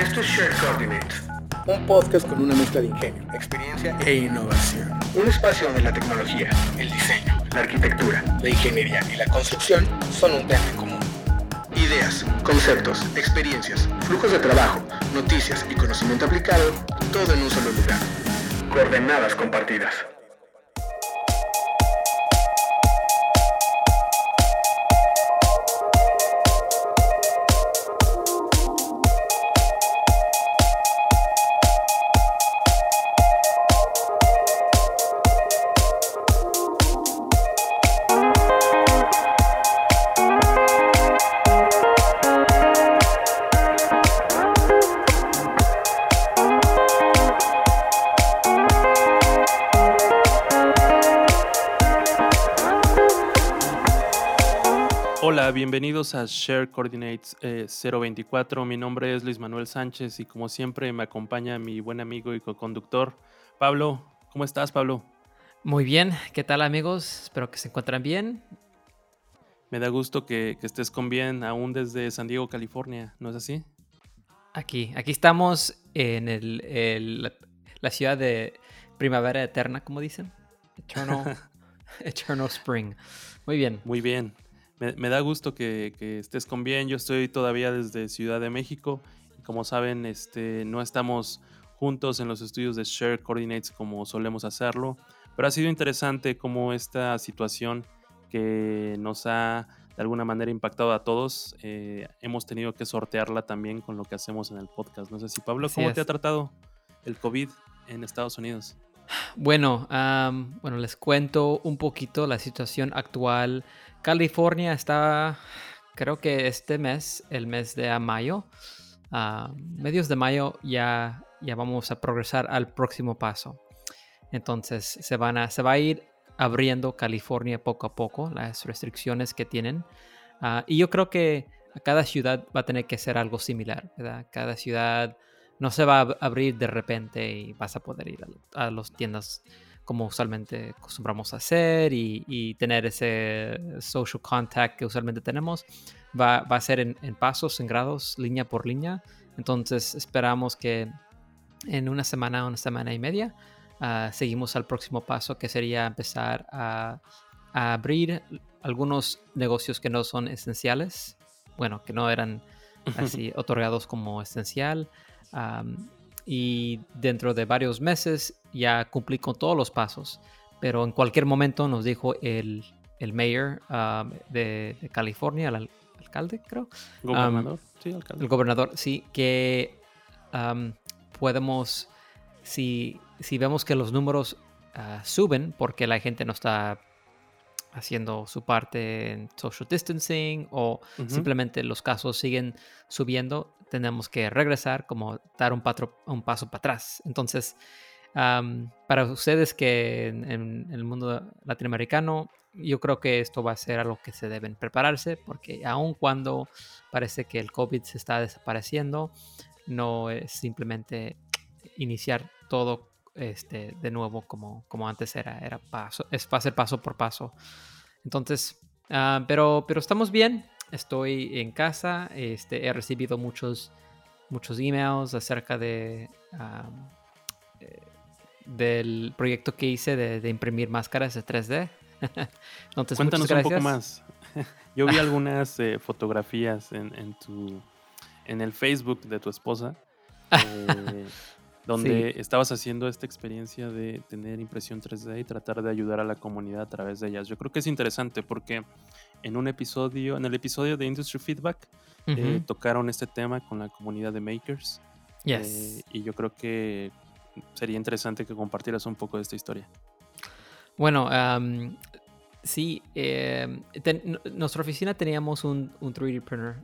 Esto es Shared Coordinates, un podcast con una mezcla de ingenio, experiencia e innovación. un espacio donde la tecnología, el diseño, la arquitectura, La ingeniería y la construcción son un tema en común. ideas, conceptos, experiencias, flujos de trabajo, noticias y conocimiento aplicado, todo en un solo lugar. Coordenadas compartidas. Bienvenidos a Share Coordinates eh, 024. Mi nombre es Luis Manuel Sánchez y como siempre me acompaña mi buen amigo y co-conductor Pablo. ¿Cómo estás, Pablo? Muy bien, ¿qué tal amigos? Espero que se encuentren bien. Me da gusto que, que estés con bien aún desde San Diego, California, ¿no es así? Aquí, aquí estamos en el, el- la- la ciudad de primavera eterna, como dicen. Eternal, eternal spring. Muy bien. Muy bien. Me, me da gusto que, que estés con bien. Yo estoy todavía desde Ciudad de México. Y como saben, este, no estamos juntos en los estudios de Share Coordinates como solemos hacerlo. Pero ha sido interesante cómo esta situación que nos ha de alguna manera impactado a todos, eh, hemos tenido que sortearla también con lo que hacemos en el podcast. No sé si Pablo, Así ¿cómo te es. ha tratado el COVID en Estados Unidos? Bueno, bueno, les cuento un poquito la situación actual. California está, creo que este mes, el mes de mayo, a medios de mayo ya, ya vamos a progresar al próximo paso. Entonces se, van a, se va a ir abriendo California poco a poco, las restricciones que tienen. Ah, y yo creo que cada ciudad va a tener que ser algo similar, ¿verdad? Cada ciudad no se va a ab- abrir de repente y vas a poder ir a, a las tiendas como usualmente acostumbramos a hacer y, y tener ese social contact que usualmente tenemos. Va, va a ser en, en pasos, en grados, línea por línea. Entonces esperamos que en una semana, una semana y media, ah, seguimos al próximo paso que sería empezar a, a abrir algunos negocios que no son esenciales, bueno, que no eran así otorgados como esencial. Y dentro de varios meses ya cumplí con todos los pasos, pero en cualquier momento nos dijo el, el mayor de, de California, el al- alcalde, creo, ¿Gobernador? sí, alcalde. el gobernador, sí, que podemos, si, si vemos que los números ah, suben porque la gente no está haciendo su parte en social distancing o Ujú. simplemente los casos siguen subiendo, tenemos que regresar, como dar un, patro- un paso para atrás. Entonces, am, para ustedes que en, en el mundo latinoamericano, yo creo que esto va a ser algo que se deben prepararse, porque aun cuando parece que el COVID se está desapareciendo, no es simplemente iniciar todo este, de nuevo como, como antes era, era paso, es, va a ser paso por paso. Entonces, ah, pero, pero estamos bien, estoy en casa, este, he recibido muchos, muchos emails acerca de, ah, eh, del proyecto que hice de, de imprimir máscaras de 3D. Entonces, Cuéntanos un poco más. Yo vi algunas eh, fotografías en, en tu en el Facebook de tu esposa eh, donde estabas haciendo esta experiencia de tener impresión 3D y tratar de ayudar a la comunidad a través de ellas. Yo creo que es interesante porque en un episodio, en el episodio de Industry Feedback, eh, tocaron este tema con la comunidad de makers yes. eh, y yo creo que sería interesante que compartieras un poco de esta historia. Bueno, am, sí, ten- n- nuestra oficina teníamos un, un 3D printer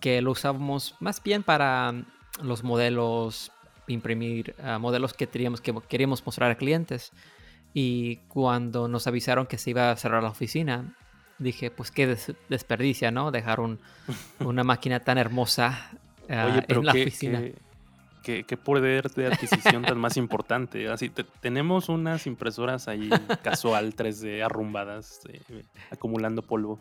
que lo usábamos más bien para los modelos, imprimir ah, modelos que teníamos que queríamos mostrar a clientes. Y cuando nos avisaron que se iba a cerrar la oficina, dije, pues qué des- desperdicia, ¿no? Dejar un- una máquina tan hermosa ah, Oye, pero en la qué, oficina. qué- qué- qué poder de adquisición tan más importante. Así, te- tenemos unas impresoras ahí casual 3D arrumbadas, eh, acumulando polvo.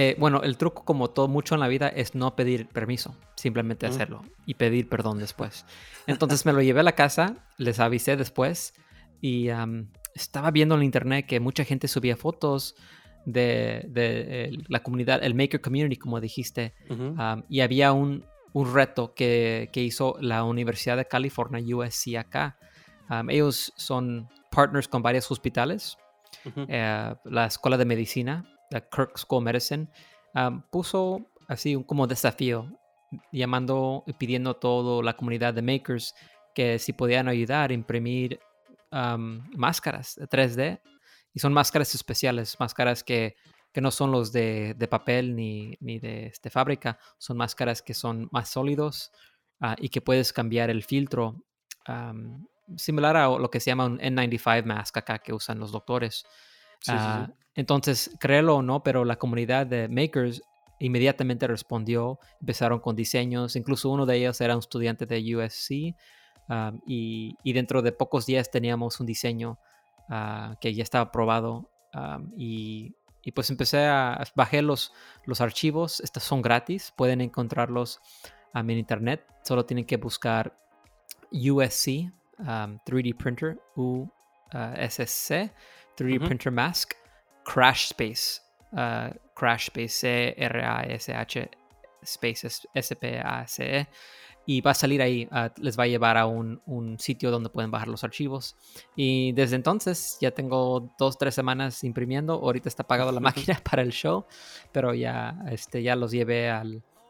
Eh, bueno, el truco, como todo mucho en la vida, es no pedir permiso, simplemente hacerlo y pedir perdón después. Entonces me lo llevé a la casa, les avisé después y estaba viendo en internet que mucha gente subía fotos de, la comunidad, el Maker Community, como dijiste, y había un, reto que, hizo la Universidad de California, USC acá. ellos son partners con varios hospitales, eh, la Escuela de Medicina la Kirk School of Medicine, puso así un como desafío, llamando y pidiendo a toda la comunidad de makers que si podían ayudar a imprimir máscaras de 3D. Y son máscaras especiales, máscaras que, que no son los de, de papel ni, ni de este, fábrica, son máscaras que son más sólidos ah, y que puedes cambiar el filtro. similar a lo que se llama un N95 mask acá que usan los doctores. Ah, entonces, créelo o no, pero la comunidad de makers inmediatamente respondió, empezaron con diseños, incluso uno de ellos era un estudiante de USC y, dentro de pocos días teníamos un diseño ah, que ya estaba aprobado y, pues empecé a, bajar los, los archivos, estos son gratis, pueden encontrarlos en internet, solo tienen que buscar USC 3D Printer, USC 3D Printer Mask, Crash Space, uh, Crash Space, C-R-A-S-H, Space, S-P-A-C-E. Y va a salir ahí, uh, les va a llevar a un, sitio donde pueden bajar los archivos. Y desde entonces ya tengo dos, tres semanas imprimiendo. Ahorita está pagado la máquina para el show, pero ya, este, ya los llevé a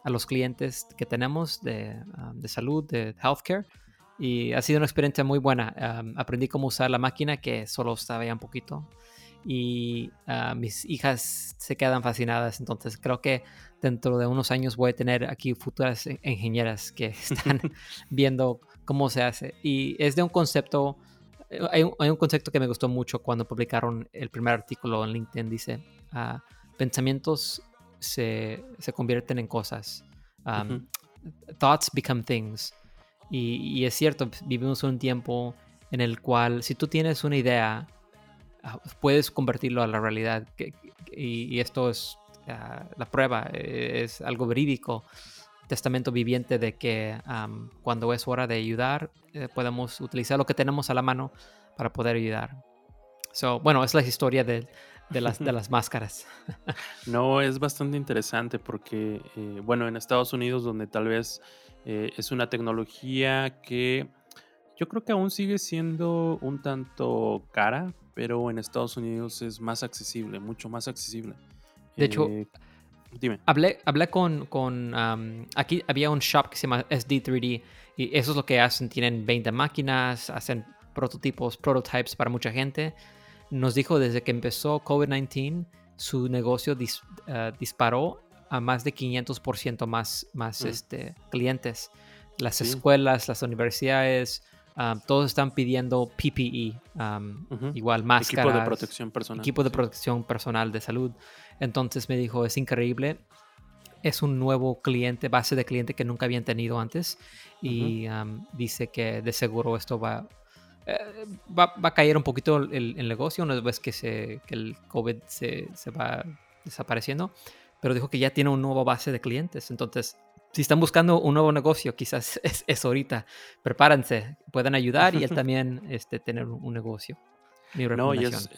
los clientes que tenemos de, um, de salud, de healthcare y ha sido una experiencia muy buena. aprendí cómo usar la máquina, que solo sabía un poquito. Y ah, mis hijas se quedan fascinadas. Entonces creo que dentro de unos años voy a tener aquí futuras ingenieras que están viendo cómo se hace. Y es de un concepto, eh, hay un, concepto que me gustó mucho cuando publicaron el primer artículo en LinkedIn. Dice, ah, pensamientos se, se, convierten en cosas. Thoughts become things. Y, es cierto, vivimos un tiempo en el cual si tú tienes una idea, ah, puedes convertirlo a la realidad. Y, esto es ah, la prueba, eh, es algo verídico, testamento viviente de que cuando es hora de ayudar, eh, podemos utilizar lo que tenemos a la mano para poder ayudar. So, bueno, es la historia de, de las, de las máscaras. no, es bastante interesante porque, eh, bueno, en Estados Unidos, donde tal vez eh, es una tecnología que yo creo que aún sigue siendo un tanto cara, pero en Estados Unidos es más accesible, mucho más accesible. De hecho, eh, dime. Hablé, hablé con, con aquí había un shop que se llama SD3D y eso es lo que hacen, tienen 20 máquinas, hacen prototipos, prototypes para mucha gente. Nos dijo desde que empezó COVID-19, su negocio eh, disparó a más de 500% más, más mm. este, clientes. Las escuelas, las universidades, todos están pidiendo PPE, igual máscaras. Equipo de protección personal. Equipo de protección personal de salud. Entonces me dijo, es increíble. Es un nuevo cliente, base de cliente que nunca habían tenido antes. Y dice que de seguro esto va, eh, va, va, a caer un poquito el, el, negocio una vez que, se, que el COVID se, se va desapareciendo pero dijo que ya tiene un nuevo base de clientes. Entonces, si están buscando un nuevo negocio, quizás es, ahorita. Prepárense, pueden ayudar y él también este, tener un, negocio. no, y es,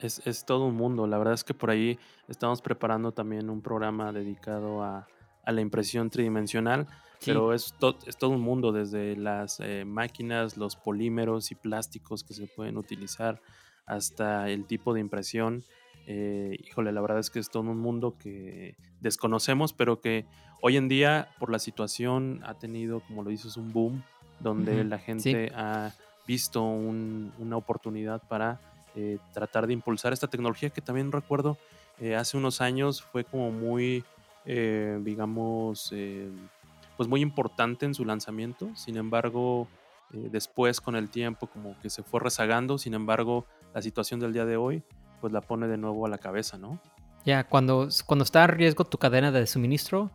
es, es, todo un mundo. La verdad es que por ahí estamos preparando también un programa dedicado a, a la impresión tridimensional. Pero es, es todo un mundo, desde las eh, máquinas, los polímeros y plásticos que se pueden utilizar, hasta el tipo de impresión. Eh, híjole, la verdad es que es todo un mundo que desconocemos, pero que hoy en día, por la situación, ha tenido, como lo dices, un boom, donde la gente ha visto una oportunidad para eh, tratar de impulsar esta tecnología que también recuerdo eh, hace unos años fue como muy, digamos, pues muy importante en su lanzamiento. Sin embargo, después con el tiempo como que se fue rezagando. Sin embargo, la situación del día de hoy pues la pone de nuevo a la cabeza, ¿no? Ya, cuando, cuando está en riesgo tu cadena de suministro,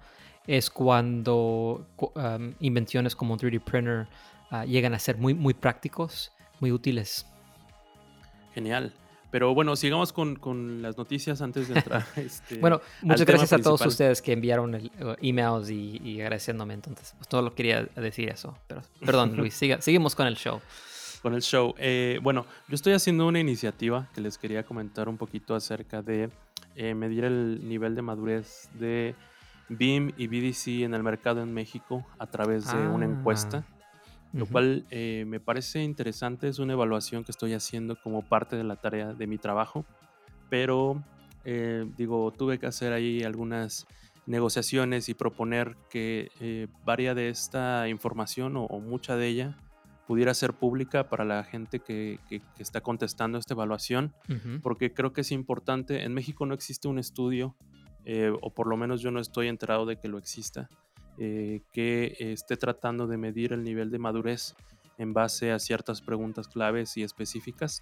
es cuando invenciones como un 3D printer ah, llegan a ser muy, muy prácticos, muy útiles. Genial. Pero bueno, sigamos con, las noticias antes de entrar. Este, bueno, muchas gracias a todos ustedes que enviaron el, uh, emails y, agradeciéndome. Entonces, pues todo lo quería decir eso. Pero, perdón, Luis, siga, seguimos con el show. Con el show. Eh, bueno, yo estoy haciendo una iniciativa que les quería comentar un poquito acerca de eh, medir el nivel de madurez de BIM y BDC en el mercado en México a través de una encuesta lo cual eh, me parece interesante. Es una evaluación que estoy haciendo como parte de la tarea de mi trabajo, pero eh, digo, tuve que hacer ahí algunas negociaciones y proponer que eh, varia de esta información o, mucha de ella pudiera ser pública para la gente que, está contestando esta evaluación, porque creo que es importante. En México no existe un estudio, o por lo menos yo no estoy enterado de que lo exista, eh, que esté tratando de medir el nivel de madurez en base a ciertas preguntas claves y específicas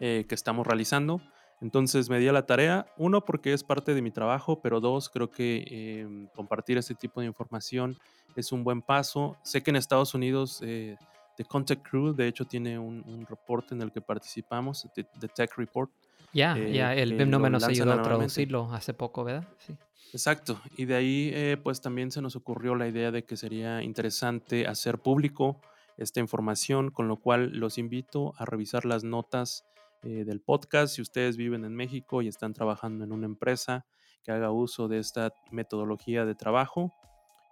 eh, que estamos realizando. Entonces me di a la tarea, uno porque es parte de mi trabajo, pero dos, creo que em, compartir este tipo de información es un buen paso. Sé que en Estados Unidos eh, The Contact Crew, de hecho, tiene un, reporte en el que participamos, The, Tech Report. Ya, ya, el BIM no nos ayudó a traducirlo hace poco, ¿verdad? Sí. Exacto, y de ahí eh, pues también se nos ocurrió la idea de que sería interesante hacer público esta información, con lo cual los invito a revisar las notas eh, del podcast si ustedes viven en México y están trabajando en una empresa que haga uso de esta metodología de trabajo.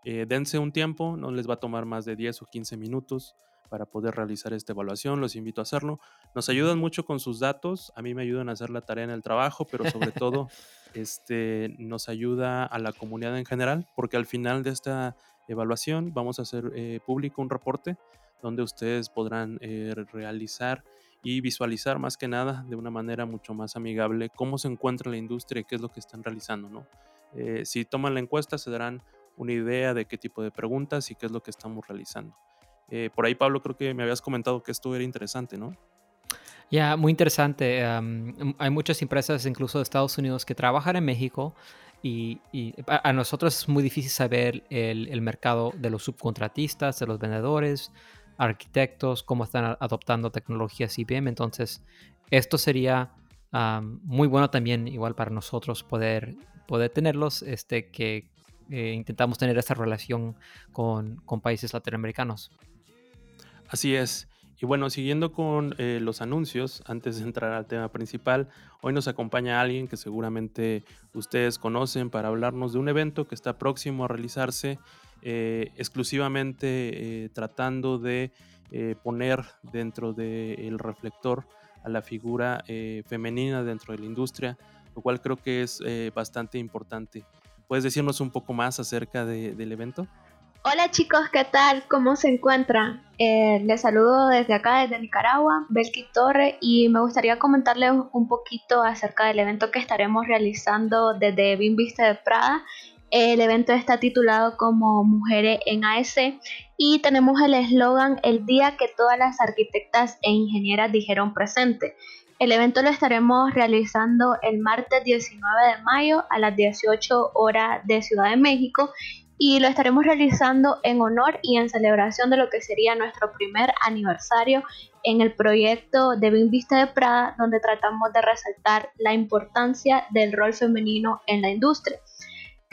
Eh, dense un tiempo, no les va a tomar más de 10 o 15 minutos para poder realizar esta evaluación, los invito a hacerlo. Nos ayudan mucho con sus datos, a mí me ayudan a hacer la tarea en el trabajo, pero sobre todo este, nos ayuda a la comunidad en general, porque al final de esta evaluación vamos a hacer eh, público un reporte donde ustedes podrán eh, realizar y visualizar más que nada de una manera mucho más amigable cómo se encuentra la industria y qué es lo que están realizando. ¿no? Eh, si toman la encuesta se darán una idea de qué tipo de preguntas y qué es lo que estamos realizando. por ahí, Pablo, creo que me habías comentado que esto era interesante, ¿no? Ya, muy interesante. hay muchas empresas, incluso de Estados Unidos, que trabajan en México y, a, nosotros es muy difícil saber el, mercado de los subcontratistas, de los vendedores, arquitectos, cómo están adoptando tecnologías IBM. Entonces, esto sería muy bueno también, igual para nosotros, poder, poder tenerlos, este, que eh, intentamos tener esta relación con, con países latinoamericanos. Así es. Y bueno, siguiendo con eh, los anuncios, antes de entrar al tema principal, hoy nos acompaña alguien que seguramente ustedes conocen para hablarnos de un evento que está próximo a realizarse, eh, exclusivamente eh, tratando de poner dentro del reflector a la figura femenina dentro de la industria, lo cual creo que es bastante importante. ¿Puedes decirnos un poco más acerca del evento? Hola chicos, ¿qué tal? ¿Cómo se encuentran? Eh, les saludo desde acá, desde Nicaragua, Belki Torre, y me gustaría comentarles un poquito acerca del evento que estaremos realizando desde BIM Vista de Prada. El evento está titulado como Mujeres en AEC y tenemos el eslogan El día que todas las arquitectas e ingenieras dijeron presente. El evento lo estaremos realizando el martes 19 de mayo a las 18 horas de Ciudad de México y lo estaremos realizando en honor y en celebración de lo que sería nuestro primer aniversario en el proyecto de BIM Vista de Prada, donde tratamos de resaltar la importancia del rol femenino en la industria.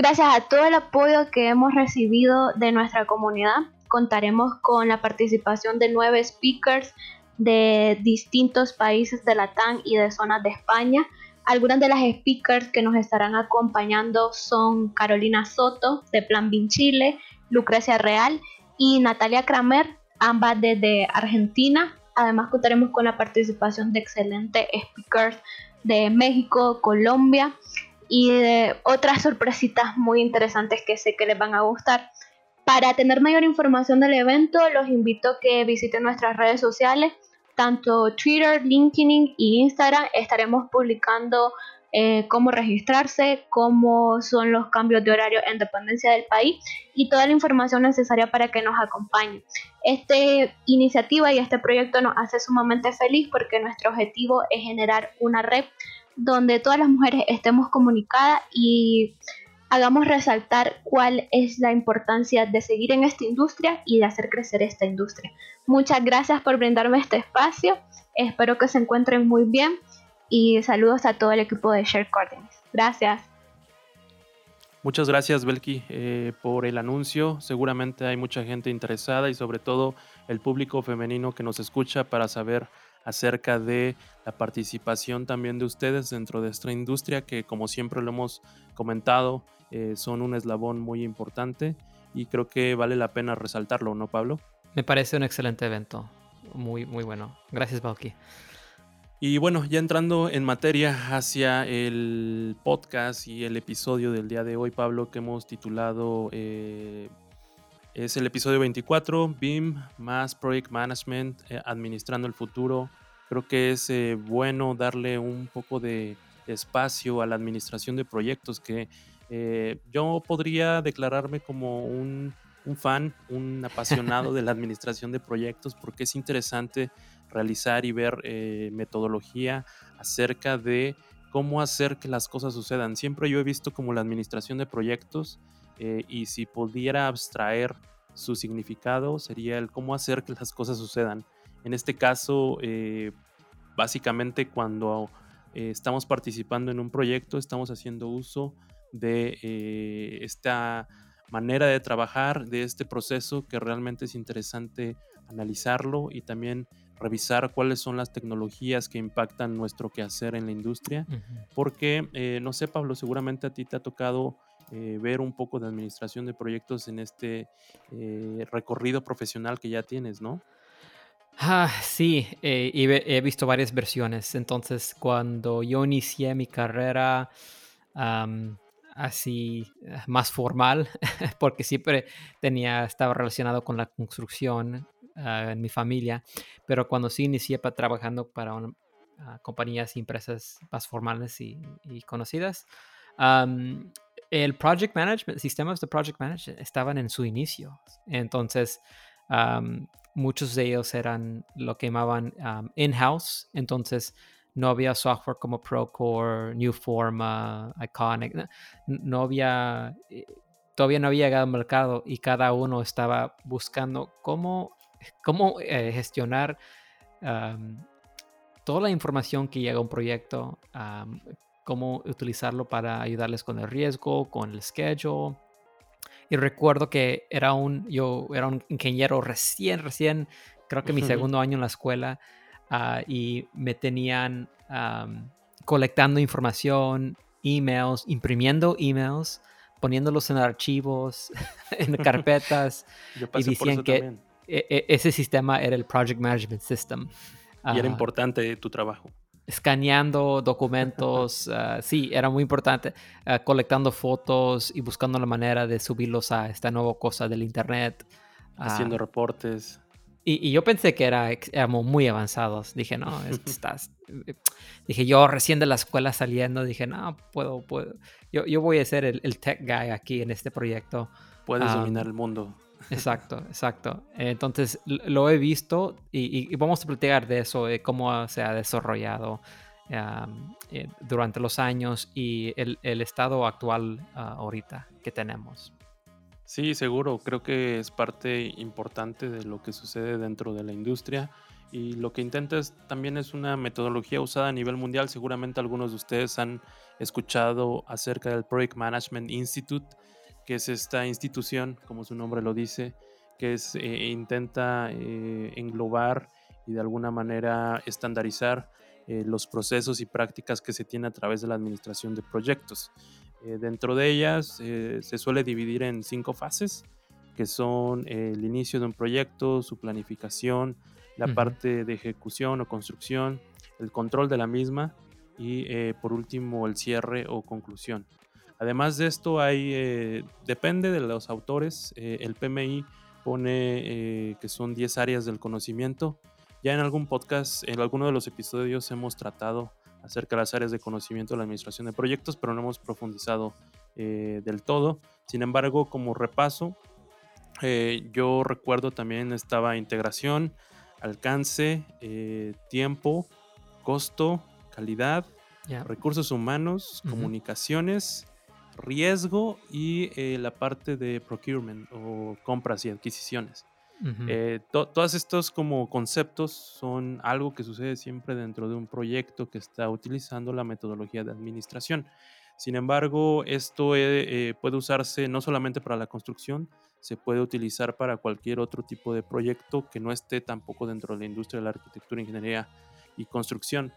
Gracias a todo el apoyo que hemos recibido de nuestra comunidad, contaremos con la participación de nueve speakers de distintos países de Latam y de zonas de España, algunas de las speakers que nos estarán acompañando son Carolina Soto de Plan BIN Chile, Lucrecia Real y Natalia Kramer, ambas desde Argentina. Además contaremos con la participación de excelentes speakers de México, Colombia y de otras sorpresitas muy interesantes que sé que les van a gustar. Para tener mayor información del evento, los invito a que visiten nuestras redes sociales tanto Twitter, LinkedIn y Instagram estaremos publicando eh, cómo registrarse, cómo son los cambios de horario en dependencia del país y toda la información necesaria para que nos acompañe. Esta iniciativa y este proyecto nos hace sumamente feliz porque nuestro objetivo es generar una red donde todas las mujeres estemos comunicadas y hagamos resaltar cuál es la importancia de seguir en esta industria y de hacer crecer esta industria. Muchas gracias por brindarme este espacio, espero que se encuentren muy bien y saludos a todo el equipo de Share Coordinates. Gracias. Muchas gracias, Belki, eh, por el anuncio. Seguramente hay mucha gente interesada y sobre todo el público femenino que nos escucha para saber acerca de la participación también de ustedes dentro de esta industria que como siempre lo hemos comentado eh, son un eslabón muy importante y creo que vale la pena resaltarlo, ¿no, Pablo? Me parece un excelente evento. Muy, muy bueno. Gracias, Balki. Y bueno, ya entrando en materia hacia el podcast y el episodio del día de hoy, Pablo, que hemos titulado eh, es el episodio 24, BIM más Project Management, eh, administrando el futuro. Creo que es eh, bueno darle un poco de espacio a la administración de proyectos, que yo podría declararme como un, un fan, un apasionado de la administración de proyectos, porque es interesante realizar y ver eh, metodología acerca de cómo hacer que las cosas sucedan. Siempre yo he visto como la administración de proyectos eh, y si pudiera abstraer su significado sería el cómo hacer que las cosas sucedan. En este caso, eh, básicamente cuando estamos participando en un proyecto, estamos haciendo uso de esta manera de trabajar, de este proceso que realmente es interesante analizarlo y también revisar cuáles son las tecnologías que impactan nuestro quehacer en la industria, porque, eh, no sé, Pablo, seguramente a ti te ha tocado eh, ver un poco de administración de proyectos en este eh, recorrido profesional que ya tienes, ¿no? Ah, sí, y he visto varias versiones. Entonces, cuando yo inicié mi carrera así más formal, porque siempre tenía, estaba relacionado con la construcción Ah, en mi familia, pero cuando sí inicié para, trabajando para ah, compañías y empresas más formales y, conocidas, el project management, sistemas de project management estaban en su inicio. Entonces, muchos de ellos eran lo que llamaban in-house. Entonces, no había software como Procore, Newforma, Iconic. No, había, eh, todavía no había llegado al mercado y cada uno estaba buscando cómo cómo eh, gestionar toda la información que llega a un proyecto, cómo utilizarlo para ayudarles con el riesgo, con el schedule. Y recuerdo que era un, yo era un ingeniero recién, recién, creo que mi segundo año en la escuela, ah, y me tenían colectando información, emails, imprimiendo emails, poniéndolos en archivos, en carpetas, y decían que e, e, ese sistema era el Project Management System. Y era importante tu trabajo. Escaneando documentos, ah, sí, era muy importante. Ah, colectando fotos y buscando la manera de subirlos a esta nueva cosa del Internet. Haciendo ah, reportes. Y, yo pensé que era, éramos muy avanzados. Dije, no, estás. dije, yo recién de la escuela saliendo, dije, no, puedo, puedo. Yo, yo voy a ser el, el tech guy aquí en este proyecto. Puedes dominar el mundo. Exacto, exacto. Entonces lo he visto y, vamos a platicar de eso, de cómo se ha desarrollado eh, durante los años y el, estado actual ah, ahorita que tenemos. Sí, seguro. Creo que es parte importante de lo que sucede dentro de la industria. Y lo que intentas también es una metodología usada a nivel mundial. Seguramente algunos de ustedes han escuchado acerca del Project Management Institute, que es esta institución, como su nombre lo dice, que es, eh, intenta eh, englobar y de alguna manera estandarizar eh, los procesos y prácticas que se tiene a través de la administración de proyectos. dentro de ellas se suele dividir en cinco fases, que son el inicio de un proyecto, su planificación, la parte de ejecución o construcción, el control de la misma y por último el cierre o conclusión. Además de esto, hay, eh, depende de los autores, eh, el PMI pone eh, que son 10 áreas del conocimiento. Ya en algún podcast, en alguno de los episodios hemos tratado acerca de las áreas de conocimiento de la administración de proyectos, pero no hemos profundizado del todo. Sin embargo, como repaso, yo recuerdo también estaba integración, alcance, tiempo, costo, calidad, recursos humanos, comunicaciones, riesgo y eh, la parte de procurement o compras y adquisiciones. Eh, todos estos como conceptos son algo que sucede siempre dentro de un proyecto que está utilizando la metodología de administración. Sin embargo, esto eh, puede usarse no solamente para la construcción, se puede utilizar para cualquier otro tipo de proyecto que no esté tampoco dentro de la industria de la arquitectura, ingeniería y construcción.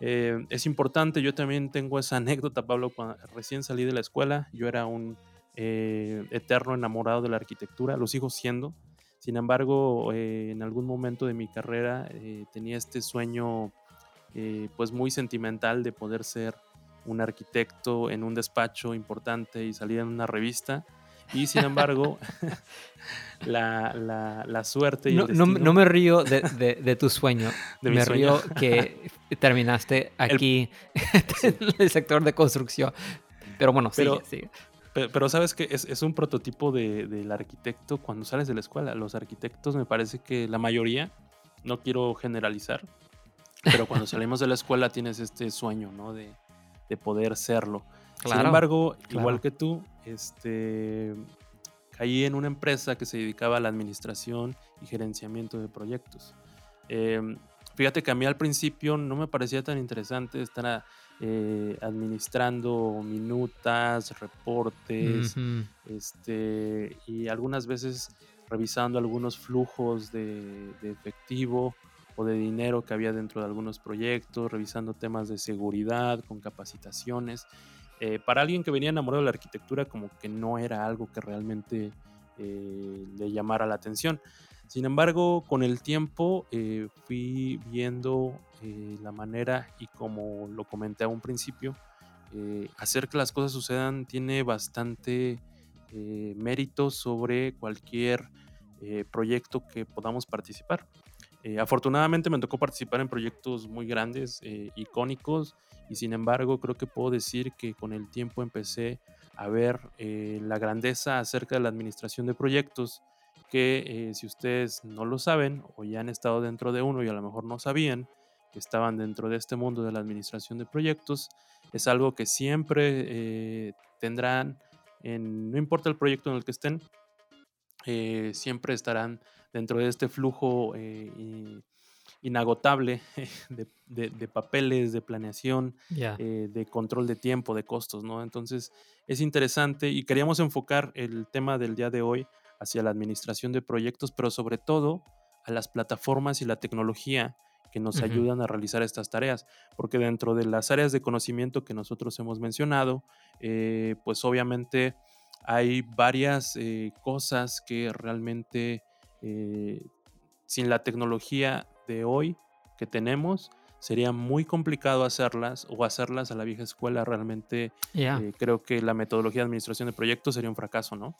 Eh, es importante, yo también tengo esa anécdota, Pablo, cuando recién salí de la escuela, yo era un eh, eterno enamorado de la arquitectura, lo sigo siendo. Sin embargo, eh, en algún momento de mi carrera tenía este sueño pues muy sentimental de poder ser un arquitecto en un despacho importante y salir en una revista. Y sin embargo, la, la, suerte y no, no, me río de, de, tu sueño. me río que terminaste aquí en el sector de construcción. Pero bueno, sí, Pero, sabes que es, es un prototipo de, del arquitecto cuando sales de la escuela. Los arquitectos me parece que la mayoría, no quiero generalizar, pero cuando salimos de la escuela tienes este sueño, ¿no? De, de poder serlo. Sin embargo, igual que tú, este, caí en una empresa que se dedicaba a la administración y gerenciamiento de proyectos. Em, fíjate que a mí al principio no me parecía tan interesante estar eh, administrando minutas, reportes, este, y algunas veces revisando algunos flujos de, de efectivo o de dinero que había dentro de algunos proyectos, revisando temas de seguridad con capacitaciones. Eh, para alguien que venía enamorado de la arquitectura, como que no era algo que realmente eh, le llamara la atención. Sin embargo, con el tiempo eh, fui viendo la manera y como lo comenté a un principio, hacer que las cosas sucedan tiene bastante mérito sobre cualquier proyecto que podamos participar. Afortunadamente me tocó participar en proyectos muy grandes, icónicos, y sin embargo creo que puedo decir que con el tiempo empecé a ver eh, la grandeza acerca de la administración de proyectos que eh, si ustedes no lo saben o ya han estado dentro de uno y a lo mejor no sabían que estaban dentro de este mundo de la administración de proyectos, es algo que siempre eh, tendrán, en, no importa el proyecto en el que estén, siempre estarán dentro de este flujo inagotable de, papeles, de planeación, eh, de control de tiempo, de costos, ¿no? Entonces es interesante y queríamos enfocar el tema del día de hoy hacia la administración de proyectos, pero sobre todo a las plataformas y la tecnología que nos ayudan a realizar estas tareas, porque dentro de las áreas de conocimiento que nosotros hemos mencionado, eh, pues obviamente hay varias eh, cosas que realmente sin la tecnología de hoy que tenemos, sería muy complicado hacerlas o hacerlas a la vieja escuela. Realmente eh, creo que la metodología de administración de proyectos sería un fracaso, ¿no?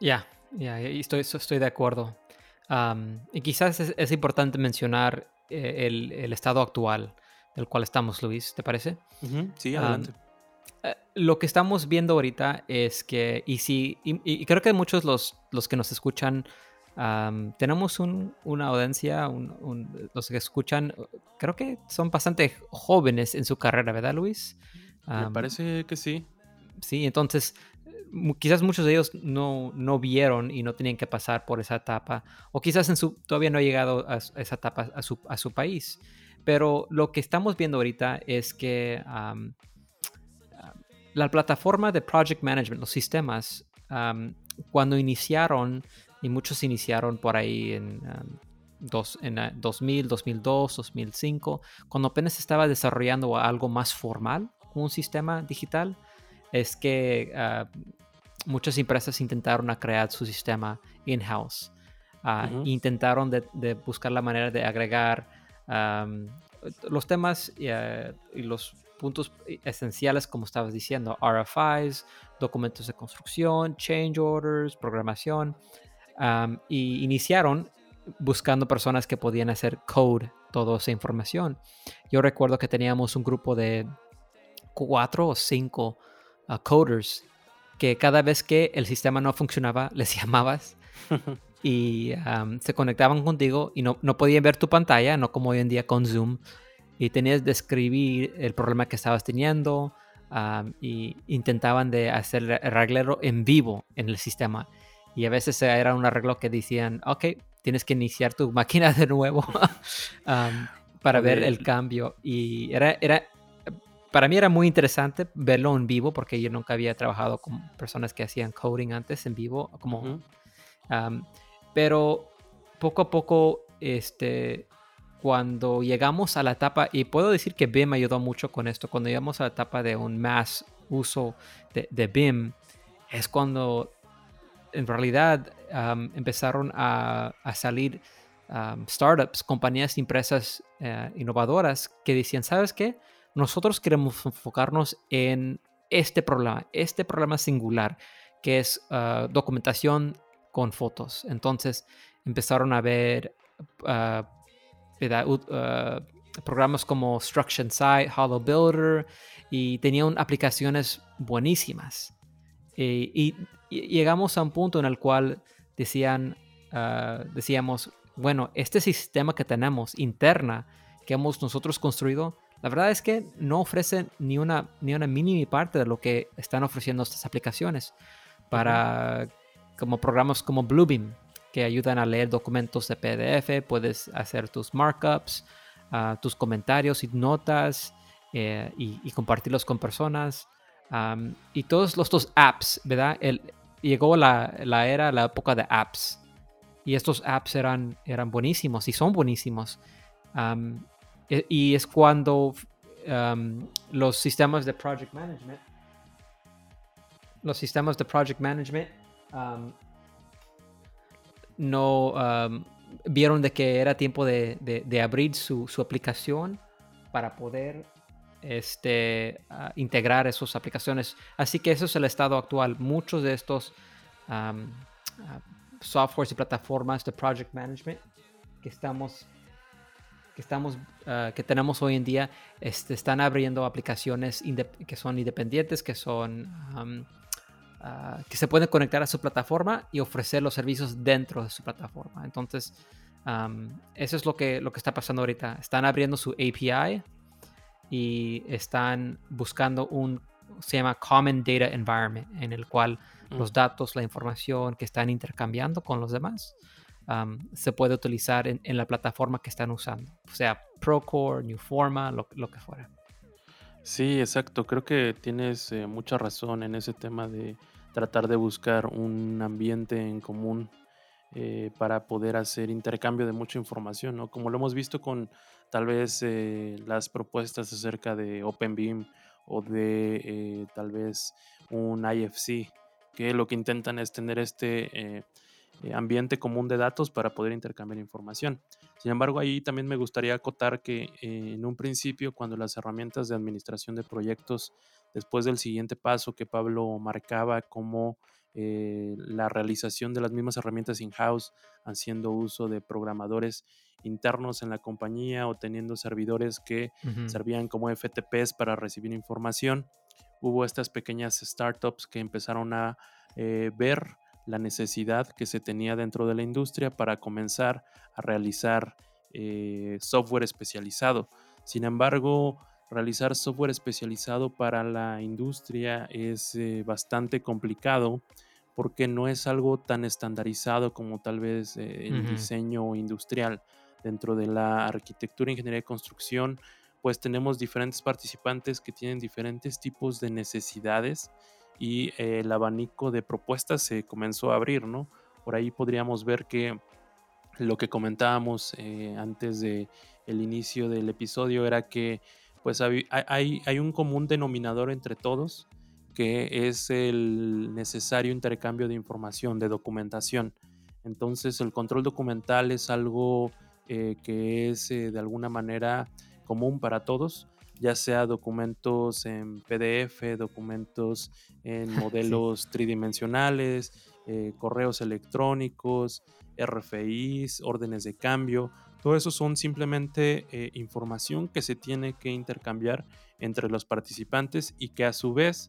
Ya, ya, estoy, estoy de acuerdo. y quizás es, importante mencionar eh, el, estado actual del cual estamos, Luis, ¿te parece? Sí, adelante. Eh, lo que estamos viendo ahorita es que, y, si, y, creo que muchos los, los que nos escuchan tenemos una audiencia, los que escuchan, creo que son bastante jóvenes en su carrera, ¿verdad, Luis? Me parece que sí. Sí, entonces quizás muchos de ellos no, no, vieron y no tenían que pasar por esa etapa, o quizás en su, todavía no ha llegado a, esa etapa a su, a su, país. Pero lo que estamos viendo ahorita es que la plataforma de Project Management, los sistemas, cuando iniciaron y muchos iniciaron por ahí en, dos, en 2000, 2002, 2005, cuando apenas estaba desarrollando algo más formal, un sistema digital, es que ah, muchas empresas intentaron crear su sistema in-house. Ah, intentaron de, buscar la manera de agregar los temas ah, y, los puntos esenciales, como estabas diciendo, RFIs, documentos de construcción, change orders, programación, y iniciaron buscando personas que podían hacer code toda esa información. Yo recuerdo que teníamos un grupo de cuatro o cinco ah, coders que cada vez que el sistema no funcionaba les llamabas y se conectaban contigo y no, no, podían ver tu pantalla, no como hoy en día con Zoom, y tenías que escribir el problema que estabas teniendo y intentaban de hacer el arreglero en vivo en el sistema Y a veces era un arreglo que decían, ok, tienes que iniciar tu máquina de nuevo para ver el cambio. Y era, era, para mí era muy interesante verlo en vivo porque yo nunca había trabajado con personas que hacían coding antes en vivo. Como, pero poco a poco, este, cuando llegamos a la etapa, y puedo decir que BIM ayudó mucho con esto, cuando llegamos a la etapa de un más uso de, BIM, es cuando en realidad empezaron a, salir startups, compañías, empresas eh, innovadoras que decían, ¿sabes qué? Nosotros queremos enfocarnos en este problema, este problema singular, que es ah, documentación con fotos. Entonces empezaron a ver ah, programas como Structure Site, Hollow Builder, y tenían aplicaciones buenísimas. Y, llegamos a un punto en el cual decían, decíamos, bueno, este sistema que tenemos interna, que hemos nosotros construido, la verdad es que no ofrece ni una, ni una mínima parte de lo que están ofreciendo estas aplicaciones para como programas como Bluebeam que ayudan a leer documentos de PDF, puedes hacer tus markups, ah, tus comentarios y notas eh, y, compartirlos con personas. y todos los dos apps, ¿verdad? Llegó la, la, era, la época de apps. Y estos apps eran, eran buenísimos y son buenísimos. E, y es cuando los sistemas de project management, los sistemas de project management no vieron de que era tiempo de, abrir su, aplicación para poder este, integrar esas aplicaciones. Así que eso es el estado actual. Muchos de estos softwares y plataformas de project management que estamos que estamos ah, que tenemos hoy en día este, están abriendo aplicaciones que son independientes que son ah, que se pueden conectar a su plataforma y ofrecer los servicios dentro de su plataforma entonces eso es lo que lo que está pasando ahorita están abriendo su API y están buscando un se llama Common Data Environment en el cual mm. los datos la información que están intercambiando con los demás se puede utilizar en, la plataforma que están usando, o sea, Procore, Newforma, lo, lo que fuera. Sí, exacto. Creo que tienes eh, mucha razón en ese tema de tratar de buscar un ambiente en común eh, para poder hacer intercambio de mucha información, ¿no? Como lo hemos visto con tal vez eh, las propuestas acerca de OpenBeam o de tal vez un IFC, que lo que intentan es tener este eh, ambiente común de datos para poder intercambiar información. Sin embargo, ahí también me gustaría acotar que eh, en un principio, cuando las herramientas de administración de proyectos, después del siguiente paso que Pablo marcaba como eh, la realización de las mismas herramientas in-house, haciendo uso de programadores internos en la compañía o teniendo servidores que servían como FTPs para recibir información, hubo estas pequeñas startups que empezaron a ver la necesidad que se tenía dentro de la industria para comenzar a realizar eh, software especializado. Sin embargo, realizar software especializado para la industria es eh, bastante complicado porque no es algo tan estandarizado como tal vez eh, el diseño industrial. Dentro de la arquitectura, ingeniería y construcción, pues tenemos diferentes participantes que tienen diferentes tipos de necesidades y eh, el abanico de propuestas se comenzó a abrir, ¿no? Por ahí podríamos ver que lo que comentábamos eh, antes de inicio del episodio era que pues hay, hay, un común denominador entre todos que es el necesario intercambio de información, de documentación. Entonces el control documental es algo eh, que es de alguna manera común para todos ya sea documentos en PDF, documentos en modelos tridimensionales, eh, correos electrónicos, RFIs, órdenes de cambio. Todo eso son simplemente eh, información que se tiene que intercambiar entre los participantes y que a su vez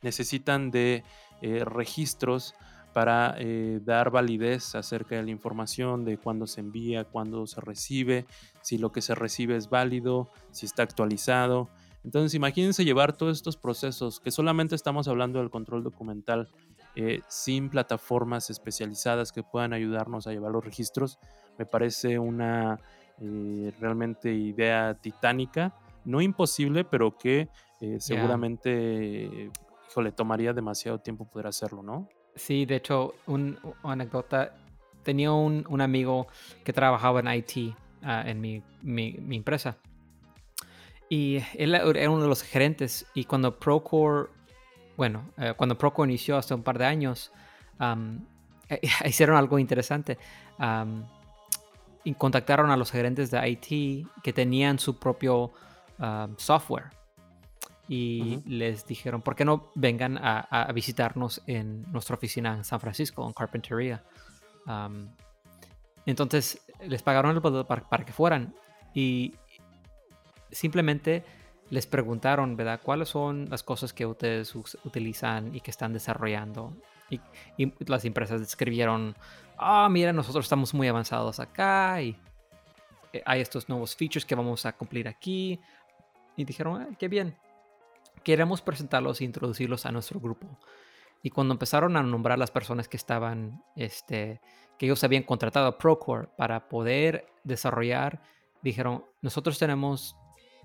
necesitan de eh, registros para eh, dar validez acerca de la información, de cuándo se envía, cuándo se recibe, si lo que se recibe es válido, si está actualizado. Entonces imagínense llevar todos estos procesos, que solamente estamos hablando del control documental, eh, sin plataformas especializadas que puedan ayudarnos a llevar los registros, me parece una eh, realmente idea titánica, no imposible, pero que seguramente, le tomaría demasiado tiempo poder hacerlo, ¿no? Sí, de hecho, un, una anécdota, tenía un, un, amigo que trabajaba en IT ah, en mi, mi, empresa. Y él era uno de los gerentes y cuando Procore bueno, eh, cuando Proco inició hace un par de años, hicieron algo interesante. y contactaron a los gerentes de IT que tenían su propio software. Y les dijeron, ¿por qué no vengan a, visitarnos en nuestra oficina en San Francisco, en Carpintería? entonces les pagaron el para, para que fueran. Y simplemente les preguntaron, ¿verdad? ¿Cuáles son las cosas que ustedes utilizan y que están desarrollando? Y, las empresas describieron, ah, mira, nosotros estamos muy avanzados acá y eh, hay estos nuevos features que vamos a cumplir aquí. Y dijeron, ah, qué bien, queremos presentarlos e introducirlos a nuestro grupo. Y cuando empezaron a nombrar las personas que estaban, este, que ellos habían contratado a Procore para poder desarrollar, dijeron, nosotros tenemos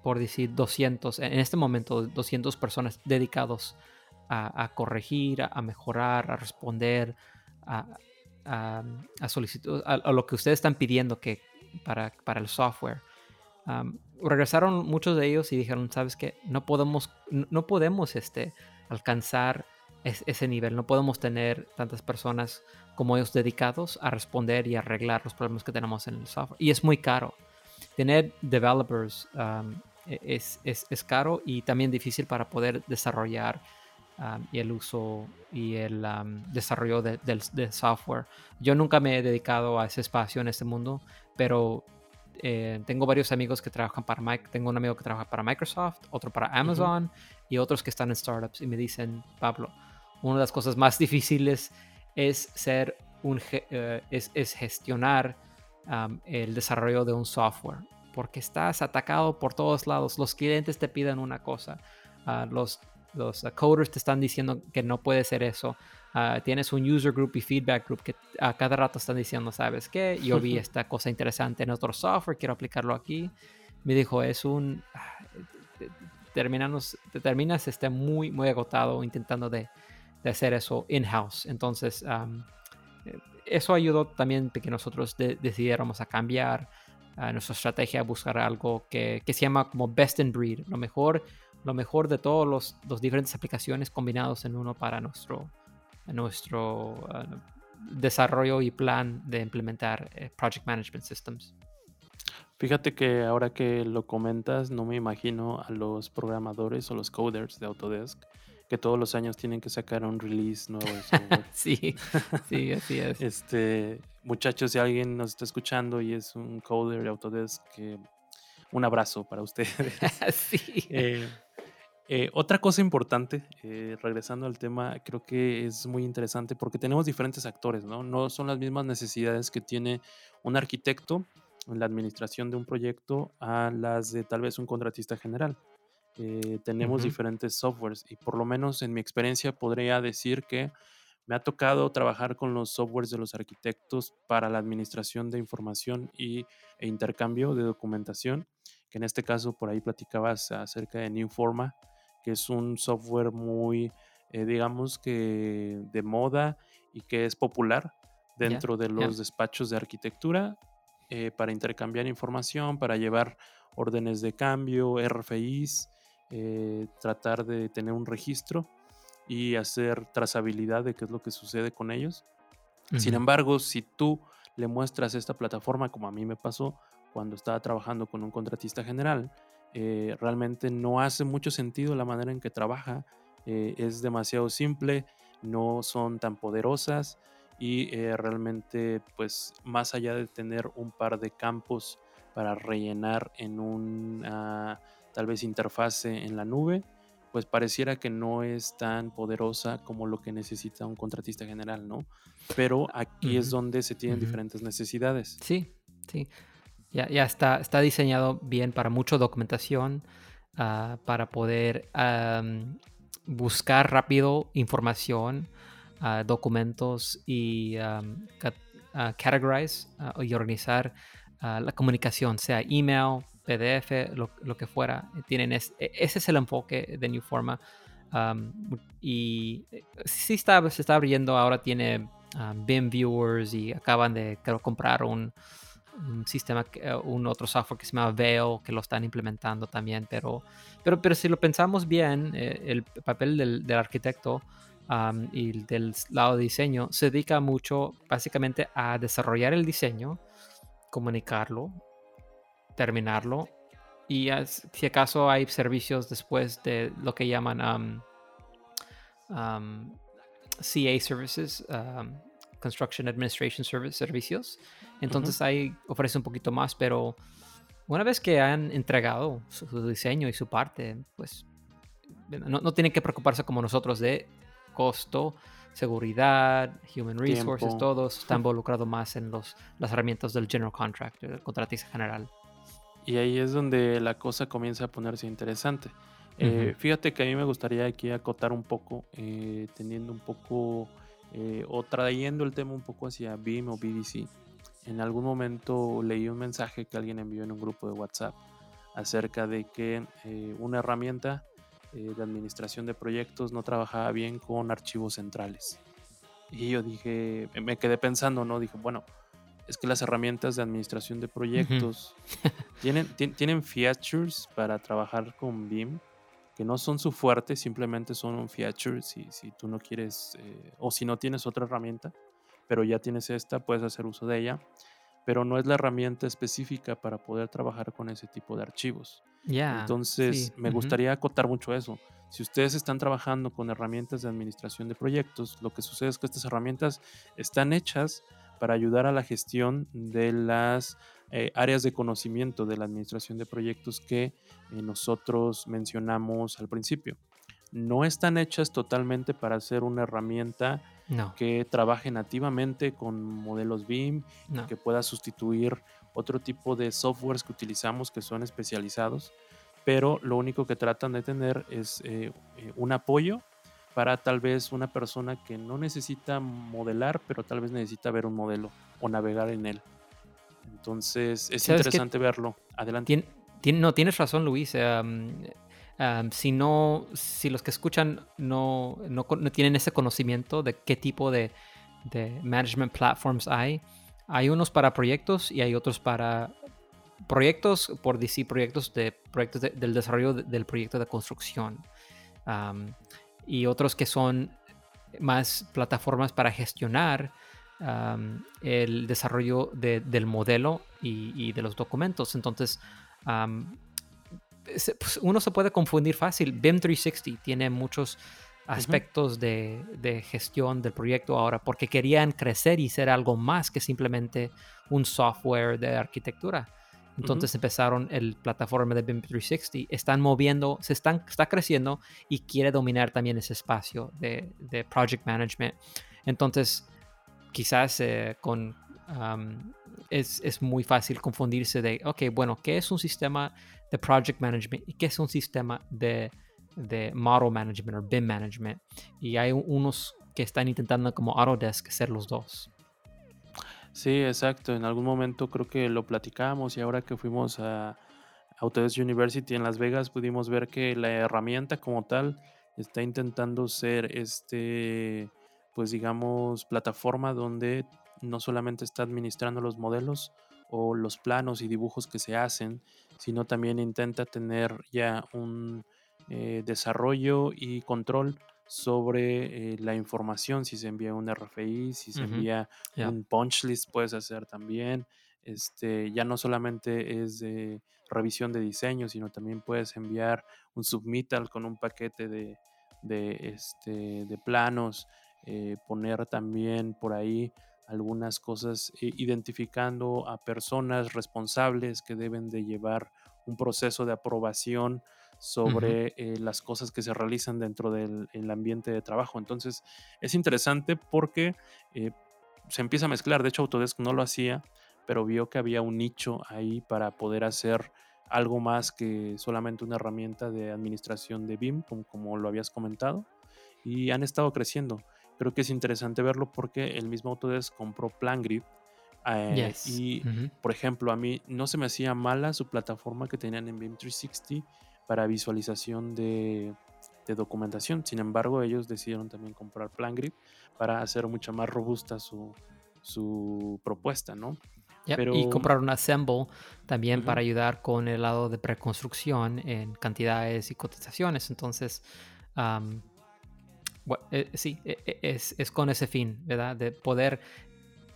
por decir 200, en este momento 200 personas dedicados a, corregir, a, mejorar, a responder a, a a, lo que ustedes están pidiendo que, para el software. Regresaron muchos de ellos y dijeron, sabes que no podemos, no podemos este, alcanzar ese nivel, no podemos tener tantas personas como ellos dedicados a responder y arreglar los problemas que tenemos en el software. Y es muy caro. Tener developers e-, es, es, es, caro y también difícil para poder desarrollar y el uso y el desarrollo de, del, software. Yo nunca me he dedicado a ese espacio en este mundo, pero eh, tengo varios amigos que trabajan para Mike. Tengo un amigo que trabaja para Microsoft, otro para Amazon y otros que están en startups y me dicen, Pablo, una de las cosas más difíciles es ser un eh, es, es, gestionar el desarrollo de un software porque estás atacado por todos lados. Los clientes te piden una cosa, ah, los, los ah, coders te están diciendo que no puede ser eso. Ah, tienes un user group y feedback group que a cada rato están diciendo, ¿sabes qué? Yo vi esta cosa interesante en otro software, quiero aplicarlo aquí. Me dijo, es un... Terminamos, te terminas este, muy, muy agotado intentando de, de hacer eso in-house. Entonces, eh, eso ayudó también que nosotros decidiéramos a cambiar nuestra estrategia buscar algo que, que, se llama como best in breed, lo mejor, lo mejor de todos los, los diferentes aplicaciones combinados en uno para nuestro, nuestro ah, desarrollo y plan de implementar eh, Project Management Systems. Fíjate que ahora que lo comentas, no me imagino a los programadores o los coders de Autodesk que todos los años tienen que sacar un release nuevo de software. sí, sí, así es. Este, muchachos, si alguien nos está escuchando y es un coder de Autodesk, un abrazo para ustedes. sí. Eh, eh, otra cosa importante, eh, regresando al tema, creo que es muy interesante porque tenemos diferentes actores, ¿no? No son las mismas necesidades que tiene un arquitecto en la administración de un proyecto a las de tal vez un contratista general. Eh, tenemos diferentes softwares y por lo menos en mi experiencia podría decir que me ha tocado trabajar con los softwares de los arquitectos para la administración de información y, e intercambio de documentación, que en este caso por ahí platicabas acerca de Newforma, que es un software muy, eh, digamos que de moda y que es popular dentro de los despachos de arquitectura eh, para intercambiar información, para llevar órdenes de cambio, RFIs, eh, tratar de tener un registro y hacer trazabilidad de qué es lo que sucede con ellos. Sin embargo, si tú le muestras esta plataforma, como a mí me pasó cuando estaba trabajando con un contratista general, eh, realmente no hace mucho sentido la manera en que trabaja, eh, es demasiado simple, no son tan poderosas y realmente pues más allá de tener un par de campos para rellenar en un tal vez interfase en la nube, pues pareciera que no es tan poderosa como lo que necesita un contratista general, ¿no? Pero aquí es donde se tienen diferentes necesidades. Sí, sí. Ya, ya está, está diseñado bien para mucha documentación, ah, para poder buscar rápido información, ah, documentos y categorize y organizar la comunicación, sea email, PDF, lo, que fuera. Tienen e, ese es el enfoque de New Forma. y eh, sí está, se está abriendo, ahora tiene BIM Viewers y acaban de creo, comprar un, un sistema, eh, un otro software que se llama Veil, que lo están implementando también, pero, pero, pero si lo pensamos bien, eh, el papel del, arquitecto y del lado de diseño se dedica mucho básicamente a desarrollar el diseño, comunicarlo, terminarlo y si acaso hay servicios después de lo que llaman CA services, Construction Administration Service, servicios. Entonces ahí ofrece un poquito más, pero una vez que han entregado su, diseño y su parte, pues no, no, tienen que preocuparse como nosotros de costo, seguridad, human resources, todos está involucrado más en los, las herramientas del general contractor, el contratista general. Y ahí es donde la cosa comienza a ponerse interesante. Eh, fíjate que a mí me gustaría aquí acotar un poco, eh, teniendo un poco eh, o trayendo el tema un poco hacia BIM o BDC. En algún momento leí un mensaje que alguien envió en un grupo de WhatsApp acerca de que eh, una herramienta eh, de administración de proyectos no trabajaba bien con archivos centrales. Y yo dije, me quedé pensando, ¿no? Dije, bueno, es que las herramientas de administración de proyectos tienen, tienen features para trabajar con BIM que no son su fuerte, simplemente son un feature si, si tú no quieres eh, o si no tienes otra herramienta, pero ya tienes esta, puedes hacer uso de ella, pero no es la herramienta específica para poder trabajar con ese tipo de archivos. Entonces, me gustaría acotar mucho eso. Si ustedes están trabajando con herramientas de administración de proyectos, lo que sucede es que estas herramientas están hechas para ayudar a la gestión de las eh, áreas de conocimiento de la administración de proyectos que eh, nosotros mencionamos al principio. No están hechas totalmente para ser una herramienta que trabaje nativamente con modelos BIM, que pueda sustituir otro tipo de softwares que utilizamos que son especializados, pero lo único que tratan de tener es eh, un apoyo para tal vez una persona que no necesita modelar, pero tal vez necesita ver un modelo o navegar en él. Entonces es interesante verlo. Adelante. no, tienes razón, Luis. Si no, si los que escuchan no, no, tienen ese conocimiento de qué tipo de, de, management platforms hay, hay unos para proyectos y hay otros para proyectos, por decir proyectos de proyectos del desarrollo del proyecto de construcción. y otros que son más plataformas para gestionar el desarrollo del modelo y, de los documentos. Entonces, pues, uno se puede confundir fácil. BIM 360 tiene muchos aspectos de, gestión del proyecto ahora porque querían crecer y ser algo más que simplemente un software de arquitectura. Entonces empezaron el plataforma de BIM 360, están moviendo, se están, está creciendo y quiere dominar también ese espacio de, de project management. Entonces, quizás eh, con, es, muy fácil confundirse de, ok, bueno, ¿qué es un sistema de project management y qué es un sistema de, de model management o BIM management? Y hay unos que están intentando como Autodesk ser los dos. Sí, exacto. En algún momento creo que lo platicamos y ahora que fuimos a Autodesk University en Las Vegas pudimos ver que la herramienta como tal está intentando ser este pues digamos, plataforma donde no solamente está administrando los modelos o los planos y dibujos que se hacen, sino también intenta tener ya un eh, desarrollo y control sobre eh, la información, si se envía un RFI, si se envía un punch list, puedes hacer también. Este, ya no solamente es de revisión de diseño, sino también puedes enviar un submittal con un paquete de, de, este, de planos eh, poner también por ahí algunas cosas eh, identificando a personas responsables que deben de llevar un proceso de aprobación sobre eh, las cosas que se realizan dentro del ambiente de trabajo. Entonces es interesante porque se empieza a mezclar. De hecho, Autodesk no lo hacía, pero vio que había un nicho ahí para poder hacer algo más que solamente una herramienta de administración de BIM, como lo habías comentado, y han estado creciendo. Creo que es interesante verlo porque el mismo Autodesk compró PlanGrid eh, y, por ejemplo, a mí no se me hacía mala su plataforma que tenían en BIM 360 para visualización de, documentación. Sin embargo, ellos decidieron también comprar PlanGrid para hacer mucho más robusta su, su propuesta, ¿no? Y comprar un Assemble también para ayudar con el lado de preconstrucción en cantidades y cotizaciones. Entonces, eh, sí, e, e, es, con ese fin, ¿verdad? De poder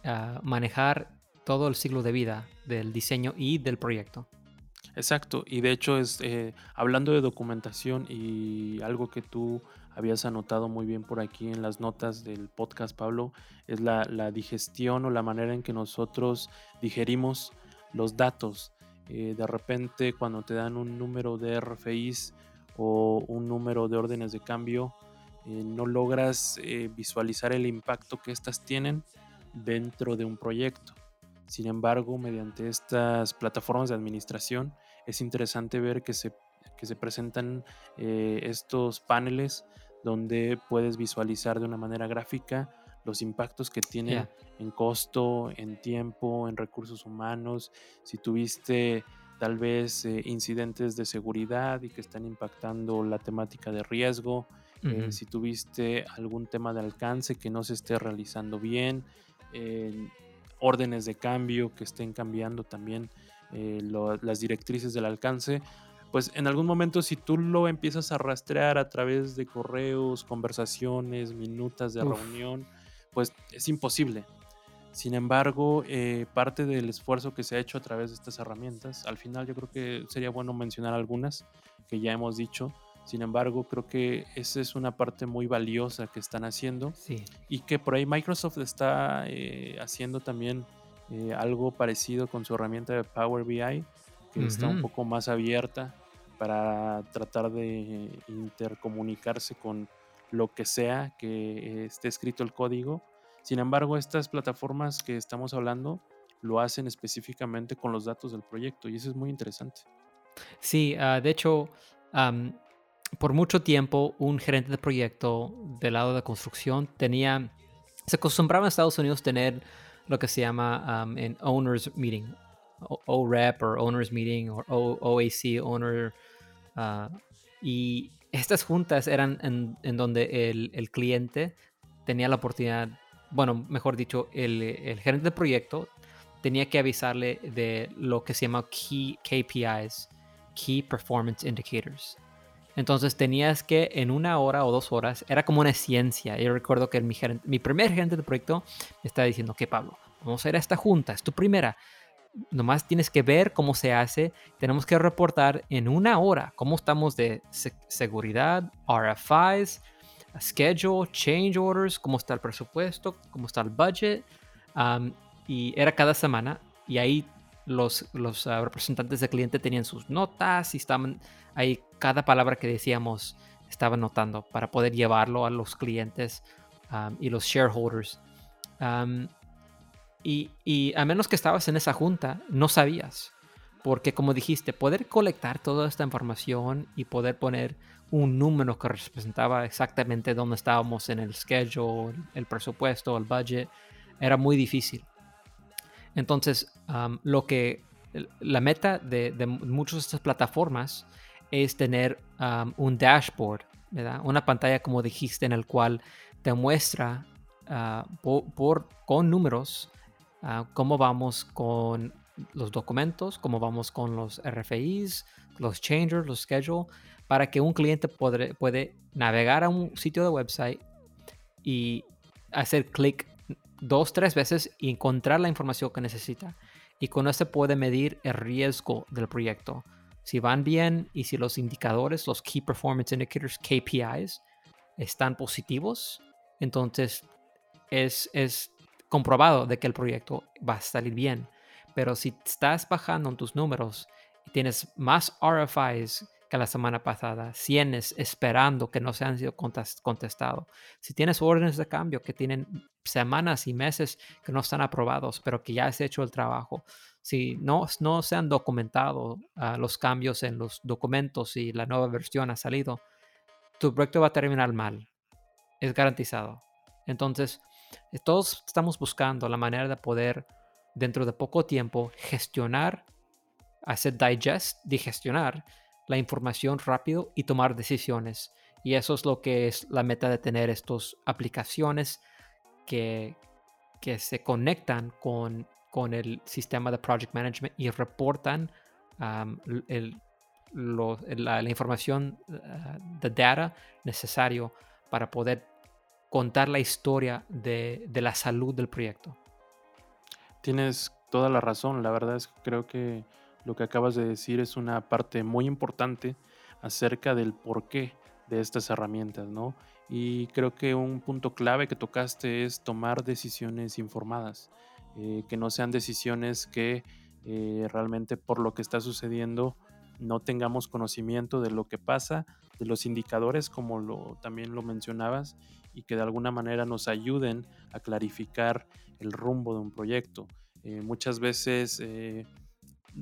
ah, manejar todo el ciclo de vida del diseño y del proyecto. Exacto, y de hecho eh, hablando de documentación y algo que tú habías anotado muy bien por aquí en las notas del podcast, Pablo, es la, digestión o la manera en que nosotros digerimos los datos. Eh, de repente cuando te dan un número de RFIs o un número de órdenes de cambio, eh, no logras eh, visualizar el impacto que éstas tienen dentro de un proyecto. Sin embargo, mediante estas plataformas de administración es interesante ver que se, se presentan eh, estos paneles donde puedes visualizar de una manera gráfica los impactos que tiene en costo, en tiempo, en recursos humanos, si tuviste tal vez incidentes de seguridad y que están impactando la temática de riesgo, eh, si tuviste algún tema de alcance que no se esté realizando bien, órdenes de cambio que estén cambiando también eh, las directrices del alcance, pues en algún momento si tú lo empiezas a rastrear a través de correos, conversaciones, minutas de reunión, pues es imposible. Sin embargo, eh, parte del esfuerzo que se ha hecho a través de estas herramientas, al final yo creo que sería bueno mencionar algunas que ya hemos dicho, sin embargo, creo que esa es una parte muy valiosa que están haciendo. Y que por ahí Microsoft está eh, haciendo también eh, algo parecido con su herramienta de Power BI, que está un poco más abierta para tratar de intercomunicarse con lo que sea que esté escrito el código. Sin embargo, estas plataformas que estamos hablando lo hacen específicamente con los datos del proyecto y eso es muy interesante. Sí, ah, de hecho, por mucho tiempo un gerente de proyecto del lado de construcción tenía, se acostumbraba en Estados Unidos tener lo que se llama um, un Owners Meeting, OREP o Owners Meeting o OAC, Owner. Uh, y estas juntas eran en, donde el, cliente tenía la oportunidad, bueno, mejor dicho, el, gerente de proyecto tenía que avisarle de lo que se llama Key KPIs, Key Performance Indicators. Entonces tenías que en una hora o dos horas, era como una ciencia. Yo recuerdo que mi, primer gerente de proyecto me estaba diciendo, que Pablo, vamos a ir a esta junta, es tu primera. Nomás tienes que ver cómo se hace. Tenemos que reportar en una hora cómo estamos de seguridad, RFIs, schedule, change orders, cómo está el presupuesto, cómo está el budget. y era cada semana. Y ahí los, ah, representantes del cliente tenían sus notas y estaban ahí cada palabra que decíamos estaba notando para poder llevarlo a los clientes y los shareholders. y, a menos que estabas en esa junta, no sabías. Porque como dijiste, poder colectar toda esta información y poder poner un número que representaba exactamente dónde estábamos en el schedule, el presupuesto, el budget, era muy difícil. Entonces, lo que la meta de, de muchas de estas plataformas es tener un dashboard. Una pantalla, como dijiste, en el cual te muestra ah, por, con números ah, cómo vamos con los documentos, cómo vamos con los RFIs, los changers, los schedule, para que un cliente puede, puede navegar a un sitio de website y hacer clic dos, tres veces y encontrar la información que necesita. Y con eso puede medir el riesgo del proyecto si van bien y si los indicadores, los Key Performance Indicators, KPIs, están positivos, entonces es, es comprobado de que el proyecto va a salir bien. Pero si estás bajando en tus números y tienes más RFIs que la semana pasada, tienes esperando que no se han sido contestados, si tienes órdenes de cambio que tienen semanas y meses que no están aprobados, pero que ya has hecho el trabajo, si no, no se han documentado ah, los cambios en los documentos y la nueva versión ha salido, tu proyecto va a terminar mal. Es garantizado. Entonces, eh, todos estamos buscando la manera de poder, dentro de poco tiempo, gestionar, hacer digest, digestionar la información rápido y tomar decisiones. Y eso es lo que es la meta de tener estas aplicaciones que, que se conectan con, con el sistema de Project Management y reportan el, la, información de data necesario para poder contar la historia de, de, la salud del proyecto. Tienes toda la razón, la verdad es que creo que lo que acabas de decir es una parte muy importante acerca del porqué de estas herramientas, ¿no? Y creo que un punto clave que tocaste es tomar decisiones informadas, eh, que no sean decisiones que eh, realmente por lo que está sucediendo no tengamos conocimiento de lo que pasa, de los indicadores, como también lo mencionabas, y que de alguna manera nos ayuden a clarificar el rumbo de un proyecto. Eh, muchas veces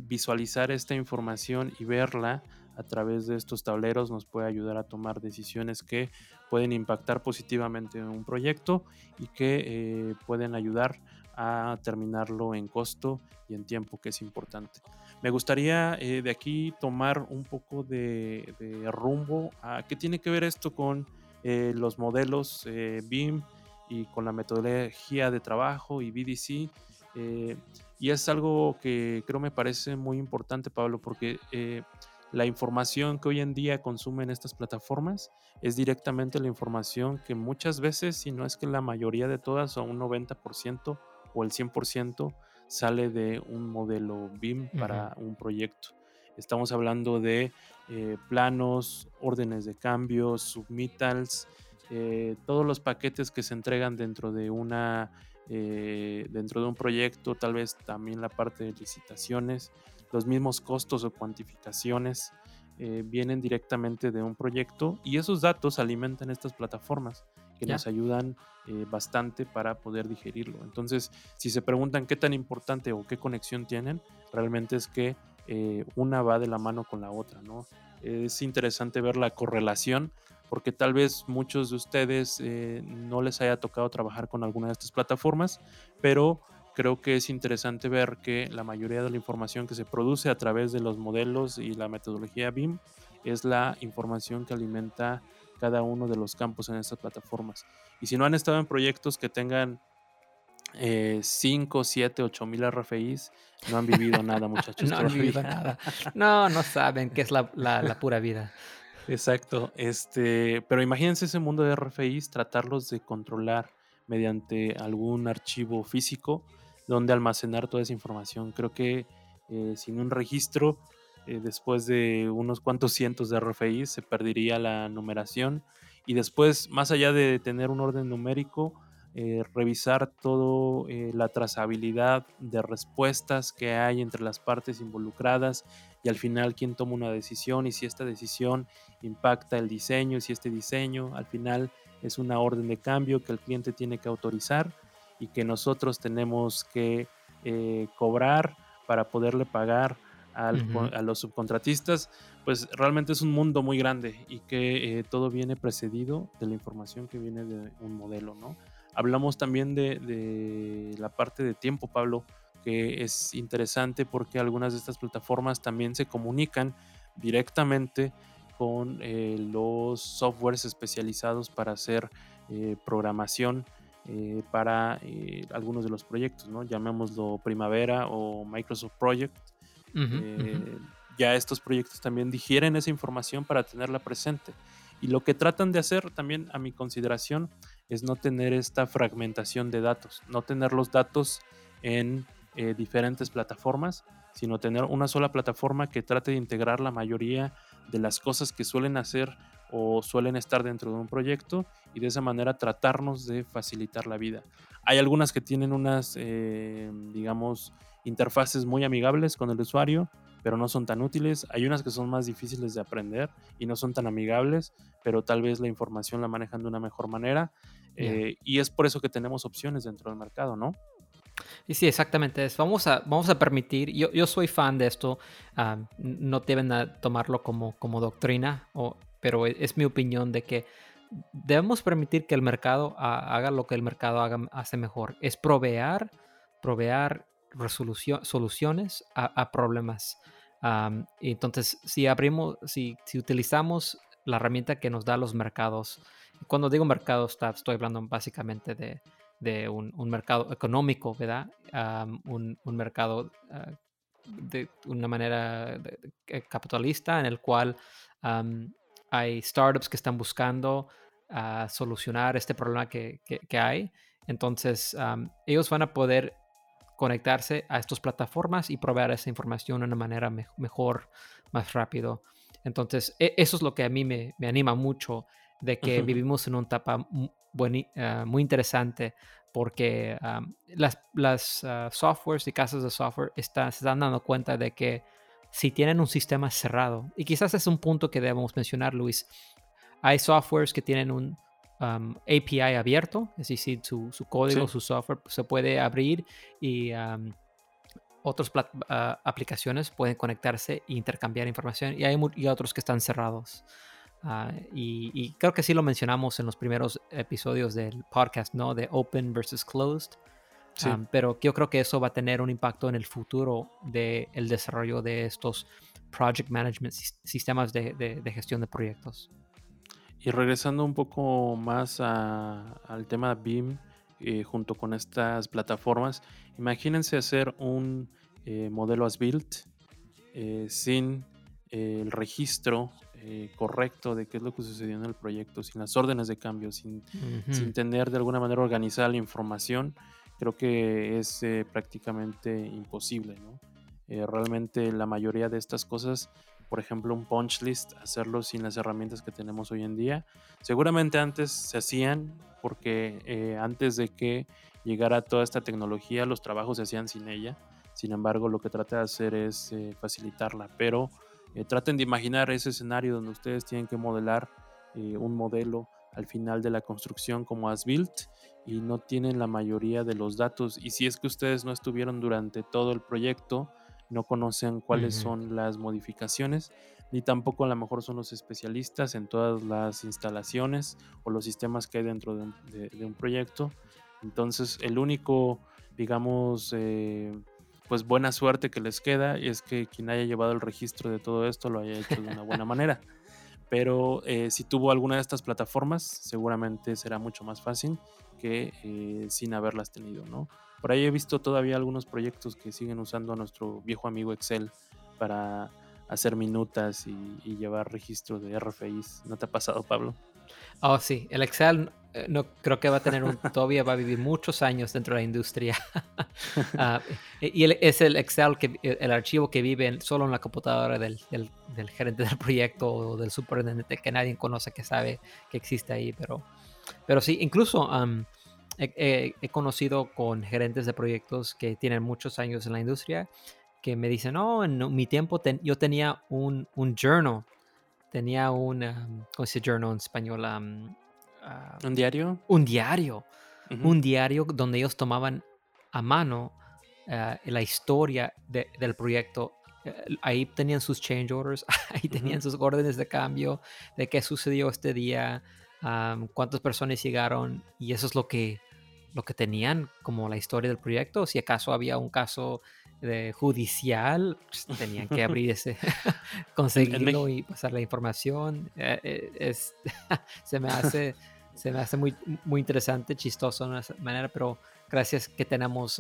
visualizar esta información y verla a través de estos tableros nos puede ayudar a tomar decisiones que pueden impactar positivamente en un proyecto y que eh, pueden ayudar a terminarlo en costo y en tiempo, que es importante. Me gustaría eh, de aquí tomar un poco de, rumbo a qué tiene que ver esto con eh, los modelos BIM y con la metodología de trabajo y BDC. Y es algo que creo me parece muy importante, Pablo, porque la información que hoy en día consumen estas plataformas es directamente la información que muchas veces, si no es que la mayoría de todas, o un 90% o el 100%, sale de un modelo BIM para un proyecto. Estamos hablando de eh, planos, órdenes de cambio, submittals, eh, todos los paquetes que se entregan dentro de una eh, dentro de un proyecto, tal vez también la parte de licitaciones, los mismos costos o cuantificaciones vienen directamente de un proyecto y esos datos alimentan estas plataformas que nos ayudan eh, bastante para poder digerirlo. Entonces, si se preguntan qué tan importante o qué conexión tienen, realmente es que eh, una va de la mano con la otra, ¿no? Es interesante ver la correlación porque tal vez muchos de ustedes eh, no les haya tocado trabajar con alguna de estas plataformas, pero creo que es interesante ver que la mayoría de la información que se produce a través de los modelos y la metodología BIM es la información que alimenta cada uno de los campos en estas plataformas. Y si no han estado en proyectos que tengan 5, 7, 8 mil RFIs, no han vivido nada, muchachos. no han vivido nada. No, no saben qué es la, la, pura vida. Exacto. Este, pero imagínense ese mundo de RFIs, tratarlos de controlar mediante algún archivo físico donde almacenar toda esa información. Creo que eh, sin un registro eh, después de unos cuantos cientos de RFI se perdería la numeración y después, más allá de tener un orden numérico, eh, revisar toda eh, la trazabilidad de respuestas que hay entre las partes involucradas y al final quién toma una decisión y si esta decisión impacta el diseño y si este diseño al final es una orden de cambio que el cliente tiene que autorizar y que nosotros tenemos que cobrar para poderle pagar a los subcontratistas, pues realmente es un mundo muy grande y que eh, todo viene precedido de la información que viene de un modelo, ¿no? Hablamos también de, la parte de tiempo, Pablo, que es interesante porque algunas de estas plataformas también se comunican directamente con eh, los softwares especializados para hacer eh, programación para algunos de los proyectos, ¿no? Llamémoslo Primavera o Microsoft Project, eh, ya estos proyectos también digieren esa información para tenerla presente. Y lo que tratan de hacer también, a mi consideración, es no tener esta fragmentación de datos, no tener los datos en eh, diferentes plataformas, sino tener una sola plataforma que trate de integrar la mayoría de las cosas que suelen hacer o suelen estar dentro de un proyecto y de esa manera tratarnos de facilitar la vida. Hay algunas que tienen unas, eh, digamos, interfaces muy amigables con el usuario, pero no son tan útiles. Hay unas que son más difíciles de aprender y no son tan amigables, pero tal vez la información la manejan de una mejor manera. Eh, y es por eso que tenemos opciones dentro del mercado, ¿no? Y sí, exactamente. Vamos a, vamos a permitir, yo, yo soy fan de esto, no deben tomarlo como, como doctrina, o, pero e, es mi opinión de que debemos permitir que el mercado haga lo que el mercado haga, hace mejor, es proveer, proveer soluciones a, problemas. Entonces, si abrimos, si, utilizamos la herramienta que nos da los mercados, cuando digo mercado, estoy hablando básicamente de, un, mercado económico, ¿verdad? un, mercado ah, de una manera capitalista en el cual hay startups que están buscando uh, solucionar este problema que, hay. Entonces, ellos van a poder conectarse a estas plataformas y proveer esa información de una manera mejor, más rápido. Entonces, e, eso es lo que a mí me, me anima mucho de que vivimos en una etapa muy, ah, muy interesante porque las, las ah, softwares y casas de software están, se están dando cuenta de que si tienen un sistema cerrado, y quizás es un punto que debemos mencionar, Luis, hay softwares que tienen un API abierto, es decir, su, su código, su software se puede abrir y otras ah, aplicaciones pueden conectarse e intercambiar información, y hay y otros que están cerrados. Ah, y, creo que sí lo mencionamos en los primeros episodios del podcast, ¿no? De open versus closed. pero yo creo que eso va a tener un impacto en el futuro del el desarrollo de estos project management, sistemas de, gestión de proyectos. Y regresando un poco más al tema BIM, eh, junto con estas plataformas, imagínense hacer un eh, modelo as built eh, sin el registro correcto de qué es lo que sucedió en el proyecto, sin las órdenes de cambio, sin, sin tener de alguna manera organizada la información, creo que es prácticamente imposible. ¿no? Realmente la mayoría de estas cosas, por ejemplo, un punch list, hacerlo sin las herramientas que tenemos hoy en día, seguramente antes se hacían porque antes de que llegara toda esta tecnología, los trabajos se hacían sin ella. Sin embargo, lo que trata de hacer es facilitarla, pero eh, traten de imaginar ese escenario donde ustedes tienen que modelar eh, un modelo al final de la construcción como as built y no tienen la mayoría de los datos. Y si es que ustedes no estuvieron durante todo el proyecto, no conocen cuáles son las modificaciones, ni tampoco a lo mejor son los especialistas en todas las instalaciones o los sistemas que hay dentro de un, proyecto. Entonces, el único, digamos, eh, pues buena suerte que les queda es que quien haya llevado el registro de todo esto lo haya hecho de una buena manera. Pero eh, si tuvo alguna de estas plataformas, seguramente será mucho más fácil que eh, sin haberlas tenido, ¿no? Por ahí he visto todavía algunos proyectos que siguen usando a nuestro viejo amigo Excel para hacer minutas y, llevar registro de RFIs. ¿No te ha pasado, Pablo? Oh, sí, el Excel eh, no creo que va a tener un, todavía va a vivir muchos años dentro de la industria. Ah, y es el Excel, que, el archivo que vive solo en la computadora del, del, gerente del proyecto o del superintendente que nadie conoce, que sabe que existe ahí. Pero, pero sí, incluso he, conocido con gerentes de proyectos que tienen muchos años en la industria que me dicen, no, en mi tiempo yo tenía un, un journal tenía un, ¿cómo se dice journal en español? Ah, ¿Un diario? Un diario. Un diario donde ellos tomaban a mano eh, la historia del proyecto. Eh, ahí tenían sus change orders, ahí tenían sus órdenes de cambio, de qué sucedió este día, cuántas personas llegaron, y eso es lo que, lo que tenían como la historia del proyecto. Si acaso había un caso de judicial, pues, tenían que abrir ese, conseguirlo y pasar la información. Eh, es, se me hace se me hace muy, muy interesante, chistoso de una manera, pero gracias que tenemos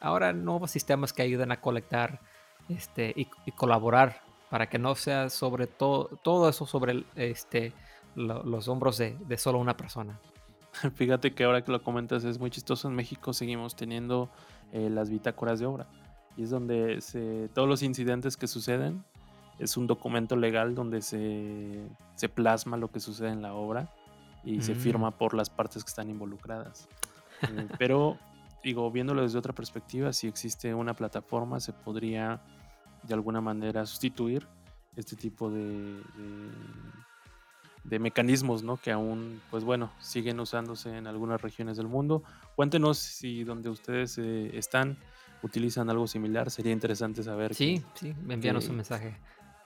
ahora nuevos sistemas que ayudan a colectar este, y, colaborar para que no sea sobre todo, todo eso sobre este, los hombros de, solo una persona. Fíjate que ahora que lo comentas es muy chistoso. En México seguimos teniendo eh, las bitácoras de obra y es donde se, todos los incidentes que suceden es un documento legal donde se, se plasma lo que sucede en la obra y se firma mm. por las partes que están involucradas. Eh, pero, digo, viéndolo desde otra perspectiva, si existe una plataforma, se podría de alguna manera sustituir este tipo de, de, mecanismos, ¿no? Que aún, pues bueno, siguen usándose en algunas regiones del mundo. Cuéntenos si donde ustedes eh, están utilizan algo similar. Sería interesante saber. Sí, sí, envíanos un mensaje.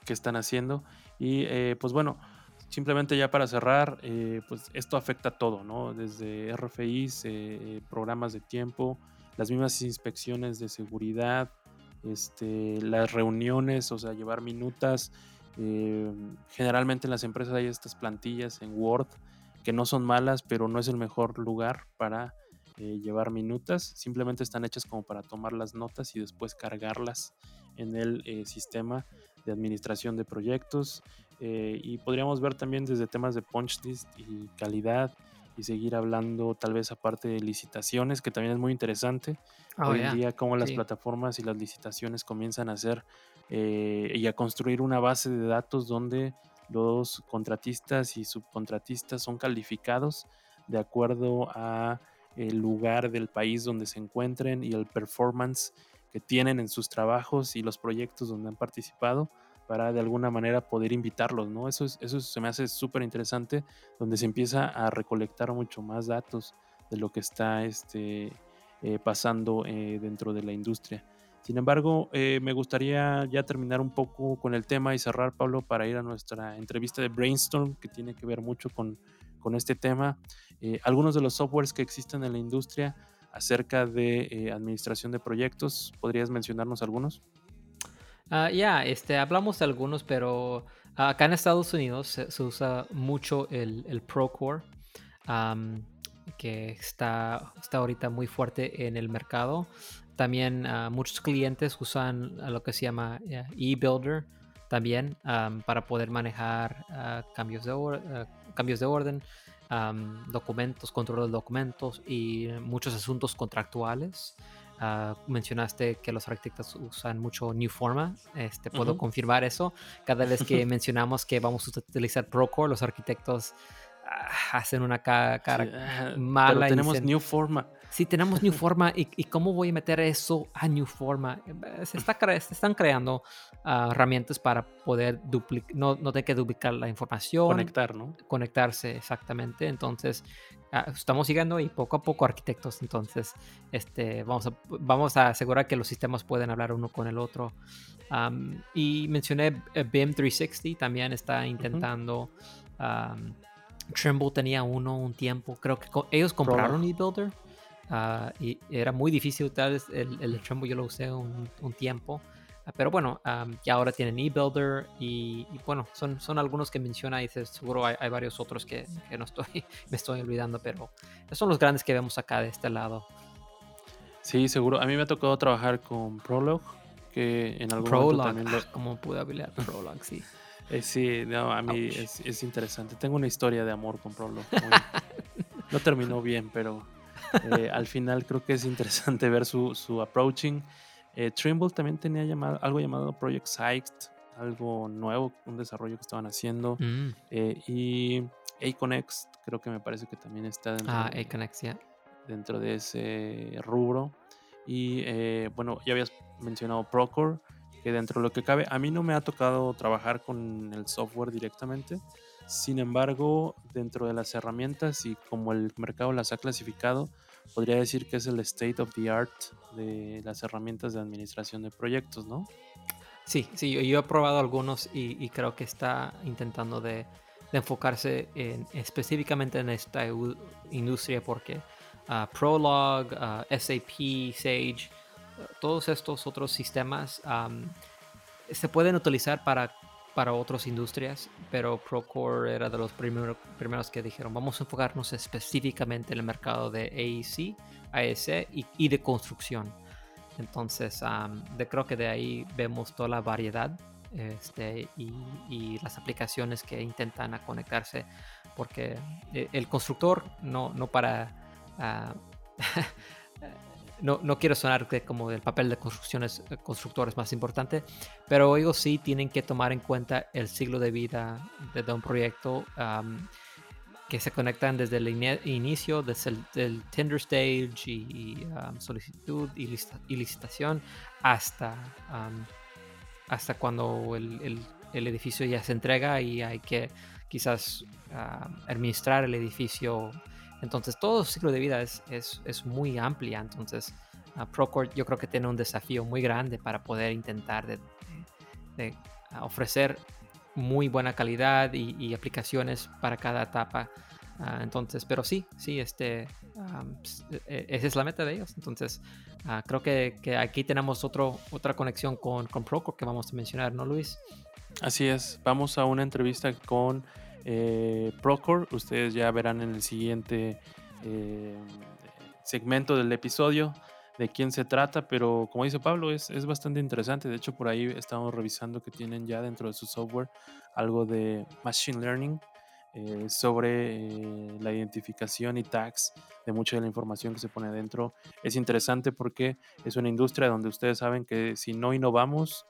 ¿Qué están haciendo? Y eh, pues bueno, simplemente ya para cerrar, eh, pues esto afecta todo, ¿no? Desde RFIs, eh, programas de tiempo, las mismas inspecciones de seguridad, este, las reuniones, o sea, llevar minutas. Generalmente en las empresas hay estas plantillas en Word que no son malas, pero no es el mejor lugar para llevar minutas. Simplemente están hechas como para tomar las notas y después cargarlas en el sistema de administración de proyectos eh, y podríamos ver también desde temas de punch list y calidad y seguir hablando tal vez aparte de licitaciones, que también es muy interesante. Oh, Hoy en día cómo las plataformas y las licitaciones comienzan a hacer eh, y a construir una base de datos donde los contratistas y subcontratistas son calificados de acuerdo a el lugar del país donde se encuentren y el performance que tienen en sus trabajos y los proyectos donde han participado para de alguna manera poder invitarlos, ¿no? Eso, eso se me hace súper interesante, donde se empieza a recolectar mucho más datos de lo que está este, eh, pasando eh, dentro de la industria. Sin embargo, eh, me gustaría ya terminar un poco con el tema y cerrar, Pablo, para ir a nuestra entrevista de Brainstorm, que tiene que ver mucho con, con este tema. algunos de los softwares que existen en la industria acerca de administración de proyectos, ¿podrías mencionarnos algunos? Ah, ya, este, hablamos de algunos, pero acá en Estados Unidos se, usa mucho el, el Procore, que está, está ahorita muy fuerte en el mercado. También ah, muchos clientes usan lo que se llama eBuilder también para poder manejar ah, cambios, de cambios de orden, documentos, control de documentos y muchos asuntos contractuales. Ah, mencionaste que los arquitectos usan mucho New Forma. Este, puedo confirmar eso. Cada vez que mencionamos que vamos a utilizar Procore, los arquitectos ah, hacen una cara, mala. Pero tenemos New Forma. Sí, tenemos New Forma. ¿Y, cómo voy a meter eso a New Forma? Se, está se están creando ah, herramientas para poder duplicar, no, no tener que duplicar la información. Conectar, ¿no? Conectarse, exactamente. Entonces, Ah, estamos siguiendo y poco a poco arquitectos, entonces este, vamos, a, vamos a asegurar que los sistemas pueden hablar uno con el otro. y mencioné eh, BIM 360, también está intentando. Trimble tenía uno un tiempo, creo que ellos compraron eBuilder uh, y era muy difícil, tal vez el, el Trimble yo lo usé un, un tiempo. Ah, pero bueno, ya ahora tienen eBuilder y, y, bueno, son, son algunos que menciona y seguro hay, varios otros que, que, no estoy, me estoy olvidando, pero son los grandes que vemos acá de este lado. Sí, seguro. A mí me ha tocado trabajar con Prolog, que en algún momento también lo... Ah, ¿Cómo pude hablar Prolog? Sí. Eh, sí, no, a mí es, es, interesante. Tengo una historia de amor con Prolog. no terminó bien, pero eh, al final creo que es interesante ver su, su approaching eh, Trimble también tenía llamado, algo llamado Project Sight, algo nuevo, un desarrollo que estaban haciendo. Mm. Eh, y Aconex, creo que me parece que también está dentro, ah, de, dentro de ese rubro. Y bueno, ya habías mencionado Procore, que dentro de lo que cabe, a mí no me ha tocado trabajar con el software directamente. Sin embargo, dentro de las herramientas y como el mercado las ha clasificado, podría decir que es el state of the art de las herramientas de administración de proyectos, ¿no? Sí, sí, yo, he probado algunos y, creo que está intentando de, enfocarse en, específicamente en esta industria porque uh, Prolog, uh, SAP, Sage, todos estos otros sistemas se pueden utilizar para para otras industrias, pero Procore era de los primeros que dijeron, vamos a enfocarnos específicamente en el mercado de AEC, AEC y, de construcción. Entonces, creo que de ahí vemos toda la variedad este, y, las aplicaciones que intentan a conectarse, porque eh, el constructor no, no para... Ah, no, no quiero sonar como el papel de construcciones, eh, constructor es más importante, pero ellos sí tienen que tomar en cuenta el ciclo de vida de, un proyecto que se conectan desde el inicio, desde el tender stage y, solicitud y, licitación hasta, hasta cuando el, edificio ya se entrega y hay que quizás administrar el edificio entonces todo ciclo de vida es, es, es muy amplia. Entonces uh, Procore yo creo que tiene un desafío muy grande para poder intentar de, ofrecer muy buena calidad y, aplicaciones para cada etapa. Ah, entonces, pero sí, sí, este, e, e, esa es la meta de ellos. Entonces, ah, creo que, aquí tenemos otro, otra conexión con, con Procore que vamos a mencionar, ¿no, Luis? Así es, vamos a una entrevista con eh, Procore. Ustedes ya verán en el siguiente eh, segmento del episodio de quién se trata, pero como dice Pablo, es, es, bastante interesante. De hecho, por ahí estamos revisando que tienen ya dentro de su software algo de Machine Learning eh, sobre eh, la identificación y tags de mucha de la información que se pone adentro. Es interesante porque es una industria donde ustedes saben que si no innovamos,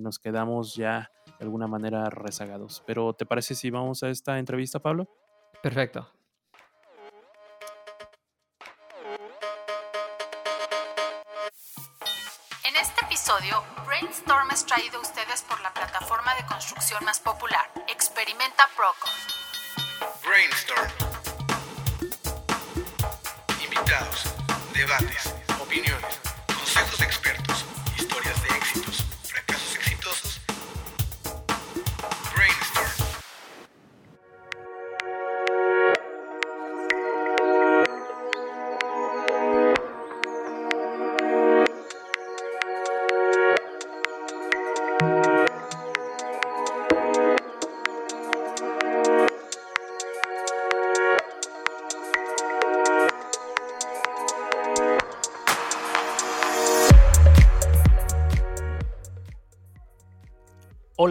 nos quedamos ya de alguna manera rezagados. Pero ¿te parece si vamos a esta entrevista, Pablo? Perfecto. Brainstorm es traído a ustedes por la plataforma de construcción más popular, Experimenta Procore. Brainstorm. Invitados, debates, opiniones, consejos de expertos,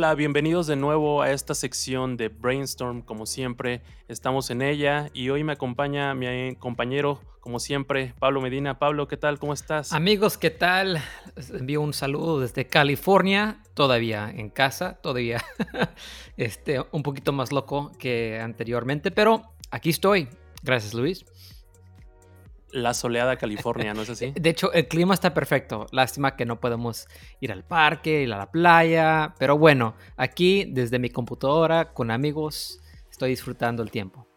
Hola, bienvenidos de nuevo a esta sección de Brainstorm. Como siempre, estamos en ella y hoy me acompaña mi compañero, como siempre, Pablo Medina. Pablo, ¿qué tal? ¿Cómo estás? Amigos, ¿qué tal? Les envío un saludo desde California, todavía en casa, todavía este, un poquito más loco que anteriormente, pero aquí estoy. Gracias, Luis la soleada California, ¿no es así? De hecho, el clima está perfecto. Lástima que no podemos ir al parque, ir a la playa. Pero bueno, aquí desde mi computadora, con amigos, estoy disfrutando el tiempo.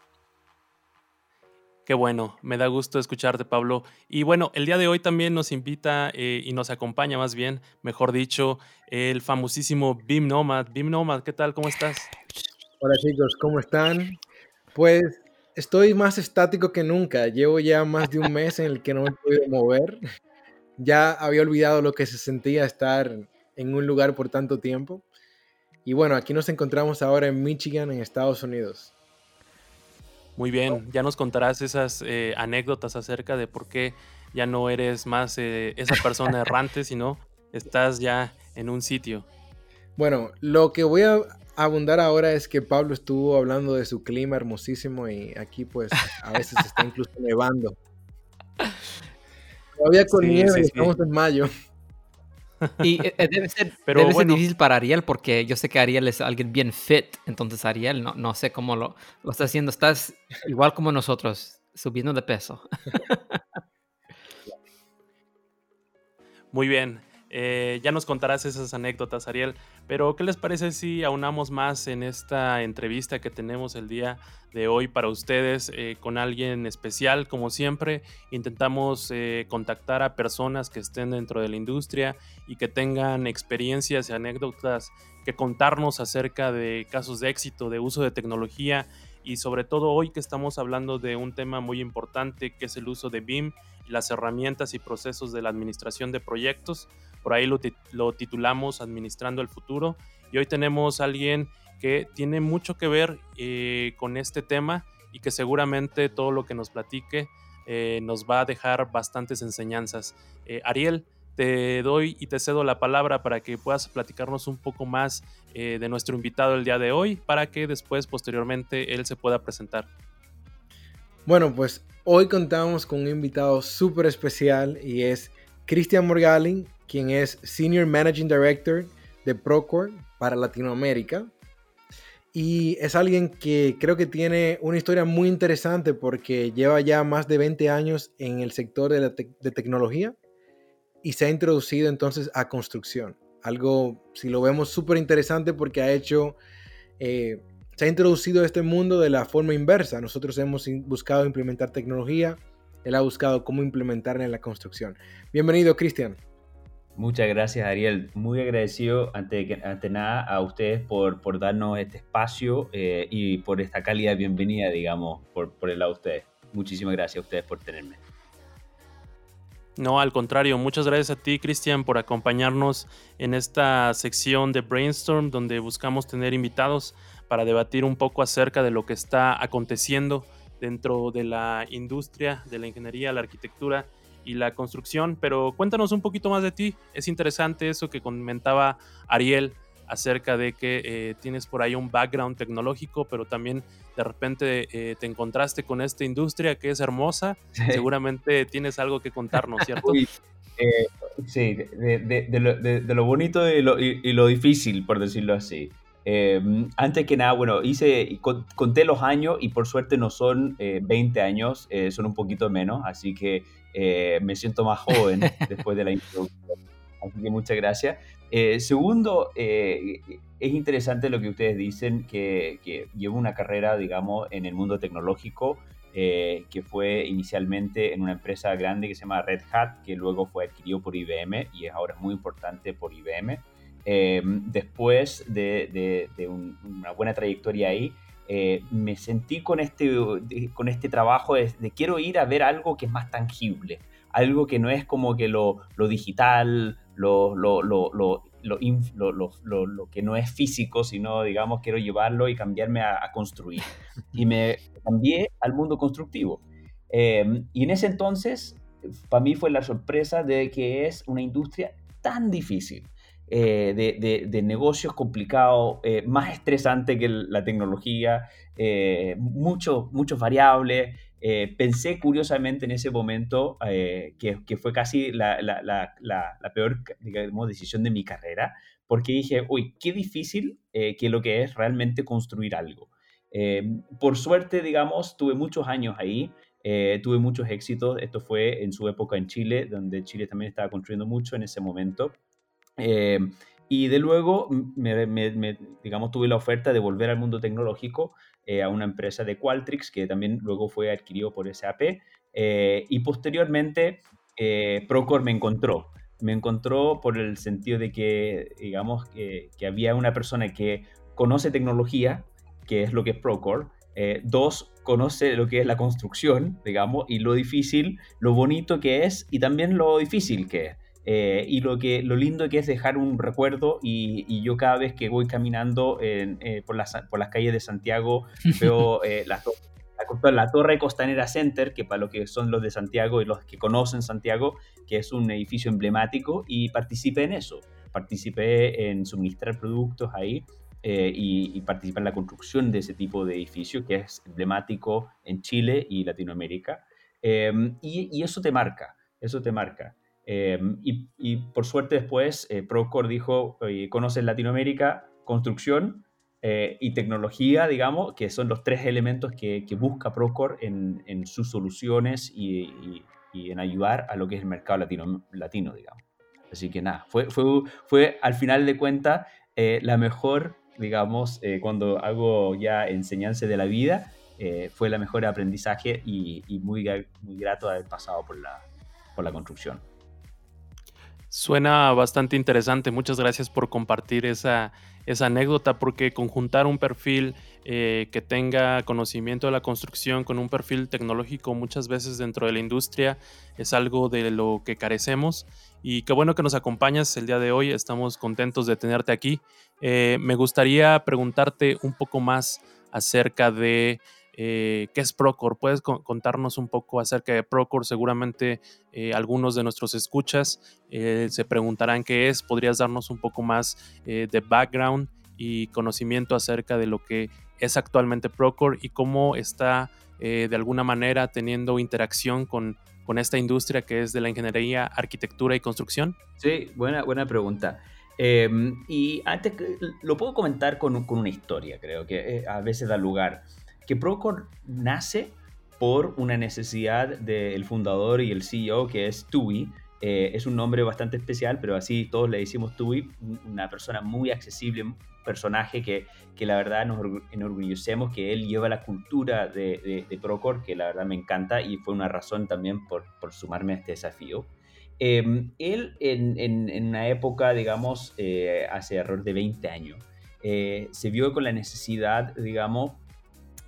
Qué bueno, me da gusto escucharte, Pablo. Y bueno, el día de hoy también nos invita eh, y nos acompaña, más bien, mejor dicho, el famosísimo Beam Nomad. Beam Nomad, ¿qué tal? ¿Cómo estás? Hola chicos, ¿cómo están? Pues estoy más estático que nunca. Llevo ya más de un mes en el que no me he podido mover. Ya había olvidado lo que se sentía estar en un lugar por tanto tiempo. Y bueno, aquí nos encontramos ahora en Michigan, en Estados Unidos. Muy bien, ya nos contarás esas eh, anécdotas acerca de por qué ya no eres más eh, esa persona errante, sino estás ya en un sitio. Bueno, lo que voy a abundar ahora es que Pablo estuvo hablando de su clima hermosísimo y aquí pues a veces está incluso nevando. Todavía con nieve, estamos en mayo. Y eh, eh, debe ser, Pero difícil para Ariel porque yo sé que Ariel es alguien bien fit, entonces Ariel no, no sé cómo lo, lo está haciendo. Estás igual como nosotros, subiendo de peso. Muy bien. Eh, ya nos contarás esas anécdotas, Ariel. Pero, ¿qué les parece si aunamos más en esta entrevista que tenemos el día de hoy para ustedes eh, con alguien especial? Como siempre, intentamos eh, contactar a personas que estén dentro de la industria y que tengan experiencias y anécdotas que contarnos acerca de casos de éxito, de uso de tecnología y sobre todo hoy que estamos hablando de un tema muy importante que es el uso de BIM las herramientas y procesos de la administración de proyectos. Por ahí lo, titulamos Administrando el Futuro. Y hoy tenemos a alguien que tiene mucho que ver eh, con este tema y que seguramente todo lo que nos platique eh, nos va a dejar bastantes enseñanzas. Eh, Ariel, te doy y te cedo la palabra para que puedas platicarnos un poco más de nuestro invitado el día de hoy, para que después, posteriormente, él se pueda presentar. Bueno, pues hoy contamos con un invitado súper especial y es Cristian Morgalin, quien es Senior Managing Director de Procore para Latinoamérica. Y es alguien que creo que tiene una historia muy interesante porque lleva ya más de 20 años en el sector de, la tecnología y se ha introducido entonces a construcción. Algo, si lo vemos, súper interesante porque ha hecho, eh, se ha introducido a este mundo de la forma inversa. Nosotros hemos buscado implementar tecnología, él ha buscado cómo implementarla en la construcción. Bienvenido, Cristian. Muchas gracias, Ariel. Muy agradecido ante, ante nada a ustedes por, por darnos este espacio eh, y por esta cálida bienvenida, digamos, por, por el lado de ustedes. Muchísimas gracias a ustedes por tenerme. No, al contrario, muchas gracias a ti, Cristian, por acompañarnos en esta sección de Brainstorm, donde buscamos tener invitados para debatir un poco acerca de lo que está aconteciendo dentro de la industria, de la ingeniería, la arquitectura y la construcción. Pero cuéntanos un poquito más de ti. Es interesante eso que comentaba Ariel acerca de que eh, tienes por ahí un background tecnológico, pero también de repente eh, te encontraste con esta industria que es hermosa. Seguramente tienes algo que contarnos, ¿cierto? Eh, sí, de, lo, bonito y lo, difícil, por decirlo así. antes que nada, bueno, hice, conté los años y por suerte no son 20 años, son un poquito menos, así que me siento más joven después de la introducción. Que muchas gracias. Eh, segundo, eh, es interesante lo que ustedes dicen, que, llevo una carrera, digamos, en el mundo tecnológico, eh, que fue inicialmente en una empresa grande que se llama Red Hat, que luego fue adquirido por IBM y es ahora muy importante por IBM. después de, una buena trayectoria ahí, me sentí con este, con este trabajo de, quiero ir a ver algo que es más tangible, algo que no es como que lo digital, lo, lo, lo, lo, que no es físico, sino, digamos, quiero llevarlo y cambiarme a, construir. Y me cambié al mundo constructivo. Em, y en ese entonces, para mí fue la sorpresa de que es una industria tan difícil. Eh, de, de, negocios complicados, eh, más estresante que la tecnología, eh, muchos variables, eh, pensé curiosamente en ese momento eh, que, que, fue casi la, la, la, la, peor digamos, decisión de mi carrera, porque dije, uy, qué difícil eh, que lo que es realmente construir algo. por suerte, digamos, tuve muchos años ahí, tuve muchos éxitos. Esto fue en su época en Chile, donde Chile también estaba construyendo mucho en ese momento. y de luego, me, me, digamos, tuve la oferta de volver al mundo tecnológico eh, a una empresa de Qualtrics que también luego fue adquirido por SAP. Eh, y posteriormente eh, Procore me encontró. Me encontró por el sentido de que, digamos, que, había una persona que conoce tecnología, que es lo que es Procore. dos, conoce lo que es la construcción, digamos, y lo difícil, lo bonito que es y también lo difícil que es. Eh, y lo, que, lo lindo que es dejar un recuerdo y, yo cada vez que voy caminando eh, por, las, por las calles de Santiago veo eh, la, la, Torre Costanera Center, que para lo que son los de Santiago y los que conocen Santiago, que es un edificio emblemático y participé en eso. Participé en suministrar productos ahí y, y, participé en la construcción de ese tipo de edificio que es emblemático en Chile y Latinoamérica. y, y eso te marca, eso te marca. Em, y, por suerte después eh, Procore dijo, conoces Latinoamérica, construcción eh, y tecnología, digamos, que son los tres elementos que, busca Procore en, en, sus soluciones y, en ayudar a lo que es el mercado latino, latino digamos. Así que nada, fue, fue, fue al final de cuentas eh, la mejor, digamos, cuando hago ya enseñanza de la vida, fue la mejor aprendizaje y, muy, muy grato haber pasado por la, por la construcción. Suena bastante interesante. Muchas gracias por compartir esa, esa anécdota, porque conjuntar un perfil eh, que tenga conocimiento de la construcción con un perfil tecnológico muchas veces dentro de la industria es algo de lo que carecemos. Y qué bueno que nos acompañas el día de hoy. Estamos contentos de tenerte aquí. Eh, me gustaría preguntarte un poco más acerca de eh, ¿Qué es Procore? ¿Puedes contarnos un poco acerca de Procore? Seguramente eh, algunos de nuestros escuchas eh, se preguntarán qué es. ¿Podrías darnos un poco más de background y conocimiento acerca de lo que es actualmente Procore y cómo está de alguna manera teniendo interacción con, con esta industria que es de la ingeniería, arquitectura y construcción? Sí, buena, buena pregunta. Em, y antes lo puedo comentar con, con, una historia, creo que a veces da lugar que Procore nace por una necesidad del fundador y el CEO que es Tui. Eh, es un nombre bastante especial, pero así todos le decimos Tui, una persona muy accesible, un personaje que, que la verdad nos enorgullecemos que él lleva la cultura de, de, Procore, que la verdad me encanta y fue una razón también por, por sumarme a este desafío. Em, él en, en, una época, digamos, eh, hace alrededor de 20 años, eh, se vio con la necesidad, digamos,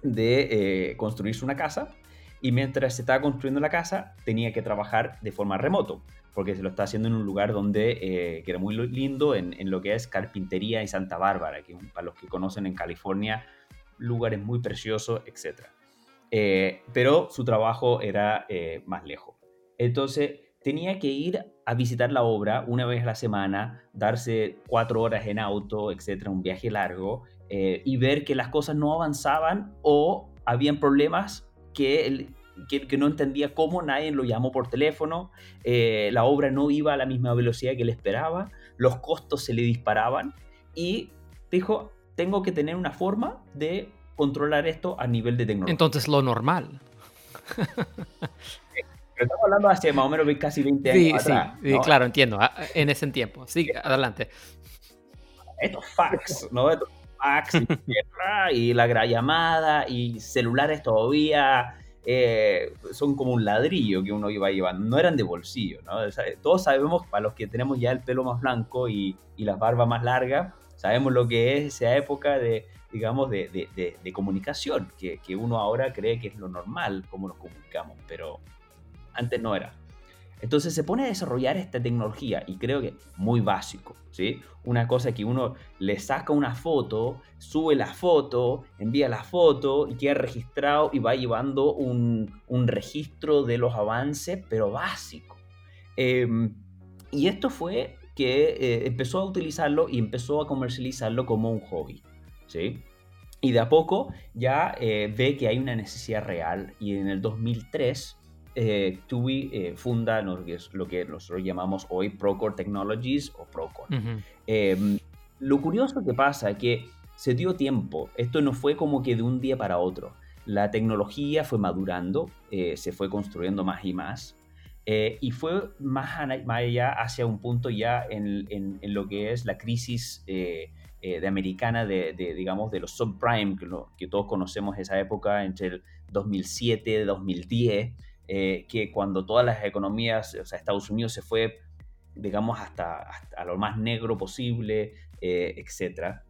de eh, construirse una casa y mientras se estaba construyendo la casa tenía que trabajar de forma remoto porque se lo está haciendo en un lugar donde que era muy lindo en, en, lo que es carpintería y Santa Bárbara, que para los que conocen en California, lugares muy preciosos, etc. pero su trabajo era más lejos. Entonces tenía que ir a visitar la obra una vez a la semana, darse cuatro horas en auto, etcétera, un viaje largo, eh, y ver que las cosas no avanzaban o habían problemas que, que, no entendía cómo, nadie lo llamó por teléfono, eh, la obra no iba a la misma velocidad que él esperaba, los costos se le disparaban y dijo, tengo que tener una forma de controlar esto a nivel de tecnología. Entonces lo normal. estamos hablando hace más o menos casi 20 años. Sí, sí, claro, entiendo. Ah, en ese tiempo. Sí, adelante. Estos fax, ¿no? Estos fax y, la llamada y celulares todavía eh, son como un ladrillo que uno iba llevando. No eran de bolsillo, ¿no? todos sabemos, para los que tenemos ya el pelo más blanco y, y las barbas más largas, sabemos lo que es esa época de, digamos, de, de, de comunicación, que, que, uno ahora cree que es lo normal, cómo nos comunicamos, pero antes no era. Entonces se pone a desarrollar esta tecnología y creo que muy básico, ¿sí? Una cosa que uno le saca una foto, sube la foto, envía la foto y queda registrado y va llevando un, registro de los avances, pero básico. Em, y esto fue que eh, empezó a utilizarlo y empezó a comercializarlo como un hobby, ¿sí? Y de a poco ya eh, ve que hay una necesidad real y en el 2003 eh, TUI eh, funda lo que, es, lo que nosotros llamamos hoy Procore Technologies o Procore. Em, lo curioso que pasa es que se dio tiempo, esto no fue como que de un día para otro. La tecnología fue madurando, eh, se fue construyendo más y más, eh, y fue más, allá hacia un punto ya en, en, lo que es la crisis de americana de, digamos, de los subprime, que, que todos conocemos esa época entre el 2007 y 2010, eh, que cuando todas las economías, o sea, Estados Unidos se fue, digamos, hasta, hasta lo más negro posible, eh, etcétera,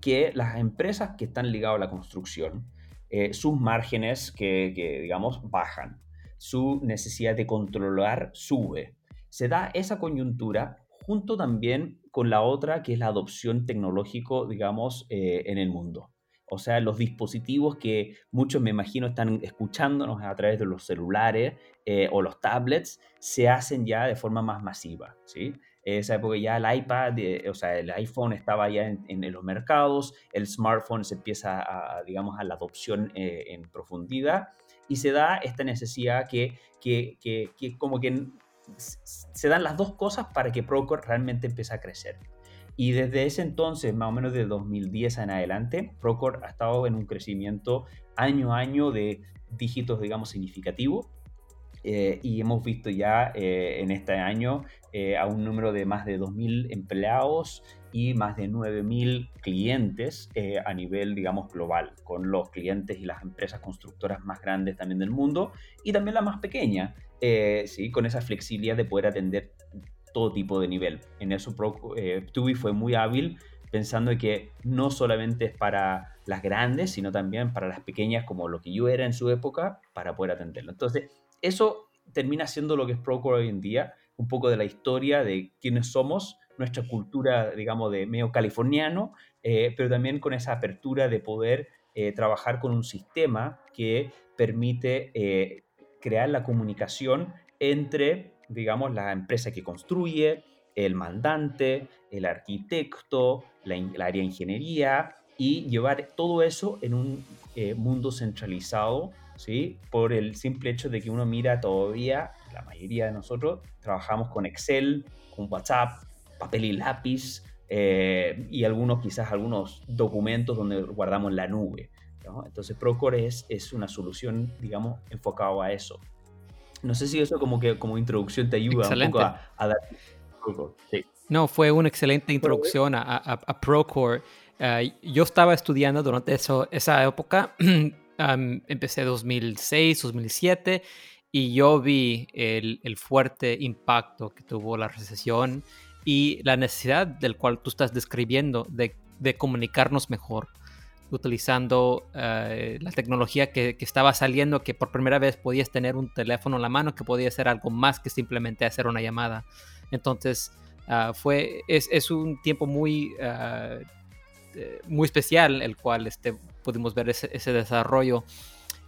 que las empresas que están ligadas a la construcción, eh, sus márgenes que, digamos, bajan, su necesidad de controlar sube. Se da esa coyuntura junto también con la otra, que es la adopción tecnológico, digamos, en el mundo. O sea, los dispositivos que muchos me imagino están escuchándonos a través de los celulares eh, o los tablets se hacen ya de forma más masiva, ¿sí? Esa época ya el iPad, eh, o sea, el iPhone estaba ya en, los mercados, el smartphone se empieza a, digamos, a la adopción eh, en profundidad y se da esta necesidad que, que, que, que como que se dan las dos cosas para que Procore realmente empiece a crecer. Y desde ese entonces, más o menos de 2010 en adelante, Procore ha estado en un crecimiento año a año de dígitos, digamos, significativos. Eh, y hemos visto ya eh, en este año eh, a un número de más de 2.000 empleados y más de 9.000 clientes a nivel, digamos, global, con los clientes y las empresas constructoras más grandes también del mundo y también la más pequeña, ¿sí? con esa flexibilidad de poder atender todo tipo de nivel. En eso eh, Tubi fue muy hábil pensando que no solamente es para las grandes, sino también para las pequeñas, como lo que yo era en su época, para poder atenderlo. Entonces, eso termina siendo lo que es Procore hoy en día, un poco de la historia de quiénes somos, nuestra cultura, digamos, de medio californiano, eh, pero también con esa apertura de poder eh, trabajar con un sistema que permite crear la comunicación entre digamos, la empresa que construye, el mandante, el arquitecto, la, área de ingeniería y llevar todo eso en un eh, mundo centralizado, ¿sí? Por el simple hecho de que uno mira todavía, la mayoría de nosotros trabajamos con Excel, con WhatsApp, papel y lápiz eh, y algunos, quizás algunos documentos donde guardamos la nube. Entonces Procore es, es una solución, digamos, enfocado a eso. No sé si eso como que como introducción te ayuda un poco a, dar... No, fue una excelente introducción a, a, Procore. Eh, yo estaba estudiando durante eso, esa época, empecé 2006, 2007, y yo vi el, el, fuerte impacto que tuvo la recesión y la necesidad del cual tú estás describiendo de, de comunicarnos mejor utilizando eh, la tecnología que, estaba saliendo, que por primera vez podías tener un teléfono en la mano, que podía ser algo más que simplemente hacer una llamada. Entonces, uh, fue, es, es, un tiempo muy, uh, muy especial el cual este, pudimos ver ese, ese desarrollo.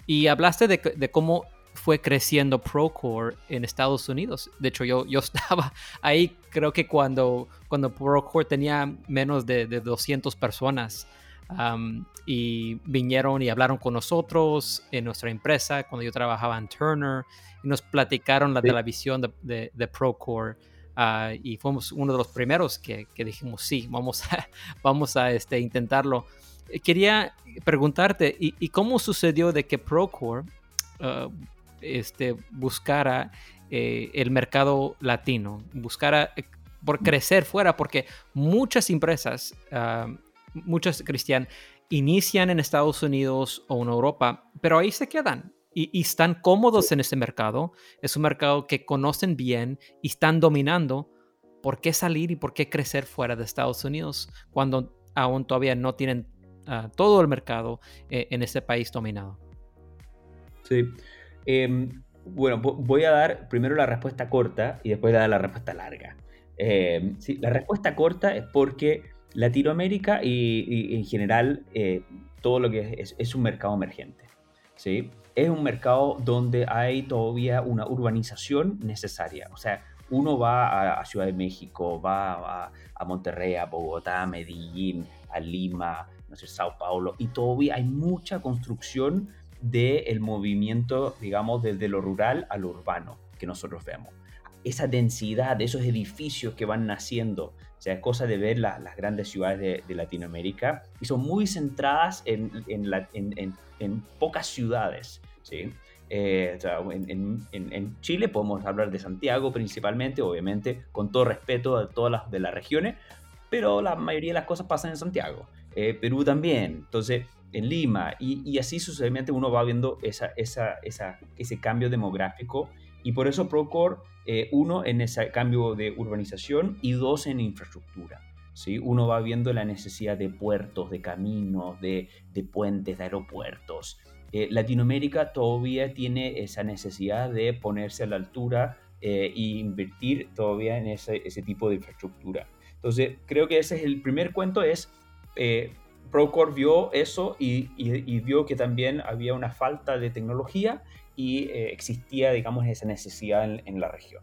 Y hablaste de, de, cómo fue creciendo Procore en Estados Unidos. De hecho, yo, yo estaba ahí, creo que cuando, cuando Procore tenía menos de, de 200 personas. Um, y vinieron y hablaron con nosotros en nuestra empresa cuando yo trabajaba en Turner y nos platicaron la, sí. de la visión de, de, de Procore. Uh, y fuimos uno de los primeros que, que dijimos, sí, vamos a, vamos a este, intentarlo. Quería preguntarte, ¿y, ¿y, cómo sucedió de que Procore uh, este, buscara eh, el mercado latino, buscara eh, por crecer fuera, porque muchas empresas, uh, muchas cristianas, inician en Estados Unidos o en Europa, pero ahí se quedan y, y, están cómodos en ese mercado. Es un mercado que conocen bien y están dominando. ¿Por qué salir y por qué crecer fuera de Estados Unidos cuando aún todavía no tienen uh, todo el mercado eh, en ese país dominado? Sí. Eh, bueno, voy a dar primero la respuesta corta y después dar la respuesta larga. Eh, sí, la respuesta corta es porque Latinoamérica y, y en general eh, todo lo que es, un mercado emergente. ¿sí? Es un mercado donde hay todavía una urbanización necesaria. O sea, uno va a, Ciudad de México, va a, Monterrey, a Bogotá, a Medellín, a Lima, no sé, Sao Paulo, y todavía hay mucha construcción del movimiento, digamos, desde lo rural a lo urbano que nosotros vemos. Esa densidad, esos edificios que van naciendo, o sea, es cosa de ver la, las grandes ciudades de, Latinoamérica y son muy centradas en, en, pocas ciudades, ¿sí? Eh, o sea, en, Chile podemos hablar de Santiago principalmente, obviamente, con todo respeto a todas las de las regiones, pero la mayoría de las cosas pasan en Santiago. Eh, Perú también. Entonces, en Lima, y, y, así sucesivamente uno va viendo esa, esa, esa, ese cambio demográfico y por eso Procore, eh, uno, en ese cambio de urbanización y dos, en infraestructura. ¿sí? Uno va viendo la necesidad de puertos, de caminos, de, de puentes, de aeropuertos. Eh, Latinoamérica todavía tiene esa necesidad de ponerse a la altura eh, e invertir todavía en ese, ese, tipo de infraestructura. Entonces, creo que ese es el primer cuento, es eh, Procore vio eso y, y, y, vio que también había una falta de tecnología y eh, existía, digamos, esa necesidad en, en, la región.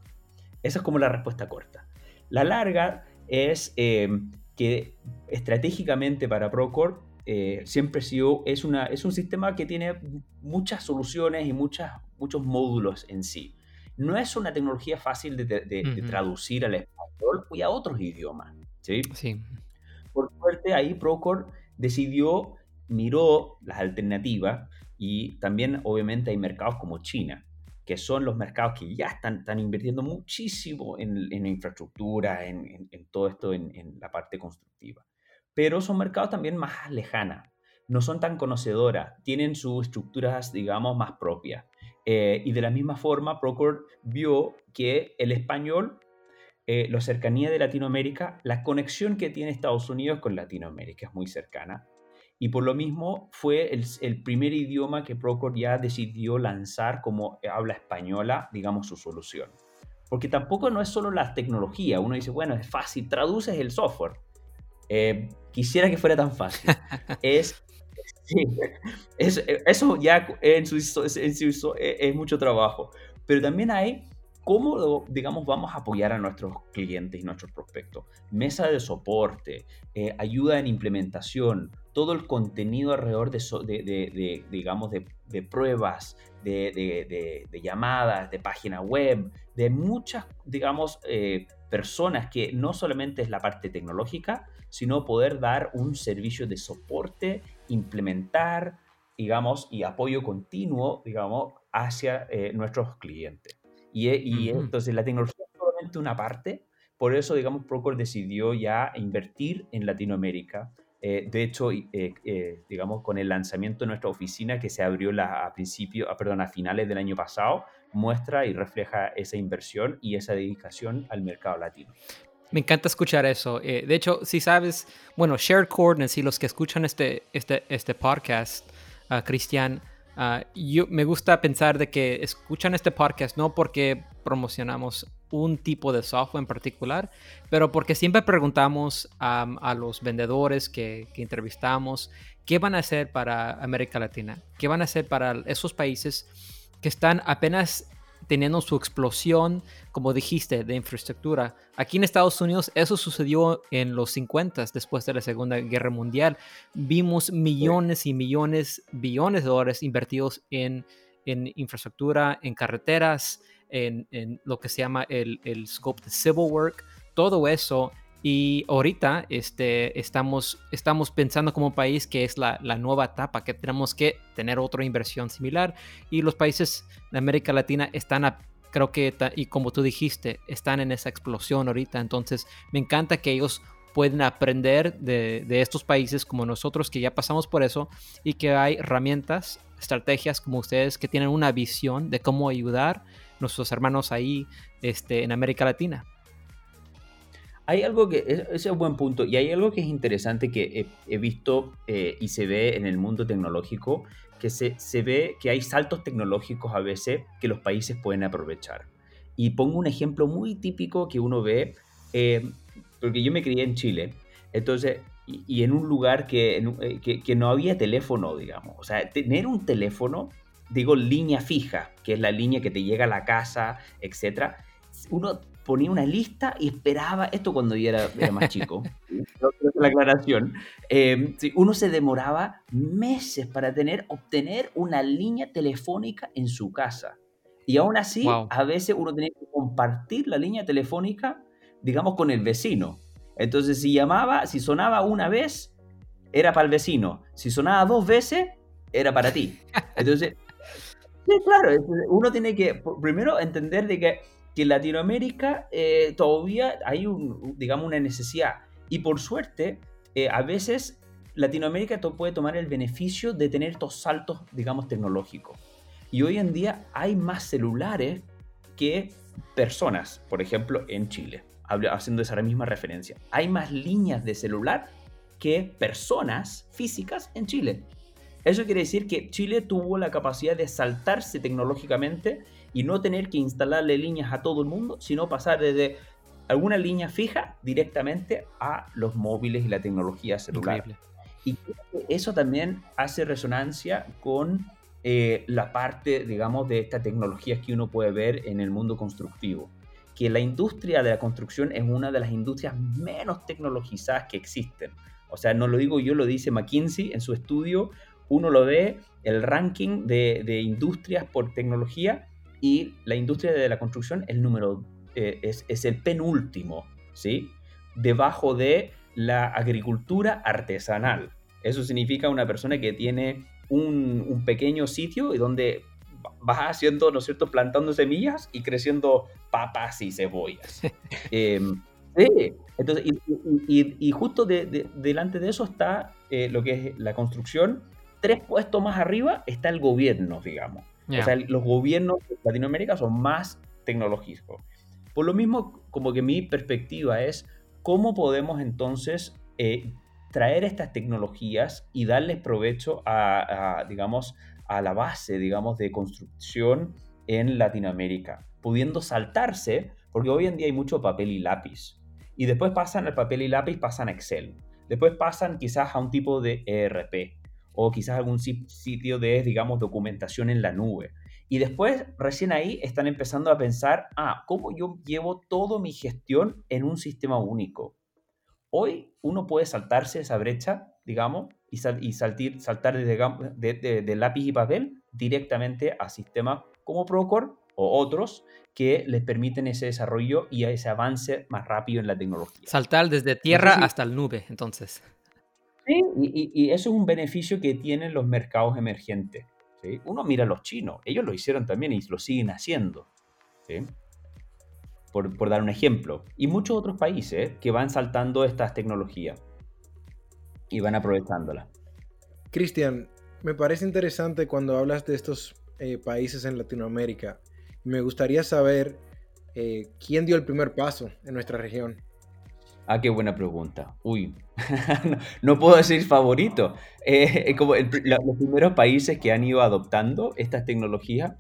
Esa es como la respuesta corta. La larga es eh, que estratégicamente para Procore eh, siempre sido, es, una, es un sistema que tiene muchas soluciones y muchas, muchos módulos en sí. No es una tecnología fácil de, de, de, uh -huh. de traducir al español y a otros idiomas. ¿sí? sí. Por suerte, ahí Procore decidió, miró las alternativas y también obviamente hay mercados como China, que son los mercados que ya están, están invirtiendo muchísimo en, en infraestructura, en, en, en, todo esto, en, la parte constructiva. Pero son mercados también más lejanas, no son tan conocedoras, tienen sus estructuras, digamos, más propias. Eh, y de la misma forma, Procore vio que el español eh, la cercanía de Latinoamérica, la conexión que tiene Estados Unidos con Latinoamérica es muy cercana. Y por lo mismo fue el, el primer idioma que Procore ya decidió lanzar como habla española, digamos, su solución. Porque tampoco no es solo la tecnología. Uno dice, bueno, es fácil, traduces el software. Eh, quisiera que fuera tan fácil. es, sí, es, eso ya en su, en su, es mucho trabajo. Pero también hay ¿Cómo, digamos, vamos a apoyar a nuestros clientes y nuestros prospectos? Mesa de soporte, eh, ayuda en implementación, todo el contenido alrededor de, so, de, de, de digamos, de, pruebas, de, llamadas, de página web, de muchas, digamos, eh, personas que no solamente es la parte tecnológica, sino poder dar un servicio de soporte, implementar, digamos, y apoyo continuo, digamos, hacia eh, nuestros clientes. Y, y uh -huh. entonces la tecnología es solamente una parte, por eso, digamos, Procore decidió ya invertir en Latinoamérica. Eh, de hecho, eh, eh, digamos, con el lanzamiento de nuestra oficina que se abrió la, a principio, a, perdón, a finales del año pasado, muestra y refleja esa inversión y esa dedicación al mercado latino. Me encanta escuchar eso. De hecho, si sabes, bueno, Shared Coordinates y los que escuchan este, este, este podcast, uh, Cristian, uh, yo me gusta pensar de que escuchan este podcast no porque promocionamos un tipo de software en particular, pero porque siempre preguntamos um, a los vendedores que, que entrevistamos qué van a hacer para América Latina, qué van a hacer para esos países que están apenas teniendo su explosión, como dijiste, de infraestructura. Aquí en Estados Unidos eso sucedió en los 50, después de la Segunda Guerra Mundial. Vimos millones y millones, billones de dólares invertidos en, en infraestructura, en carreteras, en, en, lo que se llama el, el scope de civil work. Todo eso y ahorita este, estamos, estamos pensando como país que es la, la, nueva etapa, que tenemos que tener otra inversión similar. Y los países de América Latina están, a, creo que, y como tú dijiste, están en esa explosión ahorita. Entonces, me encanta que ellos pueden aprender de, de estos países como nosotros que ya pasamos por eso y que hay herramientas, estrategias como ustedes que tienen una visión de cómo ayudar nuestros hermanos ahí este, en América Latina hay algo que, ese es un buen punto, y hay algo que es interesante que he, visto eh, y se ve en el mundo tecnológico, que se, se, ve que hay saltos tecnológicos a veces que los países pueden aprovechar. Y pongo un ejemplo muy típico que uno ve, eh, porque yo me crié en Chile, entonces, y, y en un lugar que, eh, que, que no había teléfono, digamos, o sea, tener un teléfono, digo línea fija, que es la línea que te llega a la casa, etcétera, uno ponía una lista y esperaba, esto cuando yo era, era más chico, la aclaración, eh, uno se demoraba meses para tener, obtener una línea telefónica en su casa. Y aún así, wow. a veces uno tenía que compartir la línea telefónica, digamos, con el vecino. Entonces, si llamaba, si sonaba una vez, era para el vecino. Si sonaba dos veces, era para ti. Entonces, claro, uno tiene que primero entender de que que Latinoamérica eh, todavía hay un, digamos, una necesidad. Y por suerte, eh, a veces Latinoamérica puede tomar el beneficio de tener estos saltos, digamos, tecnológicos. Y hoy en día hay más celulares que personas, por ejemplo, en Chile, haciendo esa misma referencia. Hay más líneas de celular que personas físicas en Chile. Eso quiere decir que Chile tuvo la capacidad de saltarse tecnológicamente y no tener que instalarle líneas a todo el mundo, sino pasar desde alguna línea fija directamente a los móviles y la tecnología celular. Increíble. Y eso también hace resonancia con eh, la parte, digamos, de estas tecnologías que uno puede ver en el mundo constructivo. Que la industria de la construcción es una de las industrias menos tecnologizadas que existen. O sea, no lo digo yo, lo dice McKinsey en su estudio. Uno lo ve, el ranking de, de industrias por tecnología, y la industria de la construcción el número, eh, es, es, el penúltimo, ¿sí? Debajo de la agricultura artesanal. Eso significa una persona que tiene un, un pequeño sitio y donde va haciendo, ¿no es cierto?, plantando semillas y creciendo papas y cebollas. eh, sí, entonces, y, y, y justo de, de, delante de eso está eh, lo que es la construcción. Tres puestos más arriba está el gobierno, digamos. Yeah. O sea, los gobiernos de Latinoamérica son más tecnológicos. Por lo mismo, como que mi perspectiva es cómo podemos entonces eh, traer estas tecnologías y darles provecho a, a, digamos, a la base, digamos, de construcción en Latinoamérica, pudiendo saltarse, porque hoy en día hay mucho papel y lápiz, y después pasan al papel y lápiz, pasan a Excel, después pasan quizás a un tipo de ERP, o quizás algún sitio de, digamos, documentación en la nube. Y después, recién ahí, están empezando a pensar, ah, ¿cómo yo llevo toda mi gestión en un sistema único? Hoy uno puede saltarse esa brecha, digamos, y, sal y saltir, saltar desde de, de, de, lápiz y papel directamente a sistemas como Procore o otros que les permiten ese desarrollo y ese avance más rápido en la tecnología. Saltar desde tierra Entonces, hasta el nube, entonces. Sí, y, eso es un beneficio que tienen los mercados emergentes. Uno mira a los chinos, ellos lo hicieron también y lo siguen haciendo. por, dar un ejemplo. Y muchos otros países que van saltando estas tecnologías y van aprovechándolas. Cristian, me parece interesante cuando hablas de estos eh, países en Latinoamérica. Me gustaría saber eh, quién dio el primer paso en nuestra región. Ah, qué buena pregunta. Uy, no, puedo decir favorito. Eh, como los primeros países que han ido adoptando estas tecnologías.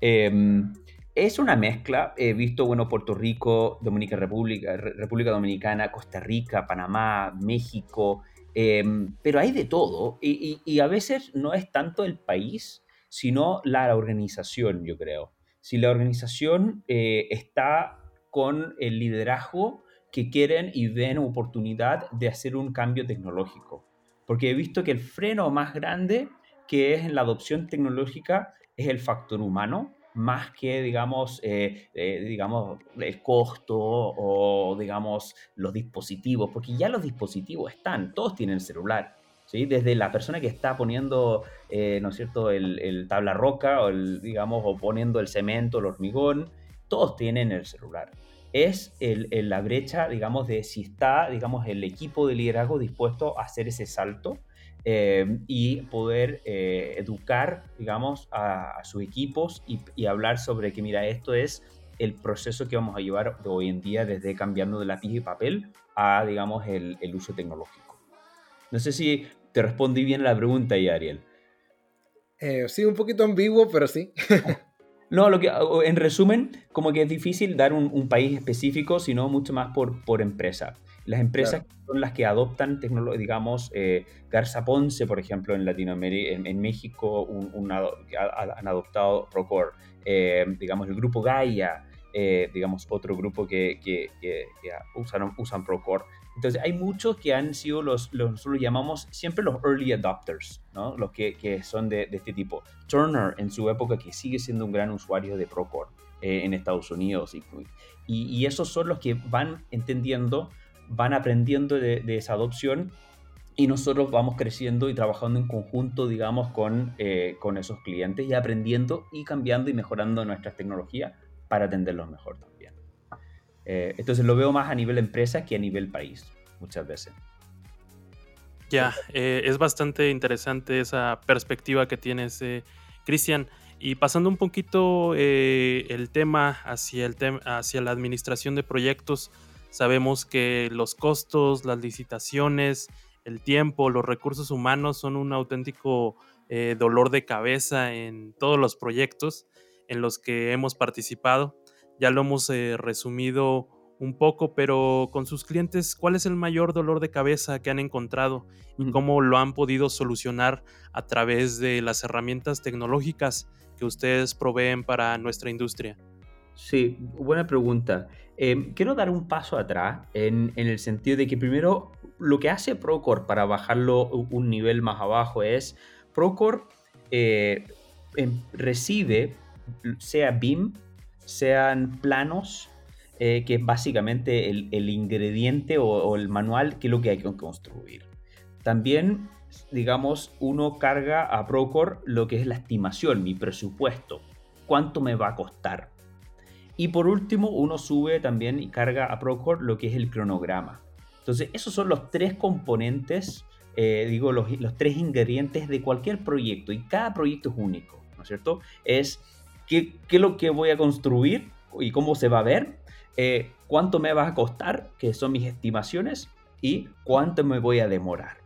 Em, es una mezcla. He visto, bueno, Puerto Rico, Dominica República, República Dominicana, Costa Rica, Panamá, México, em, pero hay de todo. Y, a veces no es tanto el país, sino la organización, yo creo. Si la organización eh, está con el liderazgo que quieren y ven oportunidad de hacer un cambio tecnológico. Porque he visto que el freno más grande que es en la adopción tecnológica es el factor humano, más que, digamos, eh, eh, digamos, el costo o, digamos, los dispositivos, porque ya los dispositivos están, todos tienen celular, ¿sí? Desde la persona que está poniendo, eh, ¿no es cierto?, el, tabla roca, o digamos, o poniendo el cemento, el hormigón, todos tienen el celular es el, la brecha, digamos, de si está, digamos, el equipo de liderazgo dispuesto a hacer ese salto eh, y poder eh, educar, digamos, a, sus equipos y, hablar sobre que, mira, esto es el proceso que vamos a llevar de hoy en día desde cambiando de lápiz y papel a, digamos, el, el uso tecnológico. No sé si te respondí bien a la pregunta ahí, Ariel. Eh, sí, un poquito ambiguo, pero sí. No, lo que, en resumen, como que es difícil dar un, país específico, sino mucho más por, por empresa. Las empresas son las que adoptan tecnología, digamos, eh, Garza Ponce, por ejemplo, en Latinoamérica, en, México, un, han adoptado Procore, eh, digamos, el grupo Gaia, eh, digamos, otro grupo que, que, que, usan, usan Procore. Entonces, hay muchos que han sido los, los nosotros llamamos siempre los early adopters, ¿no? Los que, que son de, de, este tipo. Turner, en su época, que sigue siendo un gran usuario de Procore eh, en Estados Unidos. Y, y, esos son los que van entendiendo, van aprendiendo de, de, esa adopción y nosotros vamos creciendo y trabajando en conjunto, digamos, con, eh, con esos clientes y aprendiendo y cambiando y mejorando nuestras tecnologías para atenderlos mejor también. Eh, entonces lo veo más a nivel empresa que a nivel país, muchas veces. Ya, eh, es bastante interesante esa perspectiva que tienes, eh, Cristian. Y pasando un poquito el tema hacia, el hacia la administración de proyectos, sabemos que los costos, las licitaciones, el tiempo, los recursos humanos son un auténtico dolor de cabeza en todos los proyectos en los que hemos participado ya lo hemos eh, resumido un poco, pero con sus clientes, ¿cuál es el mayor dolor de cabeza que han encontrado y cómo lo han podido solucionar a través de las herramientas tecnológicas que ustedes proveen para nuestra industria? Sí, buena pregunta. Em, quiero dar un paso atrás en, el sentido de que primero lo que hace Procore para bajarlo un nivel más abajo es Procore eh, em, recibe, sea BIM sean planos, eh, que es básicamente el, ingrediente o, el manual que es lo que hay que construir. También, digamos, uno carga a Procore lo que es la estimación, mi presupuesto, cuánto me va a costar. Y por último, uno sube también y carga a Procore lo que es el cronograma. Entonces, esos son los tres componentes, eh, digo, los, tres ingredientes de cualquier proyecto. Y cada proyecto es único, ¿no es cierto? Es qué, es lo que voy a construir y cómo se va a ver, eh, cuánto me va a costar, que son mis estimaciones, y cuánto me voy a demorar.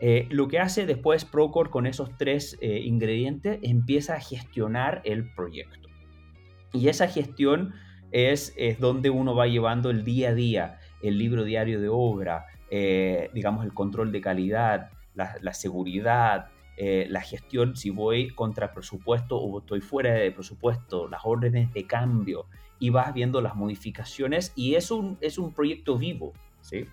Eh, lo que hace después Procore con esos tres eh, ingredientes empieza a gestionar el proyecto. Y esa gestión es, es, donde uno va llevando el día a día, el libro diario de obra, digamos el control de calidad, la seguridad, eh, la gestión, si voy contra presupuesto o estoy fuera de presupuesto, las órdenes de cambio y vas viendo las modificaciones y es un, es un proyecto vivo, ¿sí?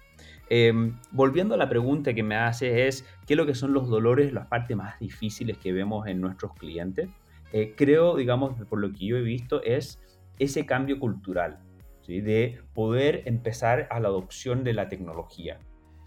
Em, volviendo a la pregunta que me hace es, ¿qué lo que son los dolores, las partes más difíciles que vemos en nuestros clientes? Eh, creo, digamos, por lo que yo he visto, es ese cambio cultural, ¿sí? de poder empezar a la adopción de la tecnología.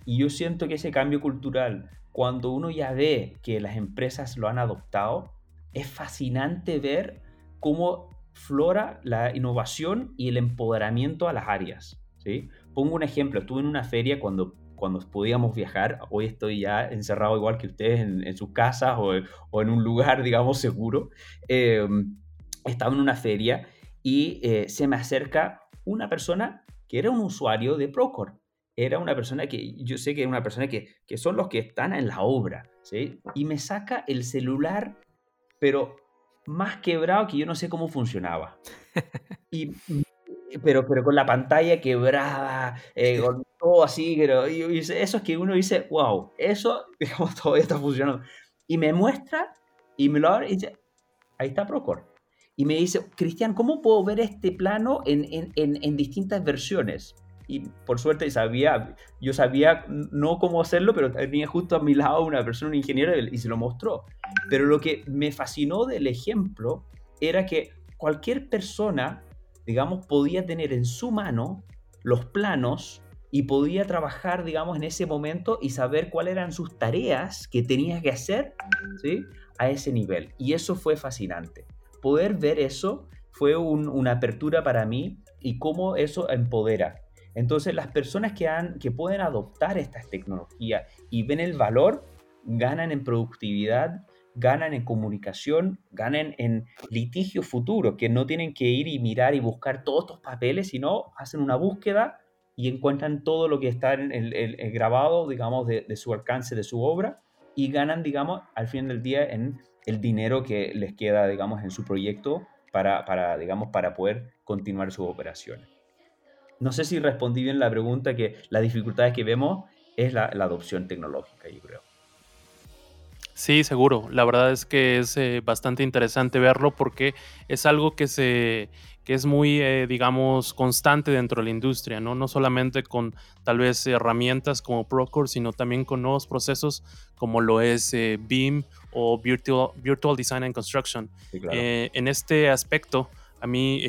Y yo siento que ese cambio cultural cuando uno ya ve que las empresas lo han adoptado, es fascinante ver cómo flora la innovación y el empoderamiento a las áreas. ¿sí? Pongo un ejemplo, estuve en una feria cuando, cuando podíamos viajar, hoy estoy ya encerrado igual que ustedes en, sus casas o, en un lugar, digamos, seguro. Em, estaba en una feria y eh, se me acerca una persona que era un usuario de Procore. Era una persona que yo sé que es una persona que, que son los que están en la obra, ¿sí? Y me saca el celular, pero más quebrado que yo no sé cómo funcionaba. Y, pero, pero con la pantalla quebrada, eh, con todo así, pero y, eso es que uno dice, wow, eso, digamos, todavía está funcionando. Y me muestra y me lo abre y dice, ahí está Procore. Y me dice, Cristian, ¿cómo puedo ver este plano en, en, en, distintas versiones? Y por suerte sabía, yo sabía no cómo hacerlo, pero tenía justo a mi lado una persona, un ingeniero, y se lo mostró. Pero lo que me fascinó del ejemplo era que cualquier persona, digamos, podía tener en su mano los planos y podía trabajar, digamos, en ese momento y saber cuáles eran sus tareas que tenía que hacer, ¿sí? A ese nivel. Y eso fue fascinante. Poder ver eso fue una apertura para mí y cómo eso empodera. Entonces, las personas que, pueden adoptar estas tecnologías y ven el valor, ganan en productividad, ganan en comunicación, ganan en litigio futuro, que no tienen que ir y mirar y buscar todos estos papeles, sino hacen una búsqueda y encuentran todo lo que está en el, grabado, digamos, de, su alcance, de su obra, y ganan, digamos, al fin del día en el dinero que les queda, digamos, en su proyecto para digamos, para poder continuar sus operaciones. No sé si respondí bien la pregunta, que las dificultades que vemos es la, la adopción tecnológica, yo creo. Sí, seguro. La verdad es que es eh, bastante interesante verlo porque es algo que se que es muy, eh, digamos, constante dentro de la industria, ¿no? No solamente con tal vez herramientas como Procore, sino también con nuevos procesos como lo es eh, BIM o Virtual, Virtual Design and Construction. en este aspecto, a mí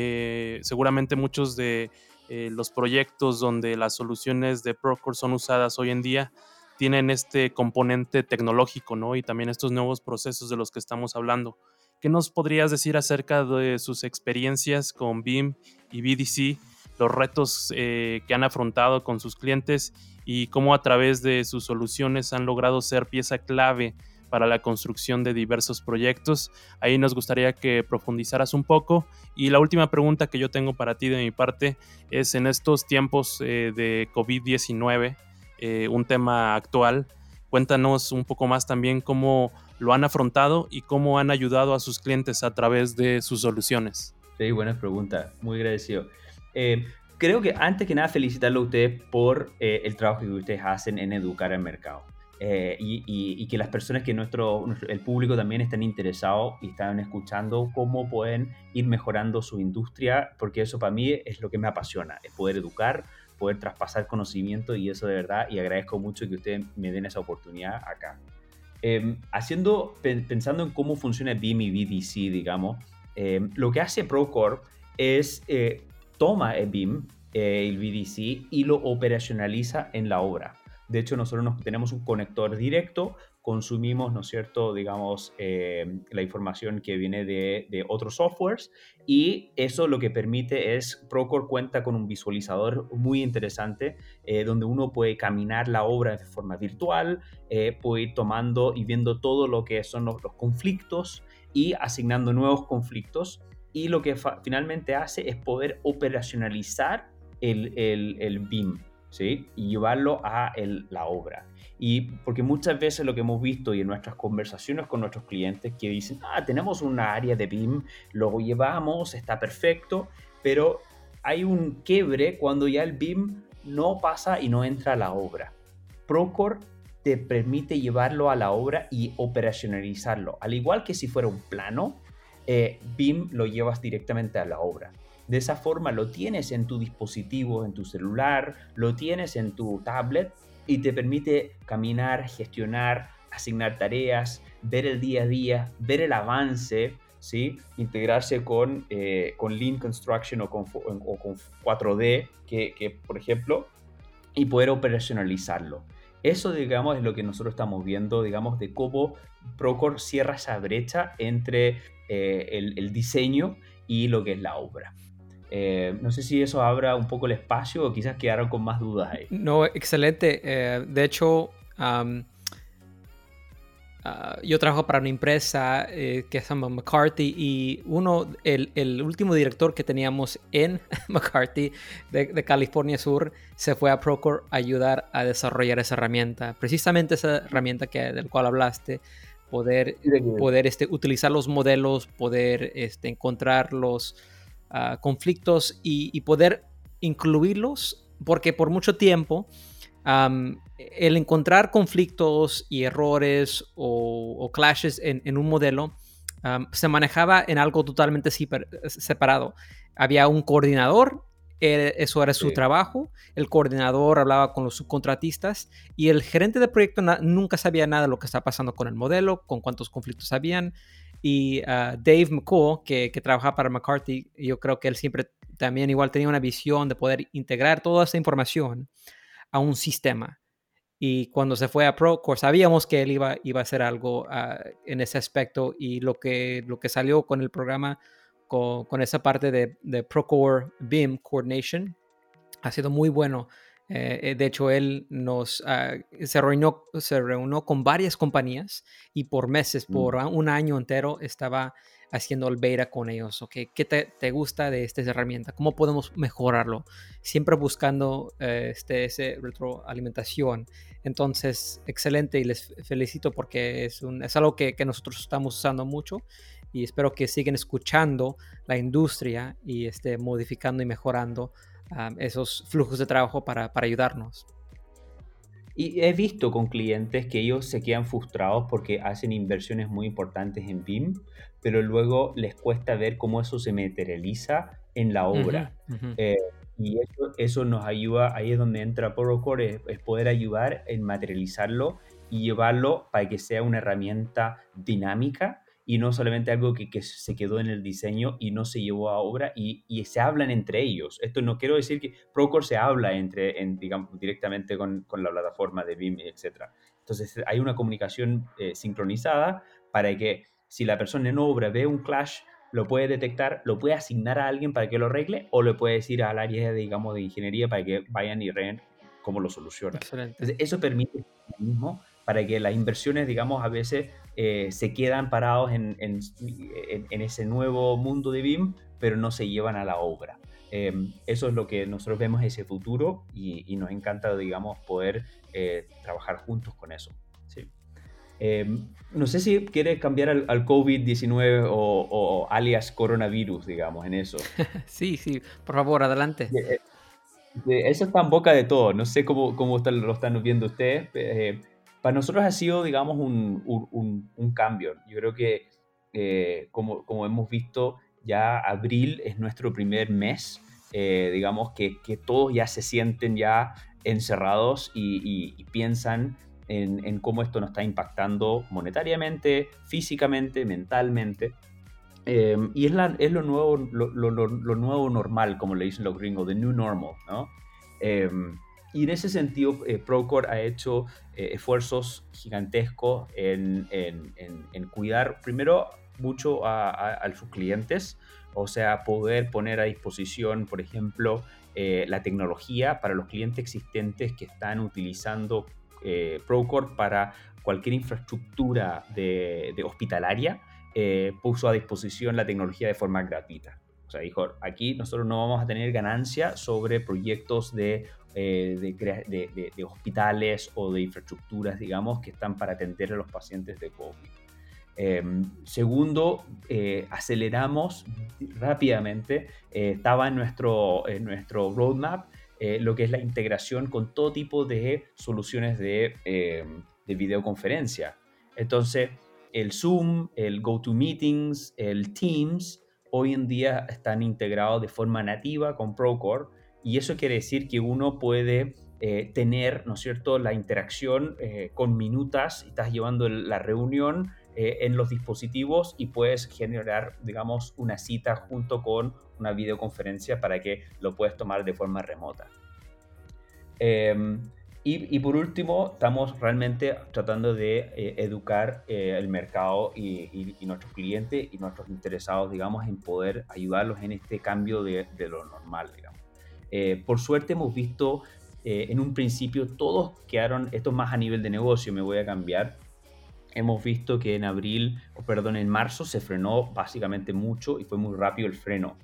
seguramente muchos de los proyectos donde las soluciones de Procore son usadas hoy en día tienen este componente tecnológico, ¿no? Y también estos nuevos procesos de los que estamos hablando. ¿Qué nos podrías decir acerca de sus experiencias con BIM y BDC, los retos eh, que han afrontado con sus clientes y cómo a través de sus soluciones han logrado ser pieza clave para la construcción de diversos proyectos? Ahí nos gustaría que profundizaras un poco. Y la última pregunta que yo tengo para ti de mi parte es en estos tiempos eh, de COVID-19, eh, un tema actual. Cuéntanos un poco más también cómo lo han afrontado y cómo han ayudado a sus clientes a través de sus soluciones. Sí, buena pregunta, muy agradecido. Eh, creo que antes que nada felicitarlo a ustedes por el trabajo que ustedes hacen en educar al mercado. Y, que las personas que nuestro, el público también están interesados y están escuchando cómo pueden ir mejorando su industria, porque eso para mí es lo que me apasiona, es poder educar, poder traspasar conocimiento y eso de verdad, y agradezco mucho que ustedes me den esa oportunidad acá. Em, haciendo, pensando en cómo funciona BIM y BDC, digamos, em, lo que hace Procore es eh, toma el BIM, eh, el BDC, y lo operacionaliza en la obra. De hecho, nosotros nos, tenemos un conector directo consumimos, ¿no es cierto?, digamos, eh, la información que viene de, otros softwares y eso lo que permite es, Procore cuenta con un visualizador muy interesante eh, donde uno puede caminar la obra de forma virtual, eh, puede ir tomando y viendo todo lo que son los, conflictos y asignando nuevos conflictos y lo que finalmente hace es poder operacionalizar el, el, el BIM, ¿sí? Y llevarlo a la obra. Y porque muchas veces lo que hemos visto y en nuestras conversaciones con nuestros clientes que dicen, ah, tenemos una área de BIM, lo llevamos, está perfecto, pero hay un quiebre cuando ya el BIM no pasa y no entra a la obra. Procore te permite llevarlo a la obra y operacionalizarlo. Al igual que si fuera un plano, eh, BIM lo llevas directamente a la obra. De esa forma lo tienes en tu dispositivo, en tu celular, lo tienes en tu tablet y te permite caminar, gestionar, asignar tareas, ver el día a día, ver el avance, ¿sí? integrarse con, eh, con Lean Construction o con, o con 4D, que, por ejemplo, y poder operacionalizarlo. Eso, digamos, es lo que nosotros estamos viendo, digamos, de cómo Procore cierra esa brecha entre eh, el diseño y lo que es la obra. Eh, no sé si eso abra un poco el espacio o quizás quedaron con más dudas ahí. No, excelente. Eh, de hecho, ah, yo trabajo para una empresa eh, que se llama McCarthy y uno, el, el, último director que teníamos en McCarthy de, California Sur se fue a Procore a ayudar a desarrollar esa herramienta. Precisamente esa herramienta que, del cual hablaste, poder, poder este, utilizar los modelos, poder este, encontrar conflictos y, y poder incluirlos, porque por mucho tiempo el encontrar conflictos y errores o, clashes en, un modelo se manejaba en algo totalmente separado. Había un coordinador, e, eso era su trabajo, el coordinador hablaba con los subcontratistas y el gerente de proyecto nunca sabía nada de lo que estaba pasando con el modelo, con cuántos conflictos habían. Y ah, Dave McCall, que, que trabajaba para McCarthy, yo creo que él siempre también igual tenía una visión de poder integrar toda esa información a un sistema. Y cuando se fue a Procore, sabíamos que él iba, iba a hacer algo ah, en ese aspecto y lo que, lo que salió con el programa, con, con esa parte de, de Procore BIM Coordination, ha sido muy bueno. Eh, eh, de hecho, él nos ah, se, reunió, se reunió con varias compañías y por meses, mm. por un año entero, estaba haciendo el beta con ellos. ¿okay? ¿Qué te, te, gusta de esta herramienta? ¿Cómo podemos mejorarlo? Siempre buscando eh, este, ese retroalimentación. Entonces, excelente y les felicito porque es, un, es algo que, que, nosotros estamos usando mucho y espero que sigan escuchando la industria y esté modificando y mejorando um, esos flujos de trabajo para, para ayudarnos. Y he visto con clientes que ellos se quedan frustrados porque hacen inversiones muy importantes en BIM, pero luego les cuesta ver cómo eso se materializa en la obra. Eh, y eso, eso, nos ayuda, ahí es donde entra Procore, es, poder ayudar en materializarlo y llevarlo para que sea una herramienta dinámica y no solamente algo que, que, se quedó en el diseño y no se llevó a obra y, y, se hablan entre ellos. Esto no quiero decir que Procore se habla entre, en, digamos, directamente con, con, la plataforma de BIM, etc. Entonces hay una comunicación eh, sincronizada para que si la persona en obra ve un clash, lo puede detectar, lo puede asignar a alguien para que lo arregle o le puede decir al área, digamos, de ingeniería para que vayan y reen cómo lo soluciona. Entonces, eso permite mismo para que las inversiones, digamos, a veces eh, se quedan parados en, en, en, ese nuevo mundo de BIM, pero no se llevan a la obra. Em, eso es lo que nosotros vemos ese futuro y, y nos encanta, digamos, poder eh, trabajar juntos con eso. ¿sí? Em, no sé si quieres cambiar al, al COVID-19 o, o, alias coronavirus, digamos, en eso. sí, sí, por favor, adelante. Eh, eso está en boca de todo. No sé cómo, cómo lo están viendo ustedes para nosotros ha sido, digamos, un, un, un cambio. Yo creo que, eh, como, como, hemos visto, ya abril es nuestro primer mes, eh, digamos, que, que, todos ya se sienten ya encerrados y, y, piensan en, en, cómo esto nos está impactando monetariamente, físicamente, mentalmente. Eh, y es, la, es lo, nuevo, lo, lo, lo, nuevo normal, como le dicen los gringos, the new normal, ¿no? Y en ese sentido, eh, Procore ha hecho eh, esfuerzos gigantescos en, en, en, cuidar primero mucho a, sus clientes, o sea, poder poner a disposición, por ejemplo, eh, la tecnología para los clientes existentes que están utilizando Procore para cualquier infraestructura de, de hospitalaria, puso a disposición la tecnología de forma gratuita. O sea, dijo, aquí nosotros no vamos a tener ganancia sobre proyectos de eh, de, hospitales o de infraestructuras, digamos, que están para atender a los pacientes de COVID. Em, segundo, eh, aceleramos rápidamente, eh, estaba en nuestro, nuestro roadmap lo que es la integración con todo tipo de soluciones de, em, de videoconferencia. Entonces, el Zoom, el GoToMeetings, el Teams, hoy en día están integrados de forma nativa con Procore y eso quiere decir que uno puede eh, tener, ¿no es cierto?, la interacción eh, con minutas, estás llevando la reunión eh, en los dispositivos y puedes generar, digamos, una cita junto con una videoconferencia para que lo puedas tomar de forma remota. Em, y, por último, estamos realmente tratando de educar el mercado y, nuestros clientes y nuestros interesados, digamos, en poder ayudarlos en este cambio de, de lo normal, digamos. Eh, por suerte hemos visto eh, en un principio todos quedaron, esto más a nivel de negocio, me voy a cambiar, hemos visto que en abril, perdón, en marzo se frenó básicamente mucho y fue muy rápido el freno.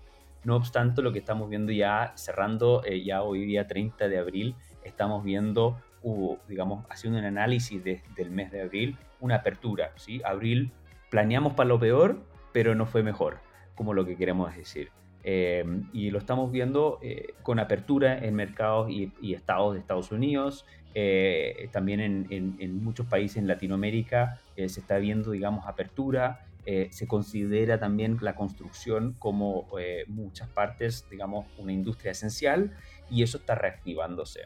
No obstante, lo que estamos viendo ya cerrando, eh, ya hoy día 30 de abril, estamos viendo, digamos, haciendo un análisis del mes de abril, una apertura. ¿sí? Abril planeamos para lo peor, pero no fue mejor, como lo que queremos decir. Eh, y lo estamos viendo eh, con apertura en mercados y, estados de Estados Unidos, eh, también en, muchos países en Latinoamérica se está viendo, digamos, apertura. se considera también la construcción como muchas partes, digamos, una industria esencial y eso está reactivándose.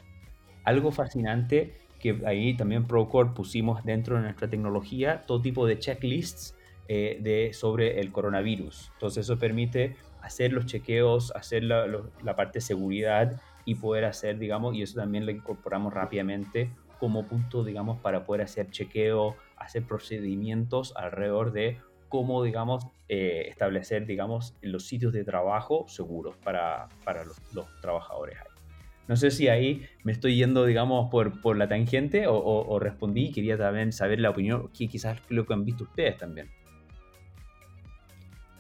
Algo fascinante que ahí también Procore pusimos dentro de nuestra tecnología todo tipo de checklists de, sobre el coronavirus. Entonces eso permite hacer los chequeos, hacer la, parte de seguridad y poder hacer, digamos, y eso también lo incorporamos rápidamente como punto, digamos, para poder hacer chequeo, hacer procedimientos alrededor de cómo, digamos, eh, establecer, digamos, los sitios de trabajo seguros para, para los, trabajadores No sé si ahí me estoy yendo, digamos, por, por la tangente o, o, respondí. Quería también saber la opinión, que quizás lo que han visto ustedes también.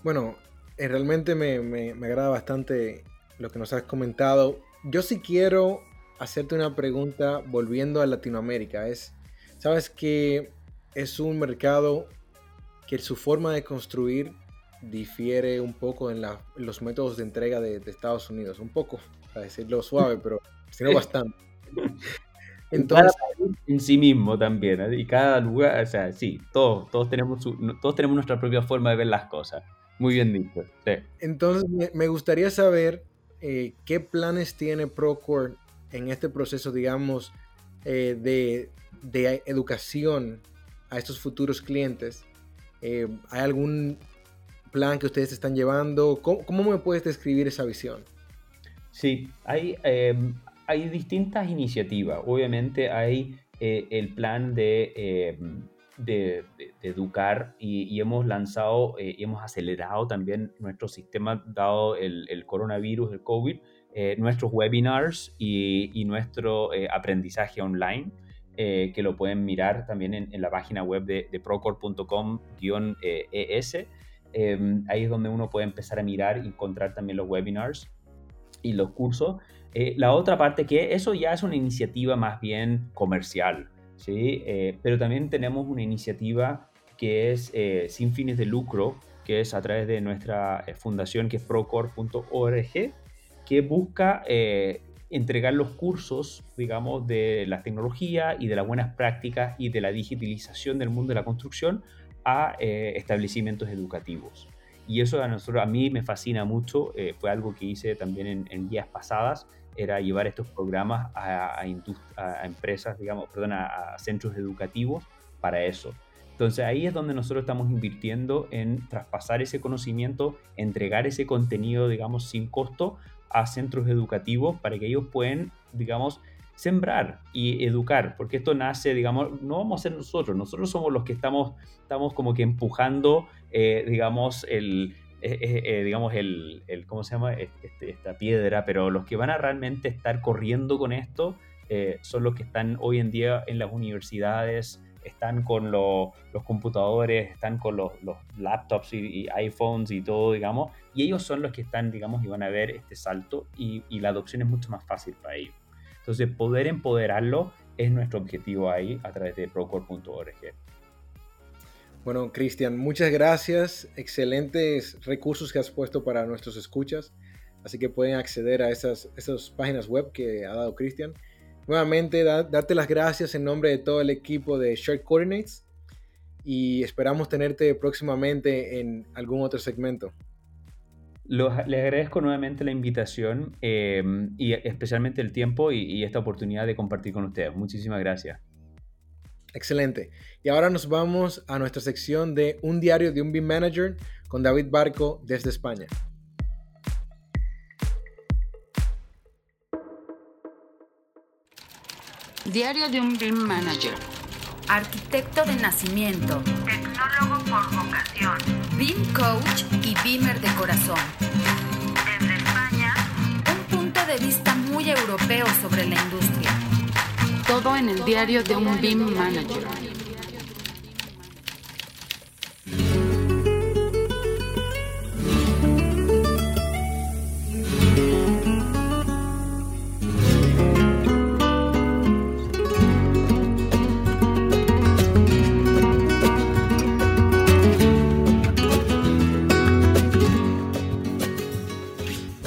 Bueno, eh, realmente me, me, agrada bastante lo que nos has comentado. Yo sí quiero hacerte una pregunta volviendo a Latinoamérica. Es, sabes que es un mercado que su forma de construir difiere un poco en, los métodos de entrega de, Estados Unidos. Un poco, para decirlo suave, pero sino bastante. Entonces, en sí mismo también, ¿eh? y cada lugar, o sea, sí, todos, todos, tenemos todos tenemos nuestra propia forma de ver las cosas. Muy bien dicho. Entonces, me gustaría saber eh, qué planes tiene Procore en este proceso, digamos, eh, de, educación a estos futuros clientes. Eh, ¿Hay algún plan que ustedes están llevando? ¿Cómo, me puedes describir esa visión? Sí, hay, em, hay distintas iniciativas. Obviamente hay el plan de de, educar y, hemos lanzado eh, y hemos acelerado también nuestro sistema dado el, coronavirus, el COVID, eh, nuestros webinars y, nuestro eh, aprendizaje online, que lo pueden mirar también en, la página web de, de procore.com-es. Em, ahí es donde uno puede empezar a mirar y encontrar también los webinars y los cursos. la otra parte que eso ya es una iniciativa más bien comercial, ¿sí? Eh, pero también tenemos una iniciativa que es eh, sin fines de lucro, que es a través de nuestra eh, fundación que es procore.org, que busca entregar los cursos, digamos, de la tecnología y de las buenas prácticas y de la digitalización del mundo de la construcción a establecimientos educativos. Y eso a, nosotros, a mí me fascina mucho, fue algo que hice también en, en días pasadas, era llevar estos programas a, empresas, digamos, perdón, a, centros educativos para eso. Entonces ahí es donde nosotros estamos invirtiendo en traspasar ese conocimiento, entregar ese contenido, digamos, sin costo a centros educativos para que ellos puedan, digamos, sembrar y educar, porque esto nace, digamos, no vamos a ser nosotros, nosotros somos los que estamos, estamos como que empujando, eh, digamos, el, eh, digamos, el, el, ¿cómo se llama? Este, esta piedra, pero los que van a realmente estar corriendo con esto eh, son los que están hoy en día en las universidades, están con los computadores, están con los, laptops y, iPhones y todo, digamos, y ellos son los que están, digamos, y van a ver este salto y, y la adopción es mucho más fácil para ellos. Entonces, poder empoderarlo es nuestro objetivo ahí a través de procore.org. Bueno, Cristian, muchas gracias. Excelentes recursos que has puesto para nuestros escuchas. Así que pueden acceder a esas, esas páginas web que ha dado Cristian. Nuevamente, darte las gracias en nombre de todo el equipo de Shared Coordinates y esperamos tenerte próximamente en algún otro segmento. les agradezco nuevamente la invitación eh, y especialmente el tiempo y esta oportunidad de compartir con ustedes. Muchísimas gracias. Excelente. Y ahora nos vamos a nuestra sección de Un diario de un BIM Manager con David Barco desde España. Diario de un BIM Manager. Arquitecto de nacimiento. Tecnólogo por vocación. BIM Coach y BIMer de corazón. Desde España, un punto de vista muy europeo sobre la industria todo en el diario de un BIM Manager.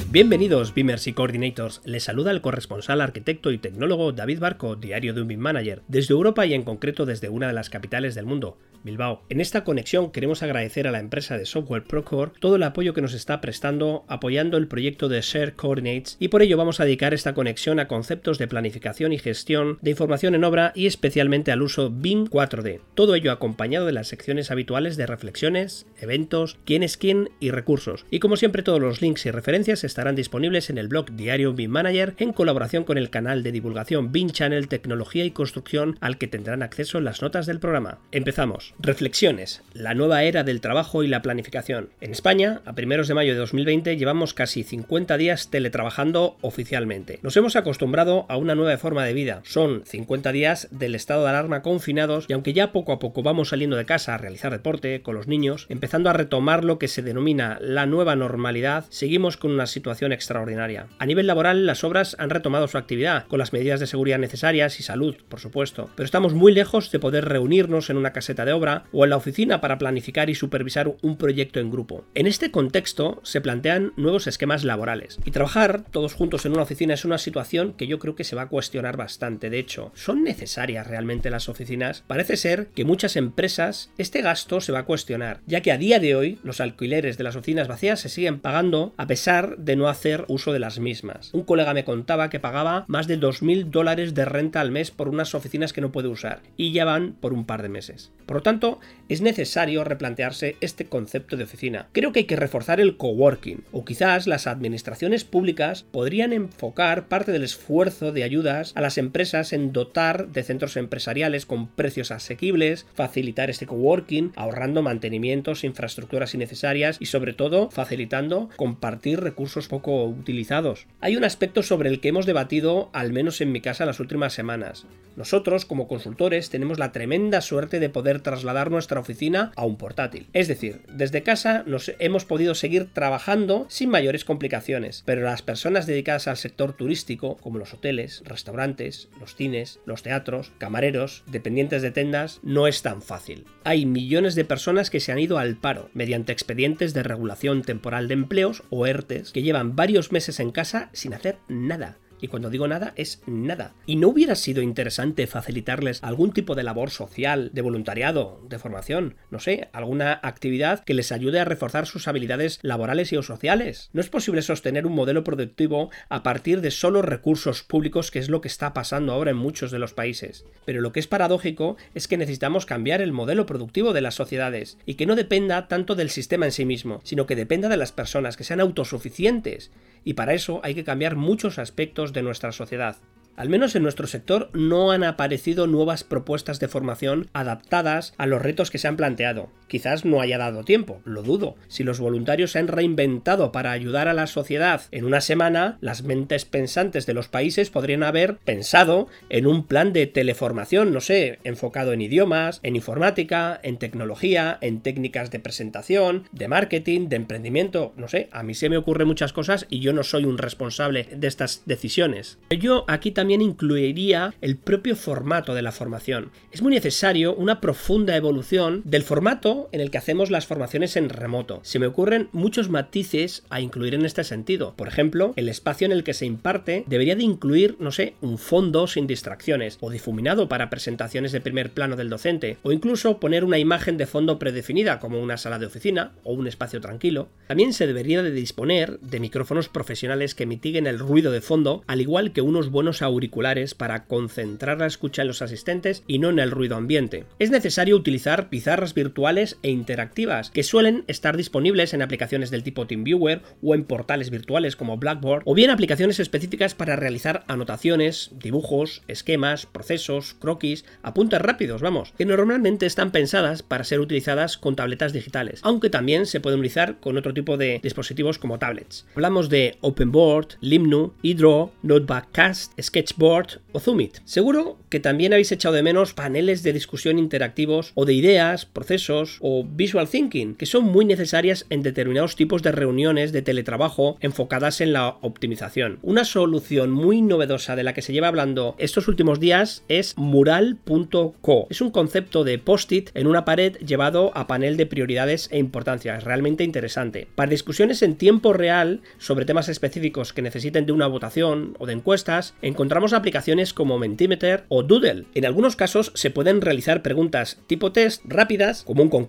Bienvenidos, Beamers y Coordinators. Les saluda el corresponsal arquitecto y tecnólogo David Barco, diario de un BIM Manager, desde Europa y en concreto desde una de las capitales del mundo, Bilbao. En esta conexión queremos agradecer a la empresa de software Procore todo el apoyo que nos está prestando apoyando el proyecto de Share Coordinates y por ello vamos a dedicar esta conexión a conceptos de planificación y gestión de información en obra y especialmente al uso BIM 4D. Todo ello acompañado de las secciones habituales de reflexiones, eventos, quién es quién y recursos. Y como siempre todos los links y referencias estarán disponibles en el blog diario BIM Manager en colaboración con el canal de divulgación BIM Channel Tecnología y Construcción al que tendrán acceso las notas del programa. Empezamos. Reflexiones. La nueva era del trabajo y la planificación. En España, a primeros de mayo de 2020, llevamos casi 50 días teletrabajando oficialmente. Nos hemos acostumbrado a una nueva forma de vida. Son 50 días del estado de alarma confinados y aunque ya poco a poco vamos saliendo de casa a realizar deporte con los niños, empezando a retomar lo que se denomina la nueva normalidad, seguimos con una situación extraordinaria. A nivel laboral, las obras han retomado su actividad, con las medidas de seguridad necesarias y salud, por supuesto, pero estamos muy lejos de poder reunirnos en una caseta de obra o en la oficina para planificar y supervisar un proyecto en grupo. En este contexto se plantean nuevos esquemas laborales y trabajar todos juntos en una oficina es una situación que yo creo que se va a cuestionar bastante. De hecho, ¿son necesarias realmente las oficinas? Parece ser que muchas empresas este gasto se va a cuestionar, ya que a día de hoy los alquileres de las oficinas vacías se siguen pagando a pesar de no hacer uso de las mismas. Un colega me contaba que pagaba más de 2.000 dólares de renta al mes por unas oficinas que no puede usar y ya van por un par de meses. Por lo tanto, es necesario replantearse este concepto de oficina. Creo que hay que reforzar el coworking, o quizás las administraciones públicas podrían enfocar parte del esfuerzo de ayudas a las empresas en dotar de centros empresariales con precios asequibles, facilitar este coworking, ahorrando mantenimientos, infraestructuras innecesarias y sobre todo facilitando compartir recursos poco utilizados. Hay un aspecto sobre el que hemos debatido, al menos en mi casa, las últimas semanas. Nosotros, como consultores, tenemos la tremenda suerte de poder trasladar dar nuestra oficina a un portátil. Es decir, desde casa nos hemos podido seguir trabajando sin mayores complicaciones, pero las personas dedicadas al sector turístico, como los hoteles, restaurantes, los cines, los teatros, camareros, dependientes de tendas, no es tan fácil. Hay millones de personas que se han ido al paro mediante expedientes de regulación temporal de empleos o ERTES que llevan varios meses en casa sin hacer nada y cuando digo nada, es nada. ¿Y no hubiera sido interesante facilitarles algún tipo de labor social, de voluntariado, de formación, no sé, alguna actividad que les ayude a reforzar sus habilidades laborales y o sociales? No es posible sostener un modelo productivo a partir de solo recursos públicos, que es lo que está pasando ahora en muchos de los países. Pero lo que es paradójico es que necesitamos cambiar el modelo productivo de las sociedades y que no dependa tanto del sistema en sí mismo, sino que dependa de las personas, que sean autosuficientes. Y para eso hay que cambiar muchos aspectos de nuestra sociedad. Al menos en nuestro sector no han aparecido nuevas propuestas de formación adaptadas a los retos que se han planteado. Quizás no haya dado tiempo, lo dudo. Si los voluntarios se han reinventado para ayudar a la sociedad en una semana, las mentes pensantes de los países podrían haber pensado en un plan de teleformación, no sé, enfocado en idiomas, en informática, en tecnología, en técnicas de presentación, de marketing, de emprendimiento, no sé, a mí se me ocurren muchas cosas y yo no soy un responsable de estas decisiones. Yo aquí también incluiría el propio formato de la formación. Es muy necesario una profunda evolución del formato en el que hacemos las formaciones en remoto. Se me ocurren muchos matices a incluir en este sentido. Por ejemplo, el espacio en el que se imparte debería de incluir, no sé, un fondo sin distracciones, o difuminado para presentaciones de primer plano del docente, o incluso poner una imagen de fondo predefinida como una sala de oficina o un espacio tranquilo. También se debería de disponer de micrófonos profesionales que mitiguen el ruido de fondo, al igual que unos buenos auriculares para concentrar la escucha en los asistentes y no en el ruido ambiente. Es necesario utilizar pizarras virtuales e interactivas que suelen estar disponibles en aplicaciones del tipo TeamViewer o en portales virtuales como Blackboard o bien aplicaciones específicas para realizar anotaciones, dibujos, esquemas, procesos, croquis, apuntes rápidos, vamos, que normalmente están pensadas para ser utilizadas con tabletas digitales, aunque también se pueden utilizar con otro tipo de dispositivos como tablets. Hablamos de OpenBoard, Limnu, eDraw, Notebookcast, Sketch Sketchboard o Zoomit. Seguro que también habéis echado de menos paneles de discusión interactivos o de ideas, procesos, O Visual Thinking, que son muy necesarias en determinados tipos de reuniones de teletrabajo enfocadas en la optimización. Una solución muy novedosa de la que se lleva hablando estos últimos días es mural.co. Es un concepto de post-it en una pared llevado a panel de prioridades e importancia. Es realmente interesante. Para discusiones en tiempo real sobre temas específicos que necesiten de una votación o de encuestas, encontramos aplicaciones como Mentimeter o Doodle. En algunos casos se pueden realizar preguntas tipo test rápidas, como un concurso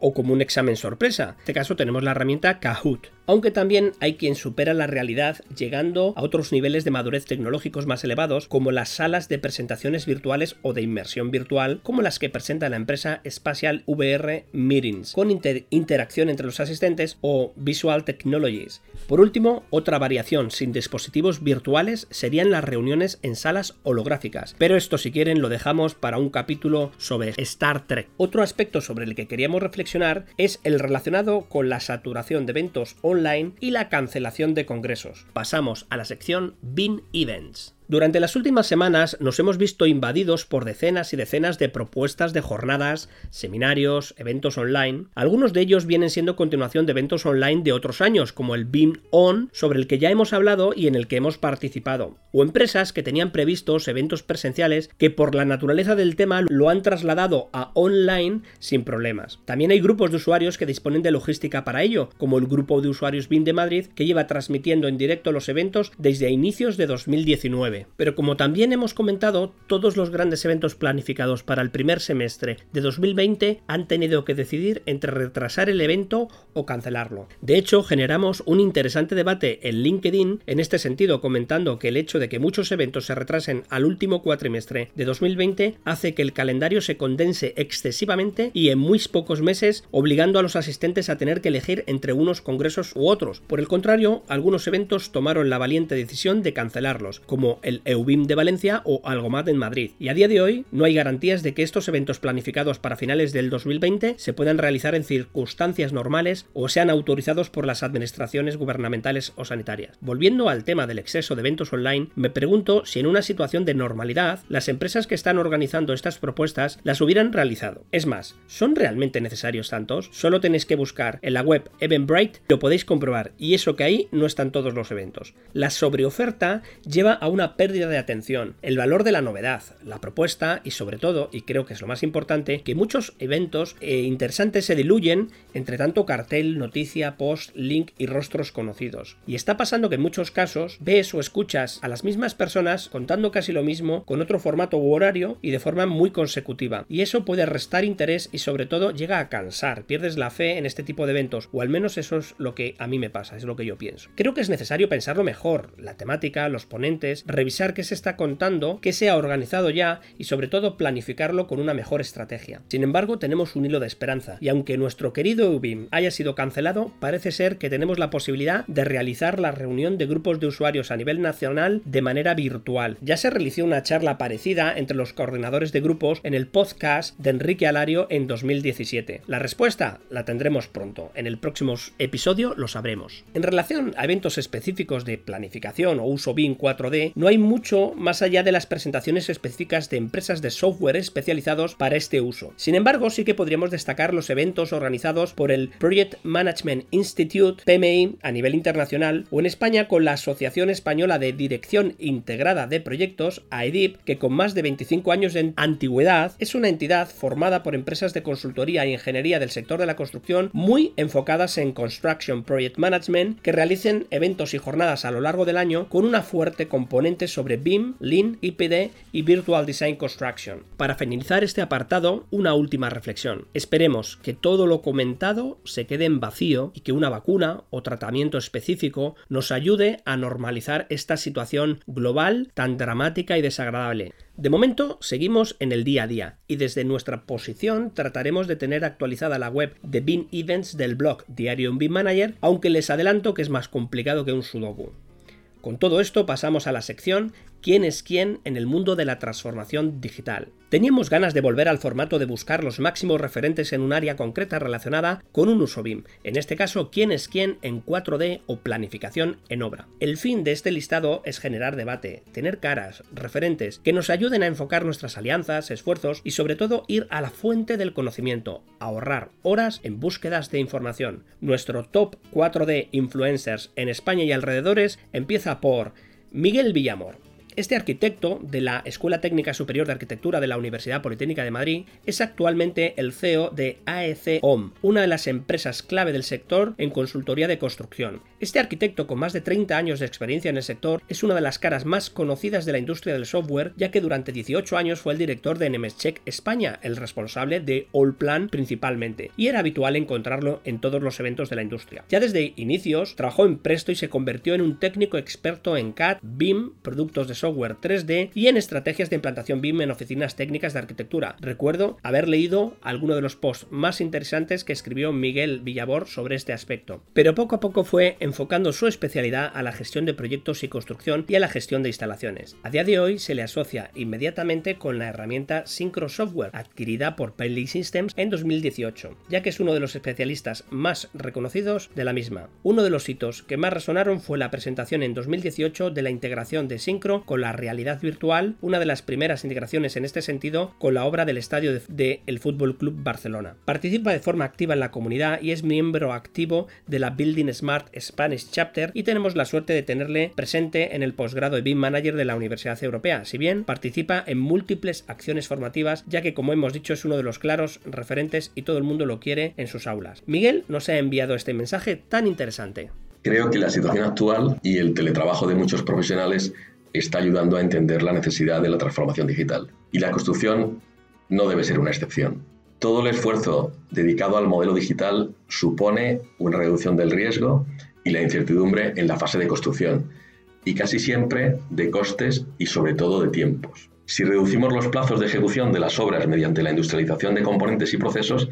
o como un examen sorpresa. En este caso tenemos la herramienta Kahoot aunque también hay quien supera la realidad llegando a otros niveles de madurez tecnológicos más elevados, como las salas de presentaciones virtuales o de inmersión virtual, como las que presenta la empresa Spatial VR Meetings, con interacción entre los asistentes o Visual Technologies. Por último, otra variación sin dispositivos virtuales serían las reuniones en salas holográficas, pero esto si quieren lo dejamos para un capítulo sobre Star Trek. Otro aspecto sobre el que queríamos reflexionar es el relacionado con la saturación de eventos online y la cancelación de congresos. Pasamos a la sección Bin Events. Durante las últimas semanas nos hemos visto invadidos por decenas y decenas de propuestas de jornadas, seminarios, eventos online. Algunos de ellos vienen siendo continuación de eventos online de otros años, como el Beam On, sobre el que ya hemos hablado y en el que hemos participado, o empresas que tenían previstos eventos presenciales que por la naturaleza del tema lo han trasladado a online sin problemas. También hay grupos de usuarios que disponen de logística para ello, como el grupo de usuarios Beam de Madrid, que lleva transmitiendo en directo los eventos desde inicios de 2019. Pero como también hemos comentado, todos los grandes eventos planificados para el primer semestre de 2020 han tenido que decidir entre retrasar el evento o cancelarlo. De hecho, generamos un interesante debate en LinkedIn en este sentido, comentando que el hecho de que muchos eventos se retrasen al último cuatrimestre de 2020 hace que el calendario se condense excesivamente y en muy pocos meses, obligando a los asistentes a tener que elegir entre unos congresos u otros. Por el contrario, algunos eventos tomaron la valiente decisión de cancelarlos, como el EUBIM de Valencia o Algomat en Madrid. Y a día de hoy no hay garantías de que estos eventos planificados para finales del 2020 se puedan realizar en circunstancias normales o sean autorizados por las administraciones gubernamentales o sanitarias. Volviendo al tema del exceso de eventos online, me pregunto si en una situación de normalidad las empresas que están organizando estas propuestas las hubieran realizado. Es más, ¿son realmente necesarios tantos? Solo tenéis que buscar en la web Eventbrite lo podéis comprobar y eso que ahí no están todos los eventos. La sobreoferta lleva a una pérdida de atención, el valor de la novedad, la propuesta y sobre todo, y creo que es lo más importante, que muchos eventos eh, interesantes se diluyen entre tanto cartel, noticia, post, link y rostros conocidos. Y está pasando que en muchos casos ves o escuchas a las mismas personas contando casi lo mismo con otro formato u horario y de forma muy consecutiva. Y eso puede restar interés y sobre todo llega a cansar, pierdes la fe en este tipo de eventos, o al menos eso es lo que a mí me pasa, es lo que yo pienso. Creo que es necesario pensarlo mejor, la temática, los ponentes, revisar revisar qué se está contando, qué se ha organizado ya y sobre todo planificarlo con una mejor estrategia. Sin embargo, tenemos un hilo de esperanza y aunque nuestro querido UBIM haya sido cancelado, parece ser que tenemos la posibilidad de realizar la reunión de grupos de usuarios a nivel nacional de manera virtual. Ya se realizó una charla parecida entre los coordinadores de grupos en el podcast de Enrique Alario en 2017. La respuesta la tendremos pronto. En el próximo episodio lo sabremos. En relación a eventos específicos de planificación o uso BIM 4D, no hay mucho más allá de las presentaciones específicas de empresas de software especializados para este uso. Sin embargo, sí que podríamos destacar los eventos organizados por el Project Management Institute, PMI, a nivel internacional, o en España con la Asociación Española de Dirección Integrada de Proyectos, AEDIP, que con más de 25 años de antigüedad es una entidad formada por empresas de consultoría e ingeniería del sector de la construcción muy enfocadas en Construction Project Management que realicen eventos y jornadas a lo largo del año con una fuerte componente sobre BIM, Lean, IPD y Virtual Design Construction. Para finalizar este apartado, una última reflexión. Esperemos que todo lo comentado se quede en vacío y que una vacuna o tratamiento específico nos ayude a normalizar esta situación global tan dramática y desagradable. De momento seguimos en el día a día y desde nuestra posición trataremos de tener actualizada la web de BIM Events del blog Diario en BIM Manager, aunque les adelanto que es más complicado que un sudoku. Con todo esto pasamos a la sección quién es quién en el mundo de la transformación digital. Teníamos ganas de volver al formato de buscar los máximos referentes en un área concreta relacionada con un uso BIM, en este caso quién es quién en 4D o planificación en obra. El fin de este listado es generar debate, tener caras, referentes, que nos ayuden a enfocar nuestras alianzas, esfuerzos y sobre todo ir a la fuente del conocimiento, ahorrar horas en búsquedas de información. Nuestro top 4D influencers en España y alrededores empieza por Miguel Villamor, este arquitecto de la Escuela Técnica Superior de Arquitectura de la Universidad Politécnica de Madrid es actualmente el CEO de AEC OM, una de las empresas clave del sector en consultoría de construcción. Este arquitecto con más de 30 años de experiencia en el sector es una de las caras más conocidas de la industria del software, ya que durante 18 años fue el director de Nemescheck España, el responsable de Allplan principalmente, y era habitual encontrarlo en todos los eventos de la industria. Ya desde inicios trabajó en Presto y se convirtió en un técnico experto en CAD, BIM, productos de software software 3D y en estrategias de implantación BIM en oficinas técnicas de arquitectura. Recuerdo haber leído alguno de los posts más interesantes que escribió Miguel Villabor sobre este aspecto, pero poco a poco fue enfocando su especialidad a la gestión de proyectos y construcción y a la gestión de instalaciones. A día de hoy se le asocia inmediatamente con la herramienta Synchro Software, adquirida por Payly Systems en 2018, ya que es uno de los especialistas más reconocidos de la misma. Uno de los hitos que más resonaron fue la presentación en 2018 de la integración de Synchro con la realidad virtual, una de las primeras integraciones en este sentido con la obra del estadio del de, el Fútbol Club Barcelona. Participa de forma activa en la comunidad y es miembro activo de la Building Smart Spanish Chapter y tenemos la suerte de tenerle presente en el posgrado de BIM Manager de la Universidad Europea, si bien participa en múltiples acciones formativas, ya que como hemos dicho es uno de los claros referentes y todo el mundo lo quiere en sus aulas. Miguel nos ha enviado este mensaje tan interesante. Creo que la situación actual y el teletrabajo de muchos profesionales está ayudando a entender la necesidad de la transformación digital. Y la construcción no debe ser una excepción. Todo el esfuerzo dedicado al modelo digital supone una reducción del riesgo y la incertidumbre en la fase de construcción, y casi siempre de costes y sobre todo de tiempos. Si reducimos los plazos de ejecución de las obras mediante la industrialización de componentes y procesos,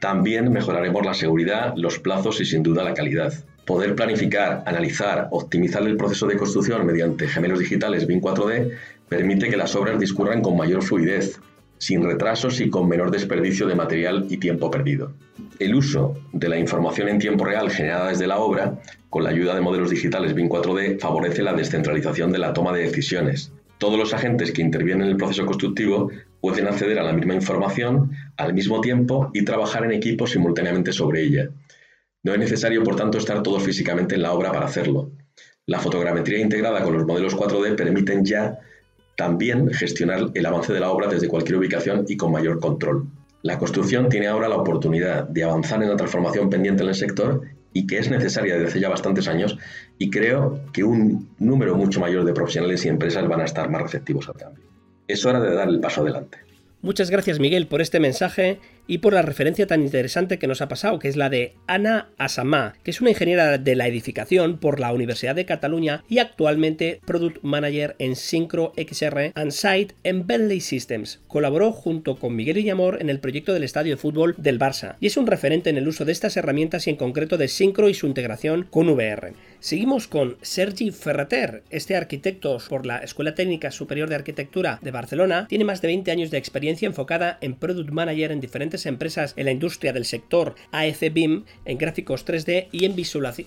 también mejoraremos la seguridad, los plazos y sin duda la calidad poder planificar, analizar, optimizar el proceso de construcción mediante gemelos digitales BIM 4D permite que las obras discurran con mayor fluidez, sin retrasos y con menor desperdicio de material y tiempo perdido. El uso de la información en tiempo real generada desde la obra, con la ayuda de modelos digitales BIM 4D, favorece la descentralización de la toma de decisiones. Todos los agentes que intervienen en el proceso constructivo pueden acceder a la misma información al mismo tiempo y trabajar en equipo simultáneamente sobre ella. No es necesario, por tanto, estar todos físicamente en la obra para hacerlo. La fotogrametría integrada con los modelos 4D permiten ya también gestionar el avance de la obra desde cualquier ubicación y con mayor control. La construcción tiene ahora la oportunidad de avanzar en la transformación pendiente en el sector y que es necesaria desde hace ya bastantes años y creo que un número mucho mayor de profesionales y empresas van a estar más receptivos al cambio. Es hora de dar el paso adelante. Muchas gracias Miguel por este mensaje y por la referencia tan interesante que nos ha pasado, que es la de Ana Asamá, que es una ingeniera de la edificación por la Universidad de Cataluña y actualmente Product Manager en Synchro XR and Site en Bentley Systems. Colaboró junto con Miguel Villamor en el proyecto del estadio de fútbol del Barça y es un referente en el uso de estas herramientas y en concreto de Synchro y su integración con VR. Seguimos con Sergi Ferrater, este arquitecto por la Escuela Técnica Superior de Arquitectura de Barcelona, tiene más de 20 años de experiencia enfocada en Product Manager en diferentes empresas en la industria del sector AEC BIM en gráficos 3D y en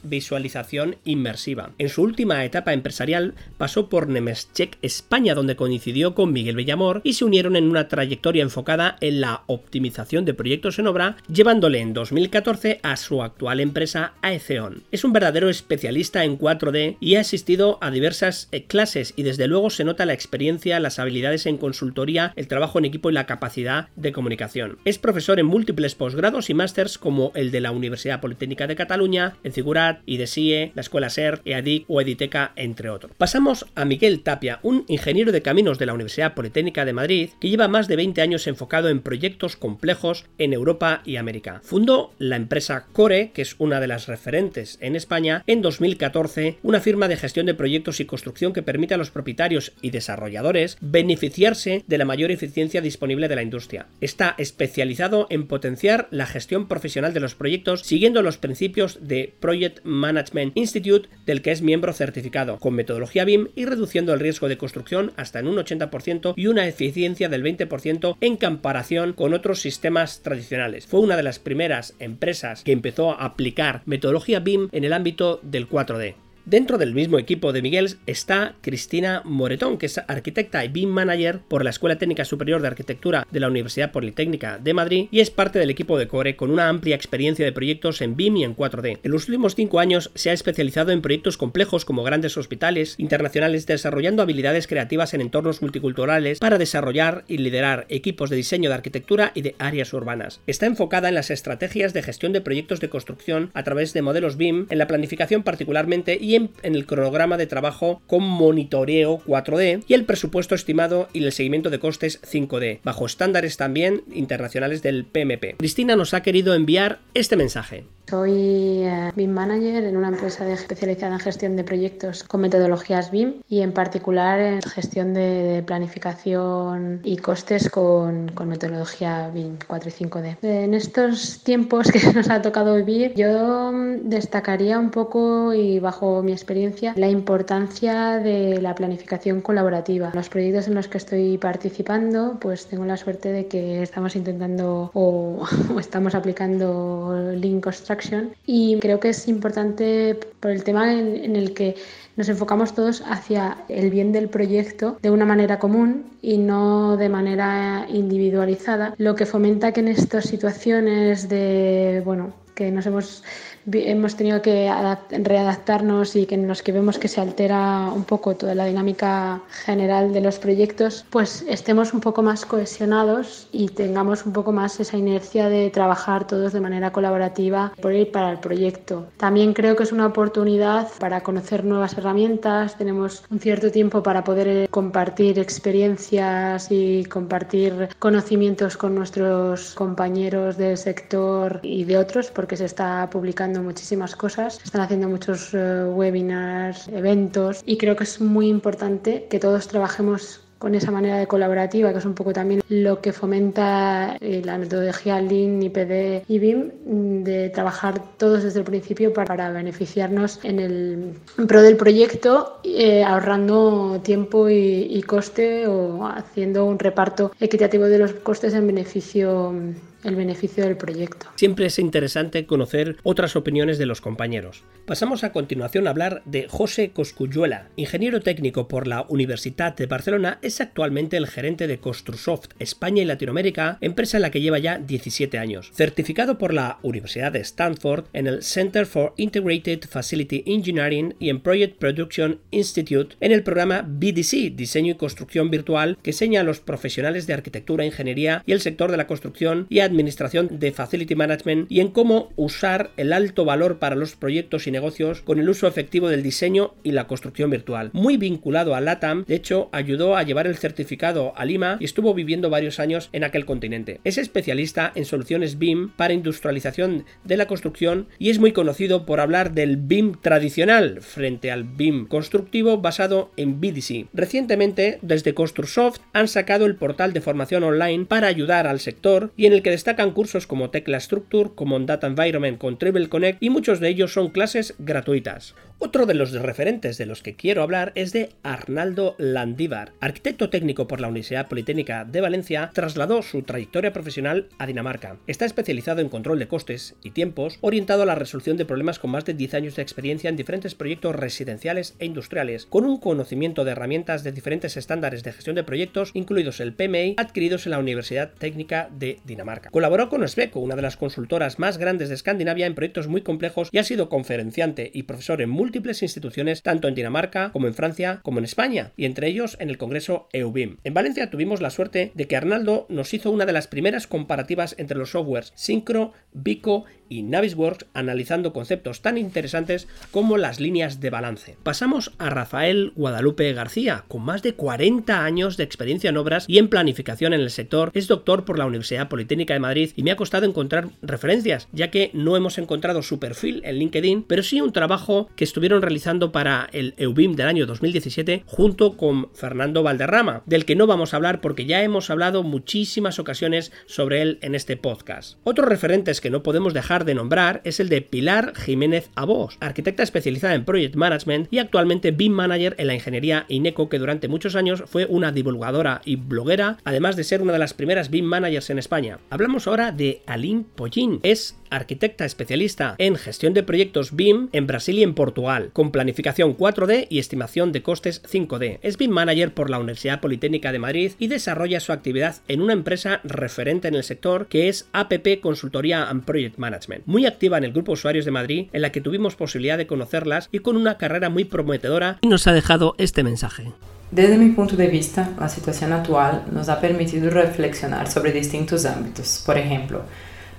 visualización inmersiva. En su última etapa empresarial pasó por Nemescheck España, donde coincidió con Miguel Bellamor y se unieron en una trayectoria enfocada en la optimización de proyectos en obra, llevándole en 2014 a su actual empresa AECON. Es un verdadero especialista en 4D y ha asistido a diversas eh, clases y desde luego se nota la experiencia, las habilidades en consultoría, el trabajo en equipo y la capacidad de comunicación. Es profesor en múltiples posgrados y másters como el de la Universidad Politécnica de Cataluña, en Figurat, IDESIE, la Escuela SER, EADIC o Editeca, entre otros. Pasamos a Miguel Tapia, un ingeniero de caminos de la Universidad Politécnica de Madrid que lleva más de 20 años enfocado en proyectos complejos en Europa y América. Fundó la empresa Core, que es una de las referentes en España, en 2000 2014 una firma de gestión de proyectos y construcción que permite a los propietarios y desarrolladores beneficiarse de la mayor eficiencia disponible de la industria. Está especializado en potenciar la gestión profesional de los proyectos siguiendo los principios de Project Management Institute del que es miembro certificado, con metodología BIM y reduciendo el riesgo de construcción hasta en un 80% y una eficiencia del 20% en comparación con otros sistemas tradicionales. Fue una de las primeras empresas que empezó a aplicar metodología BIM en el ámbito del 4D. Dentro del mismo equipo de Miguel está Cristina Moretón, que es arquitecta y BIM manager por la Escuela Técnica Superior de Arquitectura de la Universidad Politécnica de Madrid y es parte del equipo de Core con una amplia experiencia de proyectos en BIM y en 4D. En los últimos cinco años se ha especializado en proyectos complejos como grandes hospitales internacionales, desarrollando habilidades creativas en entornos multiculturales para desarrollar y liderar equipos de diseño de arquitectura y de áreas urbanas. Está enfocada en las estrategias de gestión de proyectos de construcción a través de modelos BIM, en la planificación particularmente y en, el cronograma de trabajo con monitoreo 4D y el presupuesto estimado y el seguimiento de costes 5D, bajo estándares también internacionales del PMP. Cristina nos ha querido enviar este mensaje. Soy eh, BIM Manager en una empresa especializada en gestión de proyectos con metodologías BIM y en particular en gestión de planificación y costes con, con metodología BIM 4 y 5D. En estos tiempos que nos ha tocado vivir, yo destacaría un poco y bajo mi experiencia la importancia de la planificación colaborativa. Los proyectos en los que estoy participando, pues tengo la suerte de que estamos intentando o, o estamos aplicando Lean Construction y creo que es importante por el tema en, el que nos enfocamos todos hacia el bien del proyecto de una manera común y no de manera individualizada, lo que fomenta que en estas situaciones de, bueno, que nos hemos hemos tenido que readaptarnos y que en los que vemos que se altera un poco toda la dinámica general de los proyectos, pues estemos un poco más cohesionados y tengamos un poco más esa inercia de trabajar todos de manera colaborativa por ir para el proyecto. También creo que es una oportunidad para conocer nuevas herramientas, tenemos un cierto tiempo para poder compartir experiencias y compartir conocimientos con nuestros compañeros del sector y de otros porque se está publicando muchísimas cosas, están haciendo muchos eh, webinars, eventos y creo que es muy importante que todos trabajemos con esa manera de colaborativa, que es un poco también lo que fomenta la metodología Lean, IPD y BIM, de trabajar todos desde el principio para, beneficiarnos en el pro del proyecto, eh, ahorrando tiempo y, y coste o haciendo un reparto equitativo de los costes en beneficio el beneficio del proyecto. Siempre es interesante conocer otras opiniones de los compañeros. Pasamos a continuación a hablar de José Coscuyuela, ingeniero técnico por la Universidad de Barcelona, es actualmente el gerente de Construsoft España y Latinoamérica, empresa en la que lleva ya 17 años. Certificado por la Universidad de Stanford en el Center for Integrated Facility Engineering y en Project Production Institute en el programa BDC, Diseño y Construcción Virtual, que enseña a los profesionales de arquitectura, ingeniería y el sector de la construcción y a administración de Facility Management y en cómo usar el alto valor para los proyectos y negocios con el uso efectivo del diseño y la construcción virtual. Muy vinculado a LATAM, de hecho ayudó a llevar el certificado a Lima y estuvo viviendo varios años en aquel continente. Es especialista en soluciones BIM para industrialización de la construcción y es muy conocido por hablar del BIM tradicional frente al BIM constructivo basado en BDC. Recientemente, desde Construsoft han sacado el portal de formación online para ayudar al sector y en el que destacan cursos como Tecla Structure, como Data Environment con Triple Connect y muchos de ellos son clases gratuitas. Otro de los referentes de los que quiero hablar es de Arnaldo Landívar. Arquitecto técnico por la Universidad Politécnica de Valencia, trasladó su trayectoria profesional a Dinamarca. Está especializado en control de costes y tiempos, orientado a la resolución de problemas con más de 10 años de experiencia en diferentes proyectos residenciales e industriales, con un conocimiento de herramientas de diferentes estándares de gestión de proyectos, incluidos el PMI, adquiridos en la Universidad Técnica de Dinamarca. Colaboró con Osbeco, una de las consultoras más grandes de Escandinavia en proyectos muy complejos y ha sido conferenciante y profesor en múltiples instituciones tanto en Dinamarca como en Francia como en España y entre ellos en el Congreso EUBIM. En Valencia tuvimos la suerte de que Arnaldo nos hizo una de las primeras comparativas entre los softwares Syncro, Vico y Navisworks analizando conceptos tan interesantes como las líneas de balance. Pasamos a Rafael Guadalupe García, con más de 40 años de experiencia en obras y en planificación en el sector, es doctor por la Universidad Politécnica de Madrid y me ha costado encontrar referencias, ya que no hemos encontrado su perfil en LinkedIn, pero sí un trabajo que estuvieron realizando para el EUBIM del año 2017 junto con Fernando Valderrama, del que no vamos a hablar porque ya hemos hablado muchísimas ocasiones sobre él en este podcast. Otros referentes que no podemos dejar de nombrar es el de Pilar Jiménez Abos, arquitecta especializada en Project Management y actualmente BIM Manager en la ingeniería INECO, que durante muchos años fue una divulgadora y bloguera, además de ser una de las primeras BIM Managers en España. Hablamos ahora de Aline Pollín, es arquitecta especialista en gestión de proyectos BIM en Brasil y en Portugal, con planificación 4D y estimación de costes 5D. Es BIM Manager por la Universidad Politécnica de Madrid y desarrolla su actividad en una empresa referente en el sector que es APP Consultoría and Project Management, muy activa en el grupo Usuarios de Madrid, en la que tuvimos posibilidad de conocerlas y con una carrera muy prometedora y nos ha dejado este mensaje. Desde mi punto de vista, la situación actual nos ha permitido reflexionar sobre distintos ámbitos. Por ejemplo,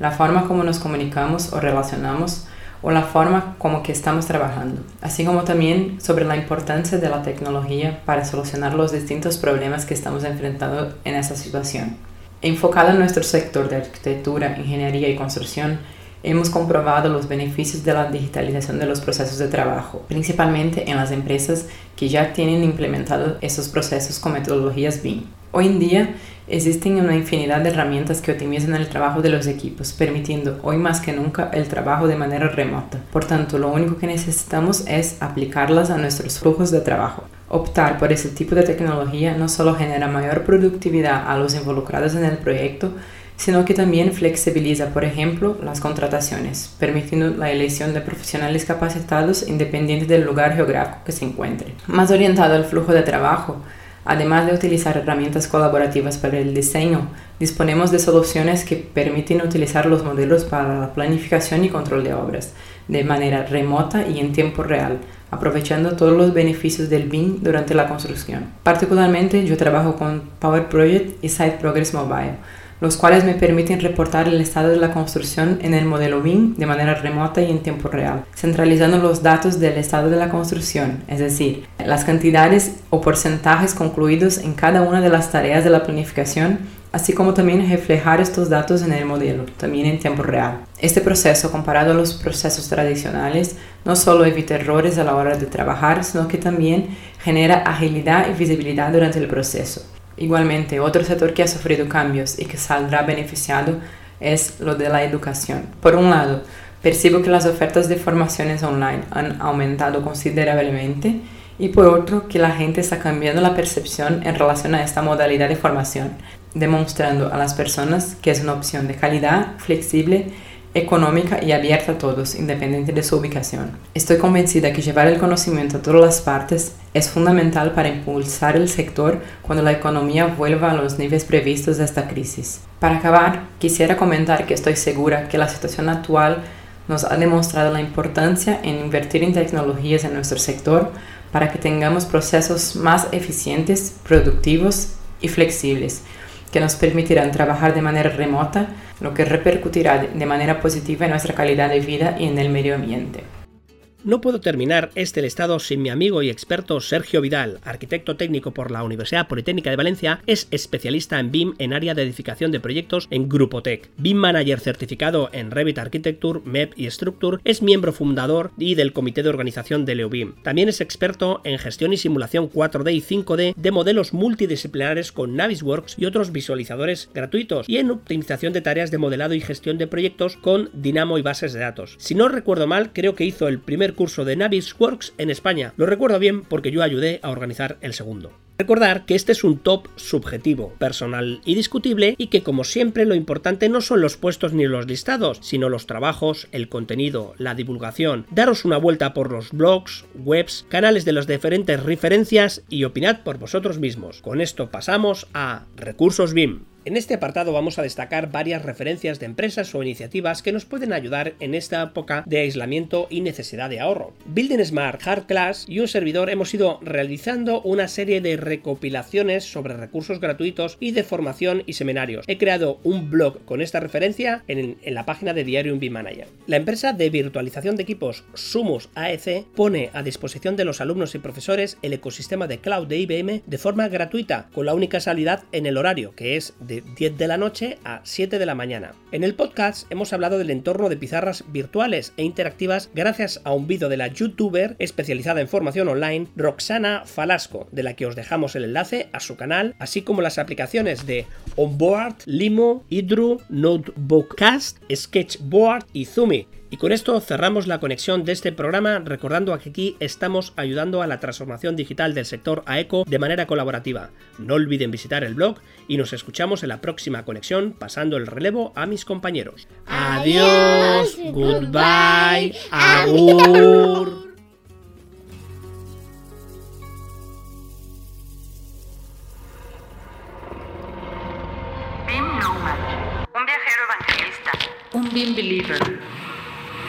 la forma como nos comunicamos o relacionamos o la forma como que estamos trabajando, así como también sobre la importancia de la tecnología para solucionar los distintos problemas que estamos enfrentando en esa situación. Enfocado en nuestro sector de arquitectura, ingeniería y construcción, hemos comprobado los beneficios de la digitalización de los procesos de trabajo, principalmente en las empresas que ya tienen implementado esos procesos con metodologías BIM. Hoy en día existen una infinidad de herramientas que optimizan el trabajo de los equipos, permitiendo hoy más que nunca el trabajo de manera remota. Por tanto, lo único que necesitamos es aplicarlas a nuestros flujos de trabajo. Optar por ese tipo de tecnología no solo genera mayor productividad a los involucrados en el proyecto, sino que también flexibiliza, por ejemplo, las contrataciones, permitiendo la elección de profesionales capacitados independiente del lugar geográfico que se encuentre. Más orientado al flujo de trabajo, Además de utilizar herramientas colaborativas para el diseño, disponemos de soluciones que permiten utilizar los modelos para la planificación y control de obras de manera remota y en tiempo real, aprovechando todos los beneficios del BIM durante la construcción. Particularmente yo trabajo con Power Project y Site Progress Mobile los cuales me permiten reportar el estado de la construcción en el modelo BIM de manera remota y en tiempo real, centralizando los datos del estado de la construcción, es decir, las cantidades o porcentajes concluidos en cada una de las tareas de la planificación, así como también reflejar estos datos en el modelo, también en tiempo real. Este proceso, comparado a los procesos tradicionales, no solo evita errores a la hora de trabajar, sino que también genera agilidad y visibilidad durante el proceso. Igualmente, otro sector que ha sufrido cambios y que saldrá beneficiado es lo de la educación. Por un lado, percibo que las ofertas de formaciones online han aumentado considerablemente y por otro que la gente está cambiando la percepción en relación a esta modalidad de formación, demostrando a las personas que es una opción de calidad, flexible económica y abierta a todos, independiente de su ubicación. Estoy convencida que llevar el conocimiento a todas las partes es fundamental para impulsar el sector cuando la economía vuelva a los niveles previstos de esta crisis. Para acabar, quisiera comentar que estoy segura que la situación actual nos ha demostrado la importancia en invertir en tecnologías en nuestro sector para que tengamos procesos más eficientes, productivos y flexibles que nos permitirán trabajar de manera remota, lo que repercutirá de manera positiva en nuestra calidad de vida y en el medio ambiente. No puedo terminar este listado sin mi amigo y experto Sergio Vidal, arquitecto técnico por la Universidad Politécnica de Valencia, es especialista en BIM en área de edificación de proyectos en Grupo Tech. BIM Manager certificado en Revit Architecture, MEP y Structure, es miembro fundador y del comité de organización de LeoBIM. También es experto en gestión y simulación 4D y 5D de modelos multidisciplinares con Navisworks y otros visualizadores gratuitos y en optimización de tareas de modelado y gestión de proyectos con Dynamo y bases de datos. Si no recuerdo mal, creo que hizo el primer curso de Navisworks en España. Lo recuerdo bien porque yo ayudé a organizar el segundo. Recordar que este es un top subjetivo, personal y discutible y que como siempre lo importante no son los puestos ni los listados, sino los trabajos, el contenido, la divulgación. Daros una vuelta por los blogs, webs, canales de las diferentes referencias y opinad por vosotros mismos. Con esto pasamos a Recursos BIM. En este apartado vamos a destacar varias referencias de empresas o iniciativas que nos pueden ayudar en esta época de aislamiento y necesidad de ahorro. Building Smart, Hard Class y un servidor hemos ido realizando una serie de recopilaciones sobre recursos gratuitos y de formación y seminarios. He creado un blog con esta referencia en, la página de Diario B Manager. La empresa de virtualización de equipos Sumus AEC pone a disposición de los alumnos y profesores el ecosistema de cloud de IBM de forma gratuita, con la única salida en el horario, que es de 10 de la noche a 7 de la mañana. En el podcast hemos hablado del entorno de pizarras virtuales e interactivas gracias a un vídeo de la youtuber especializada en formación online Roxana Falasco, de la que os dejamos el enlace a su canal, así como las aplicaciones de Onboard, Limo, Hydro, Notebookcast, Sketchboard y Zumi y con esto cerramos la conexión de este programa recordando que aquí estamos ayudando a la transformación digital del sector AECO de manera colaborativa. No olviden visitar el blog y nos escuchamos en la próxima conexión pasando el relevo a mis compañeros. Adiós, goodbye, agur. Un viajero evangelista, un BIM believer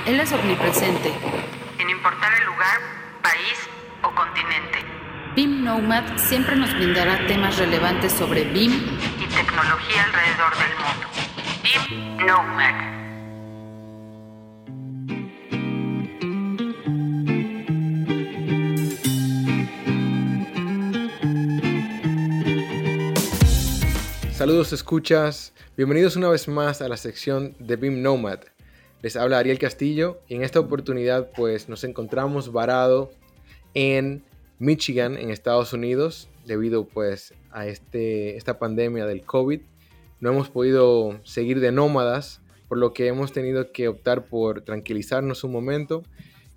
él es omnipresente, sin importar el lugar, país o continente. BIM Nomad siempre nos brindará temas relevantes sobre BIM y tecnología alrededor del mundo. BIM Nomad. Saludos escuchas, bienvenidos una vez más a la sección de BIM Nomad, les habla Ariel Castillo y en esta oportunidad pues nos encontramos varado en Michigan, en Estados Unidos, debido pues a este, esta pandemia del COVID. No hemos podido seguir de nómadas, por lo que hemos tenido que optar por tranquilizarnos un momento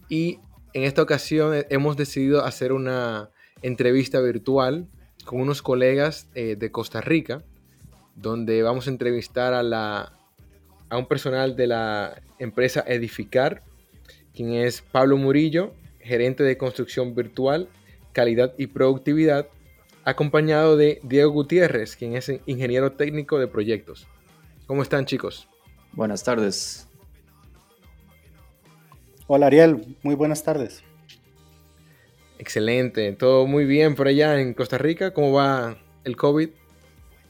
y en esta ocasión hemos decidido hacer una entrevista virtual con unos colegas eh, de Costa Rica, donde vamos a entrevistar a la a un personal de la empresa Edificar, quien es Pablo Murillo, gerente de construcción virtual, calidad y productividad, acompañado de Diego Gutiérrez, quien es ingeniero técnico de proyectos. ¿Cómo están chicos? Buenas tardes. Hola Ariel, muy buenas tardes. Excelente, todo muy bien por allá en Costa Rica. ¿Cómo va el COVID?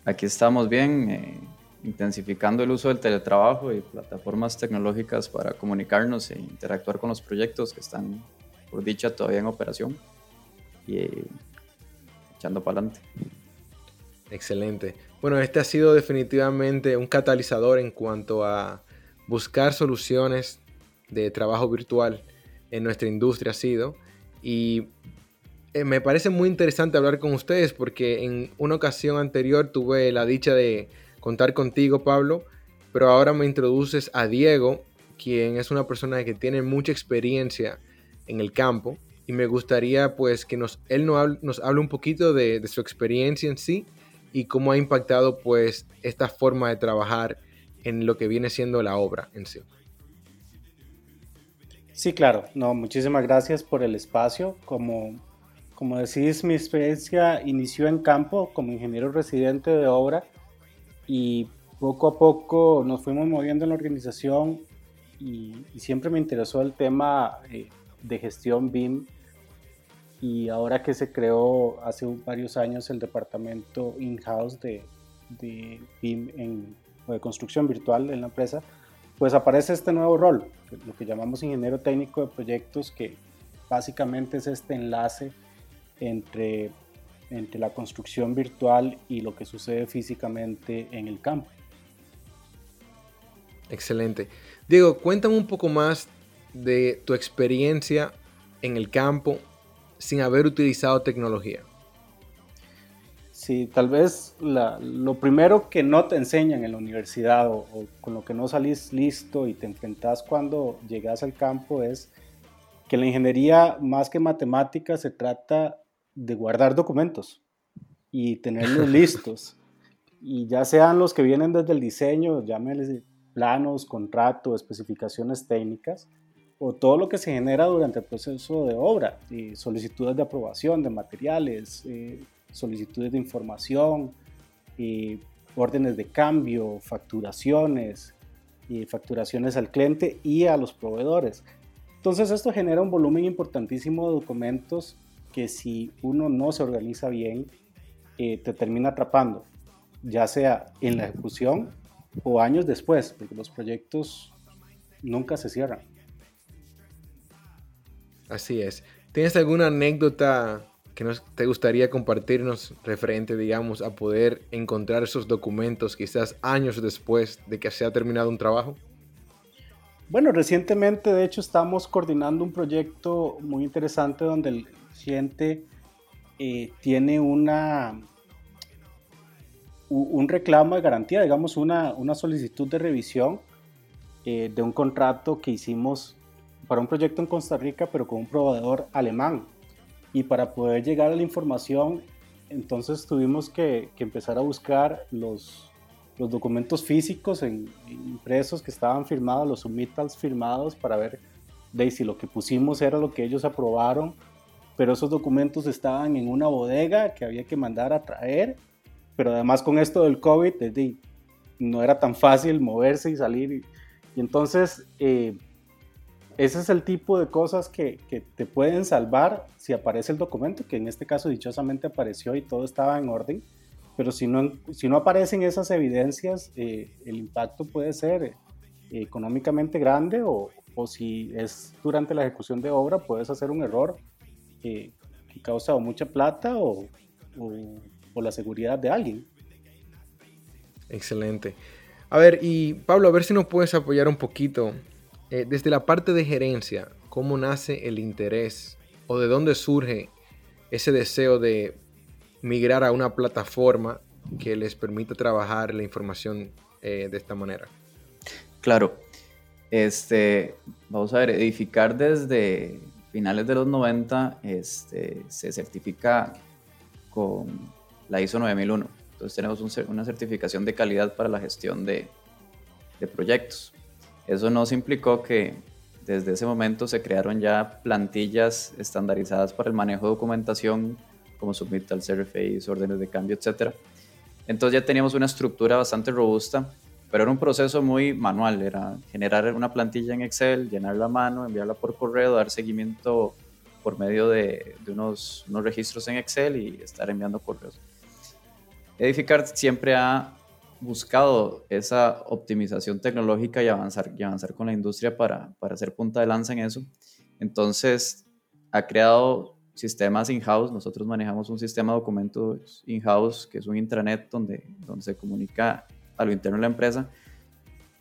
Aquí estamos bien. Eh, intensificando el uso del teletrabajo y plataformas tecnológicas para comunicarnos e interactuar con los proyectos que están, por dicha, todavía en operación y eh, echando para adelante. Excelente. Bueno, este ha sido definitivamente un catalizador en cuanto a buscar soluciones de trabajo virtual en nuestra industria ha sido y eh, me parece muy interesante hablar con ustedes porque en una ocasión anterior tuve la dicha de contar contigo, Pablo, pero ahora me introduces a Diego, quien es una persona que tiene mucha experiencia en el campo y me gustaría pues que nos, él nos hable, un poquito de, de, su experiencia en sí y cómo ha impactado pues esta forma de trabajar en lo que viene siendo la obra en sí. Sí, claro. No, muchísimas gracias por el espacio. Como, como decís, mi experiencia inició en campo como ingeniero residente de obra y poco a poco nos fuimos moviendo en la organización y, siempre me interesó el tema eh, de gestión BIM y ahora que se creó hace varios años el departamento in-house de, de, BIM en, o de construcción virtual en la empresa, pues aparece este nuevo rol, lo que llamamos ingeniero técnico de proyectos, que básicamente es este enlace entre entre la construcción virtual y lo que sucede físicamente en el campo. Excelente. Diego, cuéntame un poco más de tu experiencia en el campo sin haber utilizado tecnología. Sí, tal vez lo primero que no te enseñan en la universidad o, o, con lo que no salís listo y te enfrentas cuando llegas al campo es que la ingeniería, más que matemática, se trata de guardar documentos y tenerlos listos. Y ya sean los que vienen desde el diseño, llámeles planos, contrato, especificaciones técnicas, o todo lo que se genera durante el proceso de obra, y solicitudes de aprobación de materiales, eh, solicitudes de información, y órdenes de cambio, facturaciones, y facturaciones al cliente y a los proveedores. Entonces esto genera un volumen importantísimo de documentos que si uno no se organiza bien, eh, te termina atrapando, ya sea en la ejecución o años después, porque los proyectos nunca se cierran. Así es. ¿Tienes alguna anécdota que nos, te gustaría compartirnos referente, digamos, a poder encontrar esos documentos quizás años después de que se ha terminado un trabajo? Bueno, recientemente de hecho estamos coordinando un proyecto muy interesante donde el cliente eh, tiene una un reclamo de garantía, digamos una, una solicitud de revisión eh, de un contrato que hicimos para un proyecto en Costa Rica, pero con un proveedor alemán. Y para poder llegar a la información, entonces tuvimos que, empezar a buscar los, los documentos físicos en, impresos que estaban firmados, los submittals firmados para ver de si lo que pusimos era lo que ellos aprobaron, pero esos documentos estaban en una bodega que había que mandar a traer, pero además con esto del COVID no era tan fácil moverse y salir. Y, entonces eh, ese es el tipo de cosas que, te pueden salvar si aparece el documento, que en este caso dichosamente apareció y todo estaba en orden. Pero si no, si no aparecen esas evidencias, eh, el impacto puede ser eh, económicamente grande o, si es durante la ejecución de obra, puedes hacer un error que causa mucha plata o, o la seguridad de alguien. Excelente. A ver, y Pablo, a ver si nos puedes apoyar un poquito eh, desde la parte de gerencia, ¿cómo nace el interés o de dónde surge ese deseo de migrar a una plataforma que les permita trabajar la información eh, de esta manera? Claro, este, vamos a ver, edificar desde finales de los 90 este, se certifica con la ISO 9001. Entonces tenemos una certificación de calidad para la gestión de, de proyectos. Eso nos implicó que desde ese momento se crearon ya plantillas estandarizadas para el manejo de documentación, como submittal, CRFIs, órdenes de cambio, etc. Entonces ya teníamos una estructura bastante robusta, pero era un proceso muy manual, era generar una plantilla en Excel, llenarla a mano, enviarla por correo, dar seguimiento por medio de, unos, unos registros en Excel y estar enviando correos. Edificar siempre ha buscado esa optimización tecnológica y avanzar, y avanzar con la industria para, para hacer punta de lanza en eso. Entonces, ha creado sistemas in-house. Nosotros manejamos un sistema de documentos in-house, que es un intranet donde, donde se comunica a lo interno de la empresa.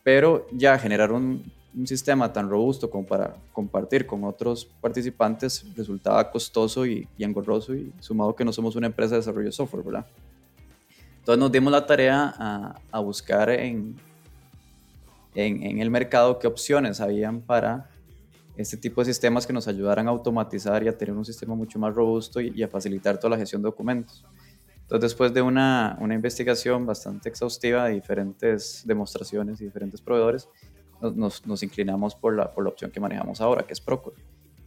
Pero ya generar un, sistema tan robusto como para compartir con otros participantes resultaba costoso y, y engorroso, y sumado que no somos una empresa de desarrollo de software, ¿verdad? Entonces nos dimos la tarea a, buscar en, en, el mercado qué opciones habían para este tipo de sistemas que nos ayudaran a automatizar y a tener un sistema mucho más robusto y, a facilitar toda la gestión de documentos. Entonces, después de una, una, investigación bastante exhaustiva de diferentes demostraciones y diferentes proveedores, nos, inclinamos por la, por la opción que manejamos ahora, que es Procure.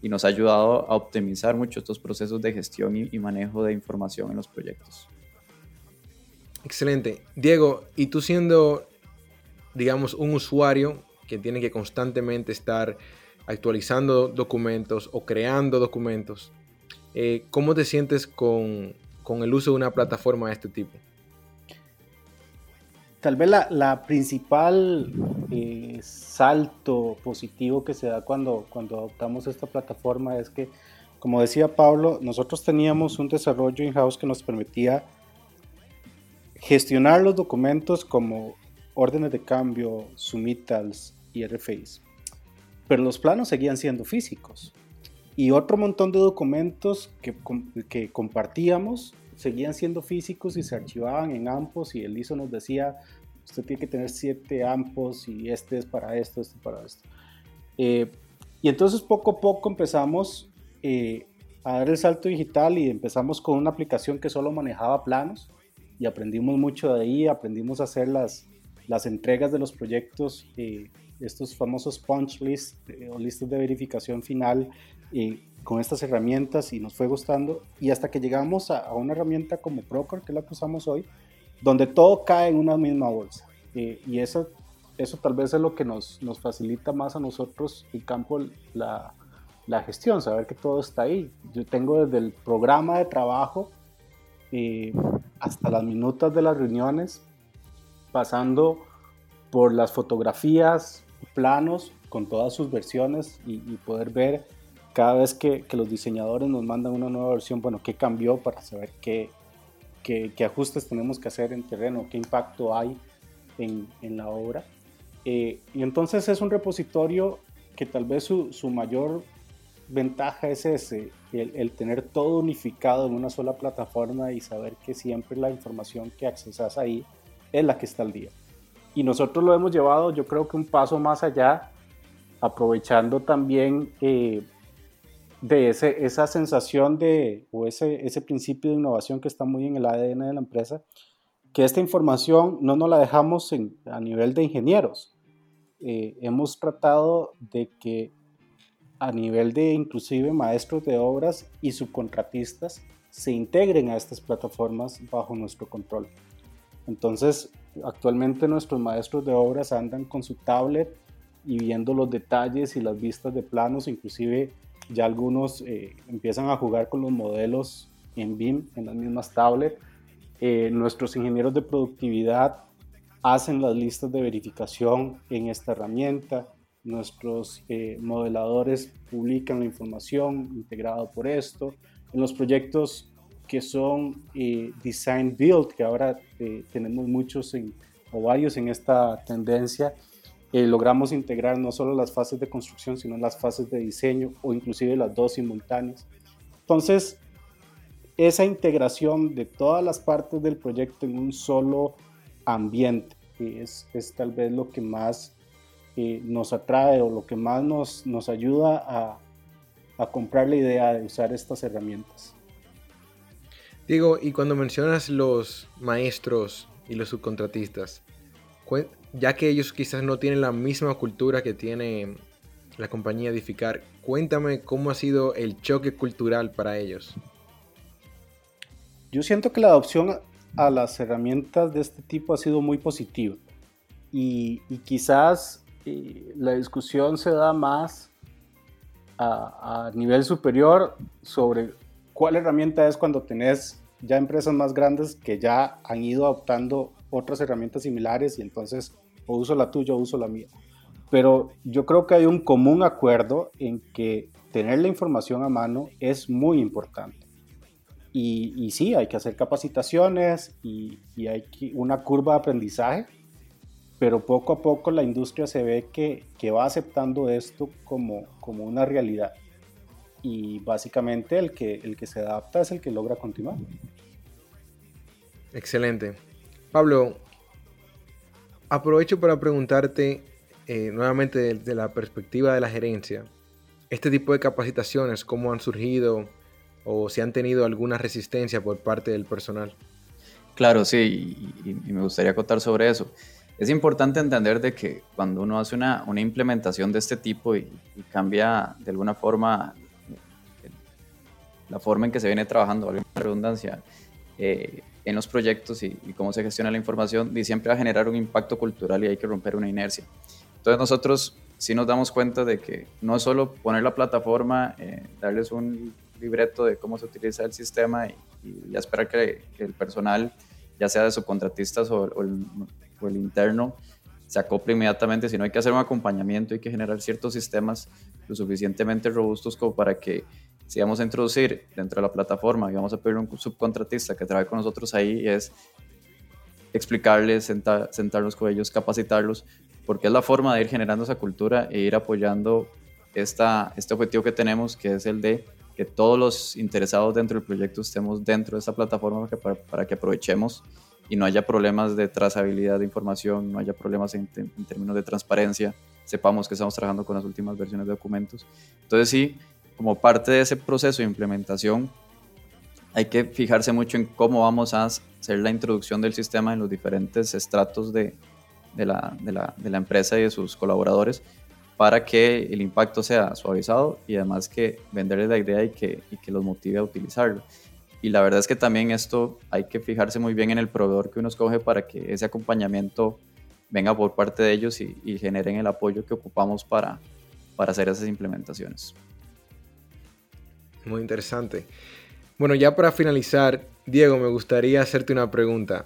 Y nos ha ayudado a optimizar mucho estos procesos de gestión y manejo de información en los proyectos. Excelente. Diego, y tú siendo, digamos, un usuario que tiene que constantemente estar actualizando documentos o creando documentos, eh, ¿cómo te sientes con, el uso de una plataforma de este tipo? Tal vez la, principal eh, salto positivo que se da cuando, cuando adoptamos esta plataforma es que, como decía Pablo, nosotros teníamos un desarrollo in-house que nos permitía gestionar los documentos como órdenes de cambio, submittals y RFIs. Pero los planos seguían siendo físicos. Y otro montón de documentos que, que compartíamos seguían siendo físicos y se archivaban en AMPOS y el ISO nos decía, usted tiene que tener siete AMPOS y este es para esto, este es para esto. Eh, y entonces poco a poco empezamos eh, a dar el salto digital y empezamos con una aplicación que solo manejaba planos y aprendimos mucho de ahí, aprendimos a hacer las, las entregas de los proyectos, eh, estos famosos punch lists eh, o listas de verificación final eh, con estas herramientas y nos fue gustando y hasta que llegamos a, una herramienta como Procore, que es la que usamos hoy, donde todo cae en una misma bolsa. Eh, y eso, eso tal vez es lo que nos, nos facilita más a nosotros el campo, la, la, gestión, saber que todo está ahí. Yo tengo desde el programa de trabajo eh, hasta las minutas de las reuniones, pasando por las fotografías, planos con todas sus versiones y, poder ver cada vez que, que, los diseñadores nos mandan una nueva versión, bueno, qué cambió para saber qué, qué, qué ajustes tenemos que hacer en terreno, qué impacto hay en, en la obra. Eh, y entonces es un repositorio que tal vez su, su mayor ventaja es ese, el, el, tener todo unificado en una sola plataforma y saber que siempre la información que accesas ahí es la que está al día. Y nosotros lo hemos llevado, yo creo que un paso más allá, aprovechando también eh, de ese, esa sensación de, o ese, ese principio de innovación que está muy en el ADN de la empresa, que esta información no nos la dejamos en, a nivel de ingenieros. Eh, hemos tratado de que a nivel de inclusive maestros de obras y subcontratistas se integren a estas plataformas bajo nuestro control. Entonces, actualmente nuestros maestros de obras andan con su tablet y viendo los detalles y las vistas de planos, inclusive ya algunos eh, empiezan a jugar con los modelos en BIM, en las mismas tablets. Eh, nuestros ingenieros de productividad hacen las listas de verificación en esta herramienta. Nuestros eh, modeladores publican la información integrada por esto. En los proyectos que son design build, que ahora tenemos muchos o varios en esta tendencia, eh, logramos integrar no solo las fases de construcción, sino las fases de diseño o inclusive las dos simultáneas. Entonces, esa integración de todas las partes del proyecto en un solo ambiente es, es tal vez lo que más eh, nos atrae o lo que más nos, nos ayuda a, a comprar la idea de usar estas herramientas. Digo, y cuando mencionas los maestros y los subcontratistas, ya que ellos quizás no tienen la misma cultura que tiene la compañía Edificar, cuéntame cómo ha sido el choque cultural para ellos. Yo siento que la adopción a las herramientas de este tipo ha sido muy positiva y, quizás eh, la discusión se da más a, a, nivel superior sobre cuál herramienta es cuando tenés ya empresas más grandes que ya han ido adoptando otras herramientas similares y entonces o uso la tuya o uso la mía. Pero yo creo que hay un común acuerdo en que tener la información a mano es muy importante. Y, y sí, hay que hacer capacitaciones y, y hay una curva de aprendizaje, pero poco a poco la industria se ve que, que va aceptando esto como, como una realidad. Y básicamente el que, el que se adapta es el que logra continuar. Excelente. Pablo, aprovecho para preguntarte eh, nuevamente desde la perspectiva de la gerencia, este tipo de capacitaciones, ¿cómo han surgido o si han tenido alguna resistencia por parte del personal? Claro, sí, y, me gustaría contar sobre eso. Es importante entender de que cuando uno hace una, una implementación de este tipo y, cambia de alguna forma la forma en que se viene trabajando, alguna redundancia, eh, en los proyectos y, cómo se gestiona la información, y siempre va a generar un impacto cultural y hay que romper una inercia. Entonces nosotros sí nos damos cuenta de que no es solo poner la plataforma, eh, darles un libreto de cómo se utiliza el sistema y, y esperar que, el personal, ya sea de subcontratistas o, o el interno, se acople inmediatamente, sino hay que hacer un acompañamiento, hay que generar ciertos sistemas lo suficientemente robustos como para que si vamos a introducir dentro de la plataforma y vamos a pedir un subcontratista que trabaje con nosotros ahí, es explicarles, sentarnos con ellos, capacitarlos, porque es la forma de ir generando esa cultura e ir apoyando esta, este objetivo que tenemos, que es el de que todos los interesados dentro del proyecto estemos dentro de esta plataforma para, para que aprovechemos y no haya problemas de trazabilidad de información, no haya problemas en, en, términos de transparencia, sepamos que estamos trabajando con las últimas versiones de documentos. Entonces sí, como parte de ese proceso de implementación, hay que fijarse mucho en cómo vamos a hacer la introducción del sistema en los diferentes estratos de, la, empresa y de sus colaboradores para que el impacto sea suavizado y además que venderles la idea y que, y los motive a utilizarlo. Y la verdad es que también esto hay que fijarse muy bien en el proveedor que uno escoge para que ese acompañamiento venga por parte de ellos y, generen el apoyo que ocupamos para hacer esas implementaciones. Muy interesante. Bueno, ya para finalizar, Diego, me gustaría hacerte una pregunta.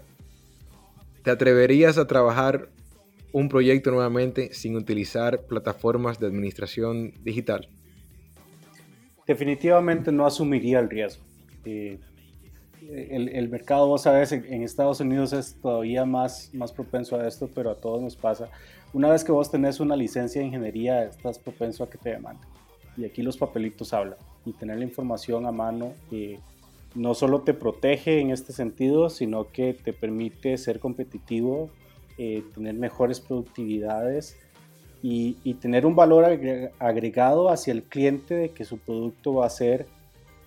¿Te atreverías a trabajar un proyecto nuevamente sin utilizar plataformas de administración digital? Definitivamente no asumiría el riesgo. Eh, el, mercado, vos sabes, en, Estados Unidos es todavía más, más propenso a esto, pero a todos nos pasa. Una vez que vos tenés una licencia de ingeniería, estás propenso a que te demanden. Y aquí los papelitos hablan. Y tener la información a mano eh, no solo te protege en este sentido, sino que te permite ser competitivo, eh, tener mejores productividades y, tener un valor agregado hacia el cliente de que su producto va a ser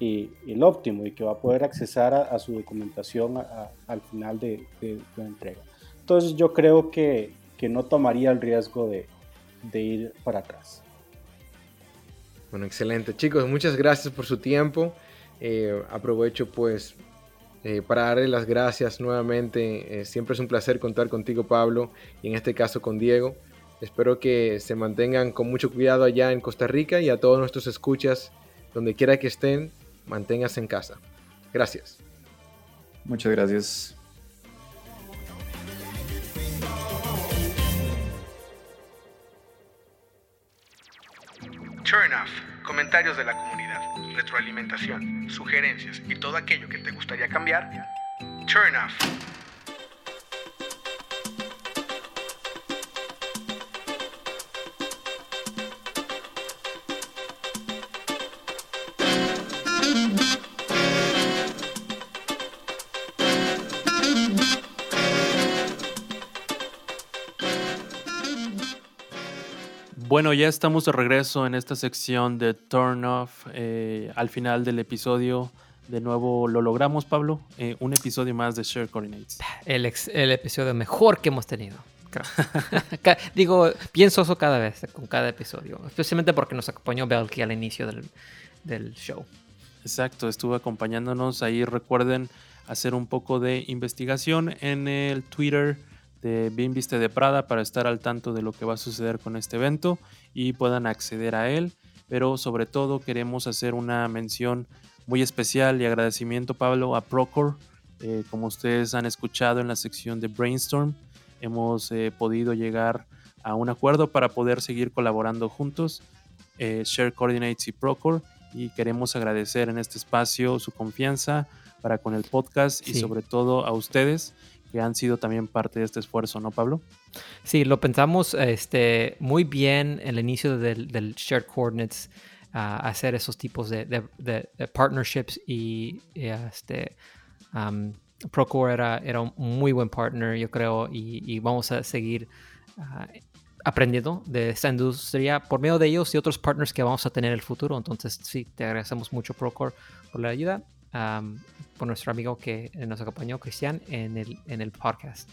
eh, el óptimo y que va a poder accesar a, su documentación al final de, la entrega. Entonces yo creo que, no tomaría el riesgo de, ir para atrás. Bueno, excelente. Chicos, muchas gracias por su tiempo. Eh, aprovecho pues eh, para darle las gracias nuevamente. siempre es un placer contar contigo, Pablo, y en este caso con Diego. Espero que se mantengan con mucho cuidado allá en Costa Rica y a todos nuestros escuchas, donde quiera que estén, manténgase en casa. Gracias. Muchas gracias. Turn off. Comentarios de la comunidad, retroalimentación, sugerencias y todo aquello que te gustaría cambiar. Turn off. Bueno, ya estamos de regreso en esta sección de Turn Off. Eh, al final del episodio, de nuevo lo logramos, Pablo. Eh, un episodio más de Share Coordinates. El, el episodio mejor que hemos tenido. Digo, pienso eso cada vez, con cada episodio. Especialmente porque nos acompañó Belky al inicio del, del show. Exacto, estuvo acompañándonos. Ahí recuerden hacer un poco de investigación en el Twitter de Bien Viste de Prada para estar al tanto de lo que va a suceder con este evento y puedan acceder a él. Pero sobre todo queremos hacer una mención muy especial y agradecimiento, Pablo, a Procor. Eh, como ustedes han escuchado en la sección de Brainstorm, hemos eh, podido llegar a un acuerdo para poder seguir colaborando juntos, eh, Share Coordinates y Procor, y queremos agradecer en este espacio su confianza para con el podcast y sobre todo a ustedes que han sido también parte de este esfuerzo, ¿no, Pablo? Sí, lo pensamos este, muy bien en el inicio del, Shared Coordinates, hacer esos tipos de, partnerships y, este, Procore era, era, un muy buen partner, yo creo, y, vamos a seguir ah, aprendiendo de esta industria por medio de ellos y otros partners que vamos a tener en el futuro. Entonces, sí, te agradecemos mucho, Procore, por la ayuda por nuestro amigo que nos acompañó, Cristian, en el, en el podcast.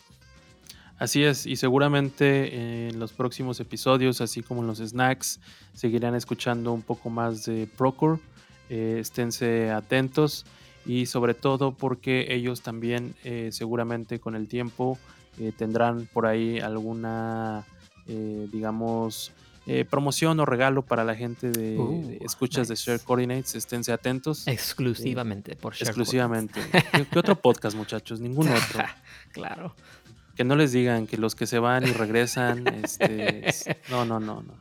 Así es, y seguramente en los próximos episodios, así como en los snacks, seguirán escuchando un poco más de Procure. Eh, esténse atentos y sobre todo porque ellos también eh, seguramente con el tiempo eh, tendrán por ahí alguna, digamos, eh, promoción o regalo para la gente de, uh, escuchas de Share Coordinates. Esténse atentos. Exclusivamente por Share Exclusivamente. ¿Qué, otro podcast, muchachos? Ningún otro. claro. Que no les digan que los que se van y regresan. este, no, no, no, no.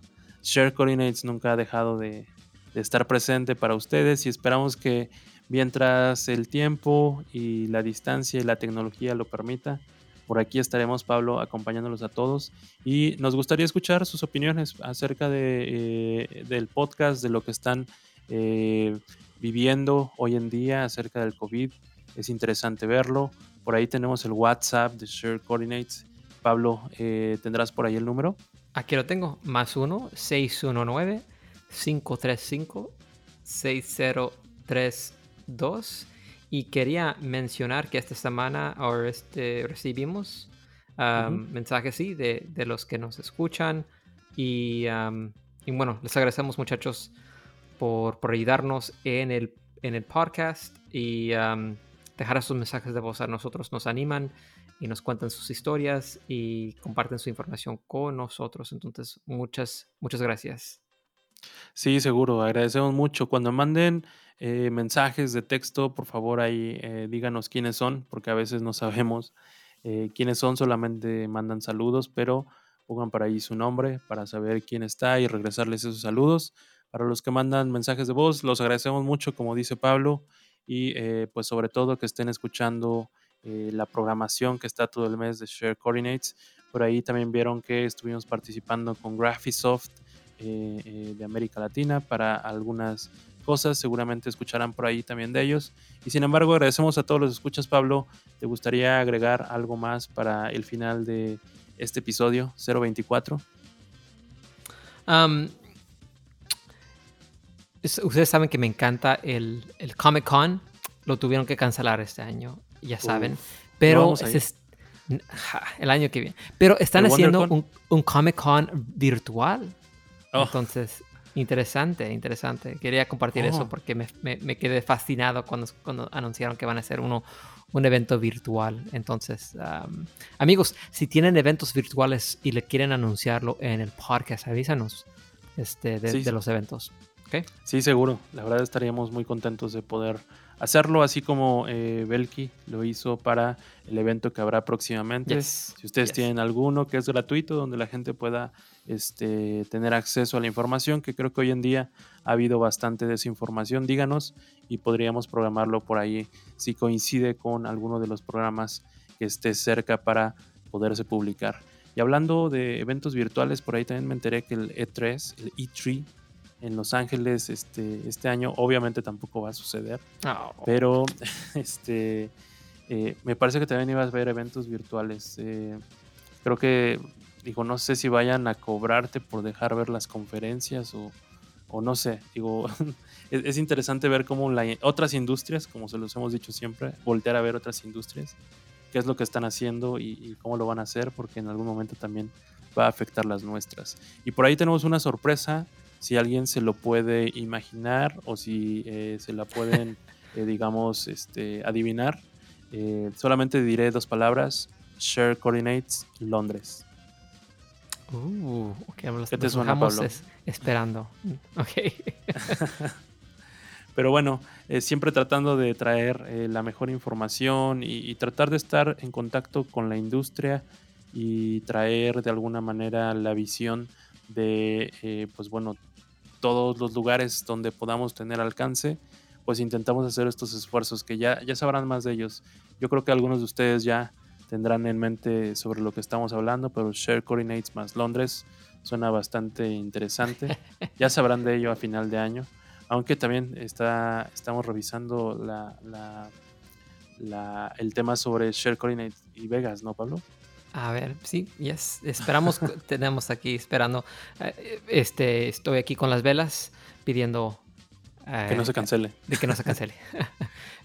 Share Coordinates nunca ha dejado de, de estar presente para ustedes y esperamos que mientras el tiempo y la distancia y la tecnología lo permita, por aquí estaremos, Pablo, acompañándolos a todos y nos gustaría escuchar sus opiniones acerca de, eh, del podcast, de lo que están eh, viviendo hoy en día acerca del COVID. Es interesante verlo. Por ahí tenemos el WhatsApp de Share Coordinates. Pablo, eh, ¿tendrás por ahí el número? Aquí lo tengo, más 1 619 535 6032 y quería mencionar que esta semana ahora este, recibimos mensajes sí, de, de, los que nos escuchan. Y, y, bueno, les agradecemos muchachos por, por ayudarnos en el, en el podcast. y dejar sus mensajes de voz a nosotros nos animan y nos cuentan sus historias y comparten su información con nosotros. Entonces, muchas, muchas gracias. Sí, seguro, agradecemos mucho. Cuando manden eh, mensajes de texto, por favor ahí eh, díganos quiénes son, porque a veces no sabemos eh, quiénes son, solamente mandan saludos, pero pongan por ahí su nombre para saber quién está y regresarles esos saludos. Para los que mandan mensajes de voz, los agradecemos mucho, como dice Pablo, y pues sobre todo que estén escuchando la programación que está todo el mes de Share Coordinates. Por ahí también vieron que estuvimos participando con Graphisoft de América Latina para algunas cosas, seguramente escucharán por ahí también de ellos. Y sin embargo, agradecemos a todos los escuchas, Pablo. ¿Te gustaría agregar algo más para el final de este episodio 024? ustedes saben que me encanta el, Comic Con. Lo tuvieron que cancelar este año, ya saben. pero el año que viene. Pero están haciendo un, Comic Con virtual. Oh. Entonces, Interesante, interesante. Quería compartir eso oh. porque me, me, quedé fascinado cuando, cuando anunciaron que van a hacer uno, un evento virtual. Entonces, amigos, si tienen eventos virtuales y le quieren anunciarlo en el podcast, avísanos este, de, los eventos. ¿Okay? Sí, seguro. La verdad estaríamos muy contentos de poder hacerlo, así como eh, Belki lo hizo para el evento que habrá próximamente. Si ustedes tienen alguno que es gratuito, donde la gente pueda este, tener acceso a la información, que creo que hoy en día ha habido bastante desinformación, díganos y podríamos programarlo por ahí si coincide con alguno de los programas que esté cerca para poderse publicar. Y hablando de eventos virtuales, por ahí también me enteré que el E3, el E3 en Los Ángeles este, este año, obviamente tampoco va a suceder, ah, pero este, eh, me parece que también ibas a ver eventos virtuales. Eh, creo que digo, no sé si vayan a cobrarte por dejar ver las conferencias o, no sé, digo, es, interesante ver cómo la, otras industrias, como se los hemos dicho siempre, voltear a ver otras industrias, qué es lo que están haciendo y, cómo lo van a hacer, porque en algún momento también va a afectar las nuestras. Y por ahí tenemos una sorpresa, si alguien se lo puede imaginar o si eh, se la pueden, eh, digamos, este, adivinar. Eh, solamente diré dos palabras, Share Coordinates Londres. Uh, ok, ¿Qué te suena, Pablo? esperando. Ok. Pero bueno, eh, siempre tratando de traer eh, la mejor información y, tratar de estar en contacto con la industria y traer de alguna manera la visión de, eh, pues bueno, todos los lugares donde podamos tener alcance, pues intentamos hacer estos esfuerzos que ya, ya sabrán más de ellos. Yo creo que algunos de ustedes ya tendrán en mente sobre lo que estamos hablando, pero Share Coordinates más Londres suena bastante interesante. ya sabrán de ello a final de año, aunque también está, estamos revisando la, el tema sobre Share Coordinates y Vegas, ¿no, Pablo? A ver, sí, yes. Esperamos, tenemos aquí esperando. Eh, este, estoy aquí con las velas pidiendo que no se cancele. De que no se cancele.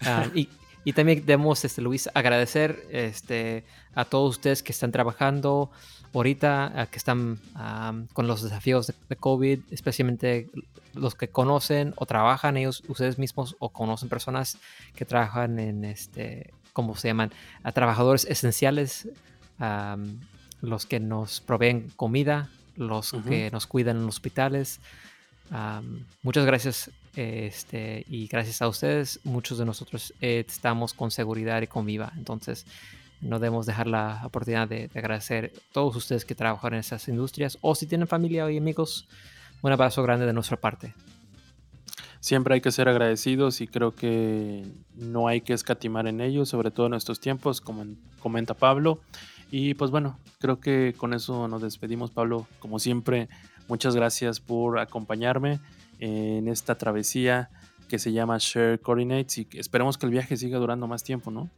Ah, y, y también debemos, este, Luis, agradecer este, a todos ustedes que están trabajando ahorita, que están con los desafíos de, COVID, especialmente los que conocen o trabajan ellos, ustedes mismos, o conocen personas que trabajan en, este, ¿cómo se llaman? A trabajadores esenciales, los que nos proveen comida, los que nos cuidan en hospitales. muchas gracias este, y gracias a ustedes, muchos de nosotros eh, estamos con seguridad y con viva. Entonces, no debemos dejar la oportunidad de, agradecer a todos ustedes que trabajan en esas industrias. O si tienen familia y amigos, un abrazo grande de nuestra parte. Siempre hay que ser agradecidos y creo que no hay que escatimar en ello, sobre todo en estos tiempos, como comenta Pablo. Y pues bueno, creo que con eso nos despedimos, Pablo. Como siempre, muchas gracias por acompañarme en esta travesía que se llama Share Coordinates y esperemos que el viaje siga durando más tiempo, ¿no?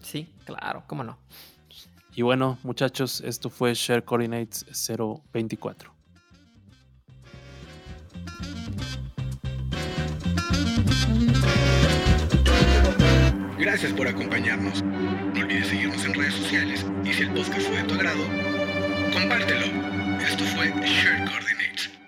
Sí, claro, cómo no. Y bueno, muchachos, esto fue Share Coordinates 024. Gracias por acompañarnos. No olvides seguirnos en redes sociales y si el podcast fue de tu agrado, compártelo. Esto fue Share Coordinates.